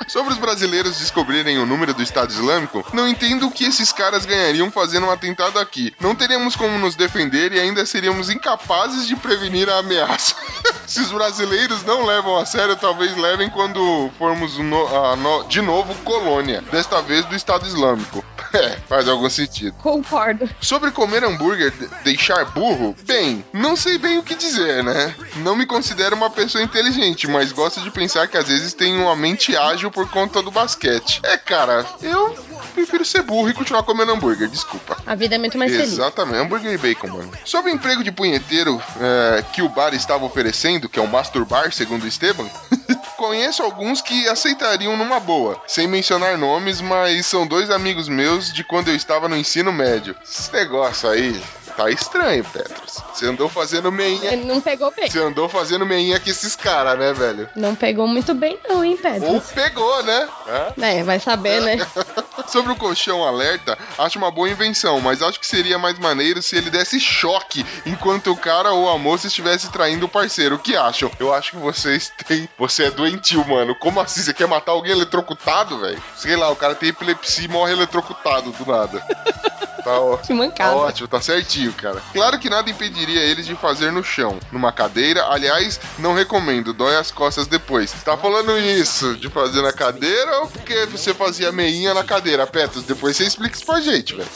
Sobre os brasileiros descobrirem o número do Estado Islâmico, não entendo o que esses caras ganhariam fazendo um atentado aqui. Não teríamos como nos defender e ainda seríamos incapazes de prevenir a ameaça. Se os brasileiros não levam a sério, talvez levem quando formos no- no- de novo colônia, desta vez do Estado Islâmico. É, faz algum sentido. Concordo. Sobre comer hambúrguer de- deixar burro, bem, não sei bem o que dizer, né? Não me considero uma pessoa inteligente, mas gosto de pensar que às vezes tenho uma mente ágil por conta do basquete. É, cara, eu prefiro ser burro e continuar comendo hambúrguer, desculpa. A vida é muito mais feliz. Exatamente, hambúrguer e bacon, mano. Sobre o emprego de punheteiro é, que o bar estava oferecendo, que é o masturbar, segundo Esteban, conheço alguns que aceitariam numa boa, sem mencionar nomes, mas são dois amigos meus de quando eu estava no ensino médio. Esse negócio aí tá estranho, Petros. Você andou fazendo meinha. Ele não pegou bem. Você andou fazendo meinha com esses caras, né, velho? Não pegou muito bem, não, hein, Pedro? Ou pegou, né? Hã? É, vai saber, né? Sobre o colchão alerta, acho uma boa invenção, mas acho que seria mais maneiro se ele desse choque enquanto o cara ou a moça estivesse traindo o parceiro. O que acham? Eu acho que vocês têm. Você é doentio, mano. Como assim? Você quer matar alguém eletrocutado, velho? Sei lá, o cara tem epilepsia e morre eletrocutado do nada. Tá, ó, Que mancada. tá ótimo, tá certinho, cara. Claro que nada impediria eles de fazer no chão, numa cadeira. Aliás, não recomendo, dói as costas depois. Tá falando isso de fazer na cadeira ou porque você fazia meinha na cadeira, Petros? Depois você explica isso pra gente, velho.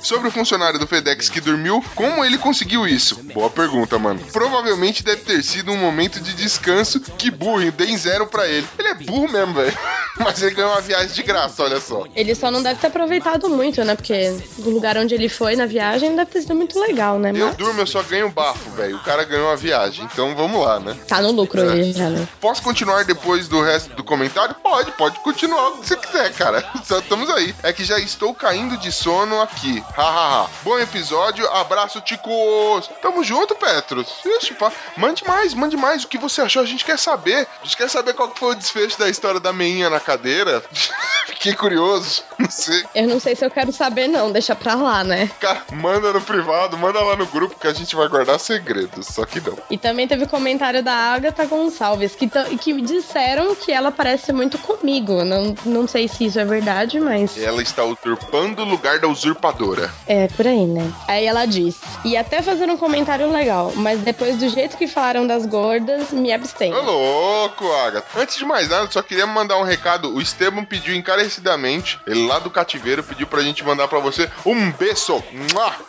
Sobre o funcionário do FedEx que dormiu, como ele conseguiu isso? Boa pergunta, mano. Provavelmente deve ter sido um momento de descanso que burro, dei zero pra ele. Ele é burro mesmo, velho. Mas ele ganhou uma viagem de graça, olha só. Ele só não deve ter aproveitado muito, né? Porque lugar onde ele foi na viagem deve ter sido muito legal, né? Eu Mas durmo, eu só ganho bafo, velho. O cara ganhou uma viagem, então vamos lá, né? tá no lucro É. ele já, né? Posso continuar depois do resto do comentário? Pode, pode continuar o que você quiser, cara. Só estamos aí. É que já estou caindo de sono aqui. Hahaha. Bom episódio, abraço, ticos. Tamo junto, Petros. Ixi, pá. Mande mais, mande mais. O que você achou? A gente quer saber. A gente quer saber qual que foi o desfecho da história da meinha na cadeira. Fiquei curioso. Não sei. Eu não sei se eu quero saber, não. Deixa pra lá, né? Cara, manda no privado, manda lá no grupo que a gente vai guardar segredos. Só que não. E também teve comentário da Agatha Gonçalves, que, que me disseram que ela parece muito comigo. Não, não sei se isso é verdade, mas Ela está usurpando o lugar da usurpadora. é por aí, né? Aí ela diz: e até fazer um comentário legal, mas depois do jeito que falaram das gordas, me abstenho. Ô louco, Agatha. Antes de mais nada, só queria mandar um recado. O Esteban pediu encarecidamente, ele lá do cativeiro pediu pra gente mandar pra você um beijo.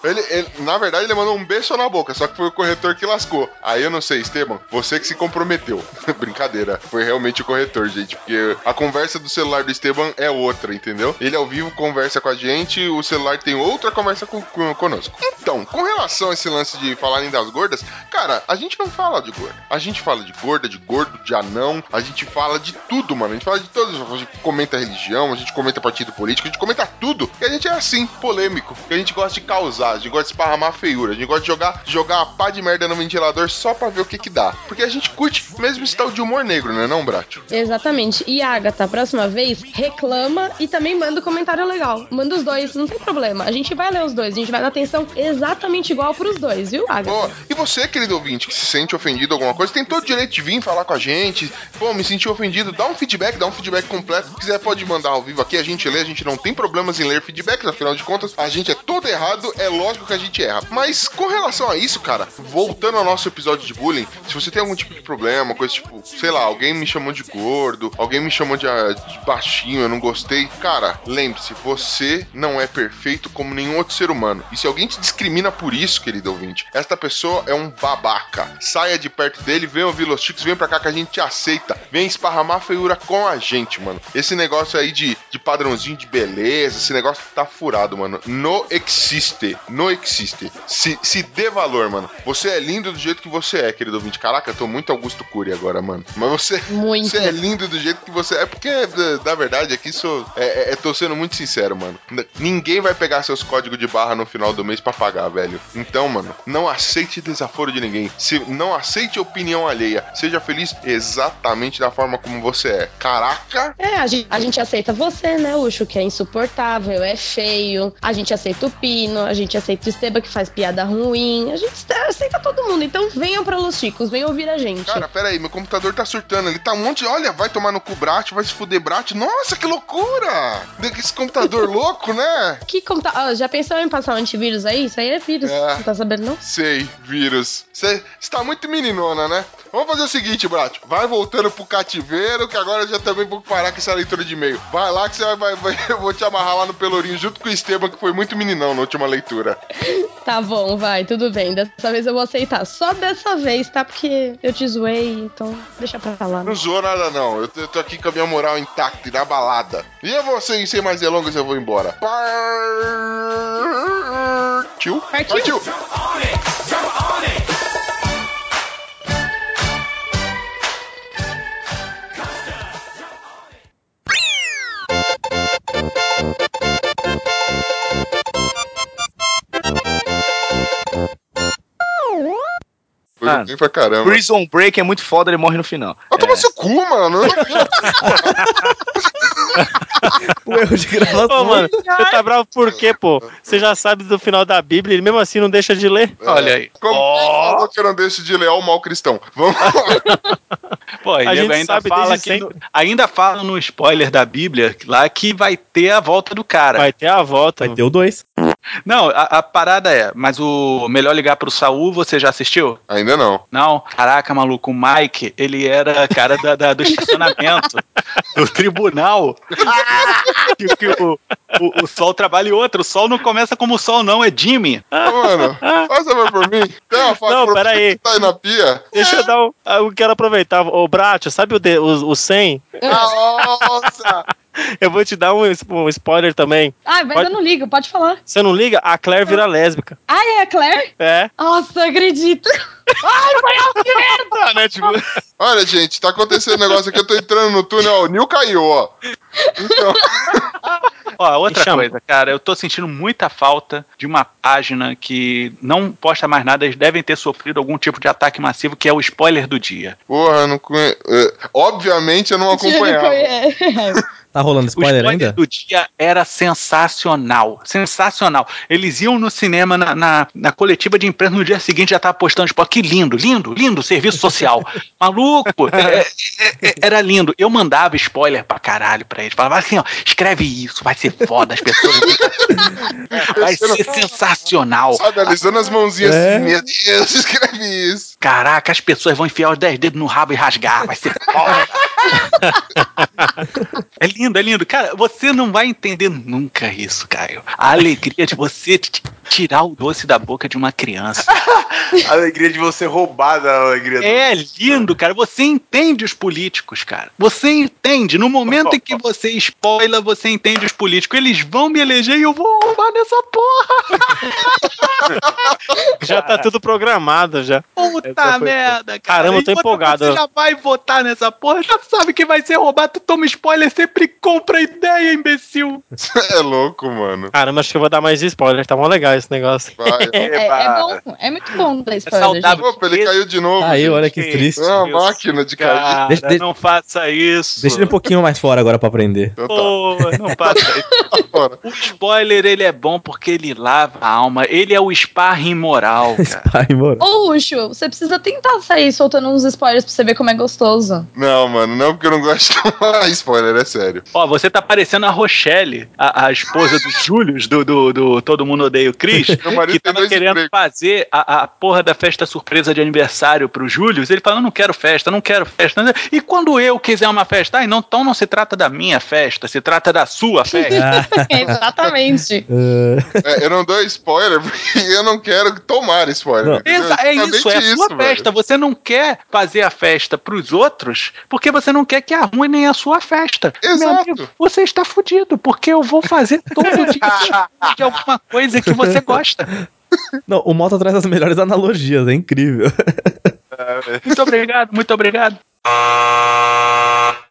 Ele, ele- na verdade, ele mandou um beijo na boca, só que foi o corretor que lascou. Aí eu não sei, Esteban, você que se comprometeu. Brincadeira, foi realmente o corretor, gente, porque a conversa do celular do Esteban é outra, entendeu? Ele ao vivo conversa com a gente, o celular tem outra conversa com, com- conosco. Então, com relação a esse lance de falarem das gordas, cara, a gente não fala de gorda. A gente fala de gorda, de gordo, de anão, a gente fala de tudo, mano. A gente fala de todos. A gente comenta religião, a gente comenta partido político, a gente comenta tudo. E a gente é assim, polêmico. E a gente gosta de causar, a gente gosta de esparramar feiura, a gente gosta de jogar, jogar a pá de merda no ventilador só pra ver o que que dá. Porque a gente curte mesmo esse tal de humor negro, né, não, Bratio? Exatamente. E a Agatha, próxima vez, reclama e também manda um comentário legal. Manda os dois, não tem problema. A gente vai ler os dois, a gente vai dar atenção exatamente igual pros dois, viu, Agatha? Boa. E você, querido ouvinte, que se sente ofendido alguma coisa, tem todo o direito de vir falar com a gente. Pô, me senti ofendido, dá um feedback, dá um feedback completo. Se quiser, pode mandar ao vivo aqui, a gente lê, a gente não tem problemas em ler feedbacks, afinal de contas, a gente é todo errado, é lógico que a gente erra. Mas com relação a isso, cara, voltando ao nosso episódio de bullying, se você tem algum tipo de problema, coisa tipo, sei lá, alguém me chamou de gordo, alguém me chamou de, ah, de baixinho, eu não gostei, cara, lembre-se, você não é perfeito como nenhum outro ser humano. E se alguém te discrimina por isso, querido ouvinte, esta pessoa é um babaca. Saia de perto dele, vem ouvir Los Chicos, vem pra cá que a gente te aceita. Vem esparramar feiura com a gente, mano. Esse negócio aí de, de padrãozinho de beleza, esse negócio tá furado, mano. No existe. No existe. Se, se dê valor, mano. Você é lindo do jeito que você é, querido ouvinte. Caraca, eu tô muito Augusto Cury agora, mano. Mas você, Muito. você é lindo do jeito que você é. Porque, da- da verdade, aqui sou. É, é- é- tô sendo muito sincero, mano. Ninguém vai pegar seus códigos de barra no final do mês pra pagar, velho. Então, mano, não aceite desaforo de ninguém. Se não aceite opinião alheia. Seja feliz exatamente da forma como você é. Caraca! É, a gente, a gente aceita você, né, Ucho, que é insuportável, é feio. A gente aceita o Pino, a gente aceita o Esteban, que faz piada ruim. A gente aceita todo mundo. Então venham pra Los Chicos, venham ouvir a gente. Cara, pera aí, meu computador tá surtando. Ele tá um monte de. Olha, vai tomar no cu Brat, vai se fuder Brat. Nossa, que loucura! Esse computador louco, né? Que conta... ah, já pensou em passar um antivírus aí? Isso aí é vírus. É. Não tá sabendo, não? Sei, vírus. Você tá muito meninona, né? Vamos fazer o seguinte, Brat. Vai voltando pro cativeiro, que agora eu já também vou parar com essa leitura de e-mail. Vai lá que você vai, vai, vai- Eu vou te amarrar lá no Pelourinho junto com o Esteban, que foi muito meninão na última leitura. Tá bom, vai, tudo bem. Dessa vez eu vou aceitar. Só dessa vez, tá? Porque eu te zoei, então deixa pra lá. Não zoou nada, não. Eu tô, aqui com a minha moral intacta e na balada. E eu vou, sem, sem mais delongas, eu vou embora. Partiu? Partiu. Foi bem pra caramba. Prison Break é muito foda, ele morre no final. Vai tomar seu cu, mano. O erro de gravação. Pô, mano, você tá bravo por quê, pô? Você já sabe do final da Bíblia e mesmo assim não deixa de ler. Olha aí. Como falou que eu não deixo de ler ó, o mal cristão? Vamos Pô, A gente ainda sabe fala que sempre. ainda fala no spoiler da Bíblia lá que vai ter a volta do cara. Vai ter a volta. Vai ter o 2. Não, a, a parada é, mas o melhor ligar pro Saul, você já assistiu? Ainda não. Não? Caraca, maluco, o Mike, ele era cara da, da- do estacionamento, do tribunal. que, que o, o, o Sol trabalha em outro. O Sol não começa como Sol, não, é Jimmy. Mano, faz favor por mim. Tem uma Não, pra pera aí. você que tá aí na pia. Deixa eu dar um. Eu quero aproveitar. Ô, Bratio, sabe o, de- o, o 100? Nossa! Eu vou te dar um, um spoiler também. Ah, mas Pode- eu não ligo, pode falar. Você não liga? A Claire vira lésbica. Ah, é a Claire? É. Nossa, acredito. Ai, foi que merda! né? Tipo, Olha, gente, tá acontecendo um negócio aqui. Eu tô entrando no túnel, ó. O Nil caiu, ó. Então, Ó, outra coisa, cara, eu tô sentindo muita falta de uma página que não posta mais nada, eles devem ter sofrido algum tipo de ataque massivo, que é o spoiler do dia. porra, eu não conhe... eh, Obviamente eu não acompanhava. É. Tá rolando O spoiler ainda? do dia era sensacional. Sensacional. Eles iam no cinema na, na, na coletiva de imprensa no dia seguinte já tava postando spoiler. Que lindo, lindo, lindo, serviço social. Maluco, é- é- é- era lindo. Eu mandava spoiler pra caralho pra eles. Falava assim, ó, escreve isso, vai ser foda, as pessoas. vai ser sensacional. Sabe, alisando as mãozinhas É. assim, meu Deus, escreve isso. Caraca, as pessoas vão enfiar os 10 dedos no rabo e rasgar, vai ser foda. é lindo, é lindo. Cara, você não vai entender nunca isso, Caio. A alegria de você tirar o doce da boca de uma criança. A alegria de você roubar da alegria do É lindo, cara. Você entende os políticos, cara. Você entende. No momento em que você spoila, você entende os políticos. Eles vão me eleger e eu vou roubar nessa porra. Já tá tudo programado já. Puta foi- merda, cara. Caramba, eu tô empolgado. Você já vai votar nessa porra, já sabe que vai ser roubado. Tu toma spoiler, sempre compra ideia, imbecil. É louco, mano. Caramba, acho que eu vou dar mais spoiler. Tá mó legal esse negócio. Vai. É, é bom, é muito bom dar spoiler, saudável. gente. Opa, ele caiu de novo. Aí, olha que triste. É uma máquina de cair. Cara, Deixa- deixa- não faça isso. Deixa ele um pouquinho mais fora agora pra aprender. Então tá, Pô, não faça isso. fora. O spoiler, ele é bom porque ele lava a alma. Ele é o sparring moral, cara. Ai, mano. Ô, Ucho, você precisa tentar sair soltando uns spoilers pra você ver como é gostoso. Não, mano, não porque eu não gosto de tomar spoiler, é sério. Ó, você tá parecendo a Rochelle, a, a esposa do Július, do, do, do Todo Mundo Odeia o Chris, Marido que tava querendo empregos. fazer a, a porra da festa surpresa de aniversário pro Július. Ele falou, não quero festa, não quero festa. E quando eu quiser uma festa? Ah, não, então não se trata da minha festa, se trata da sua festa. Exatamente. É, eu não dou spoiler porque eu não quero tomar spoiler. Exa- é isso, é a sua velho. festa. Você não quer fazer a festa pros outros porque você não quer que arruinem a sua festa. Meu Exato. amigo, você está fudido, porque eu vou fazer todo dia de alguma coisa que você gosta. Não, o Malta traz as melhores analogias, é incrível. Muito obrigado, muito obrigado.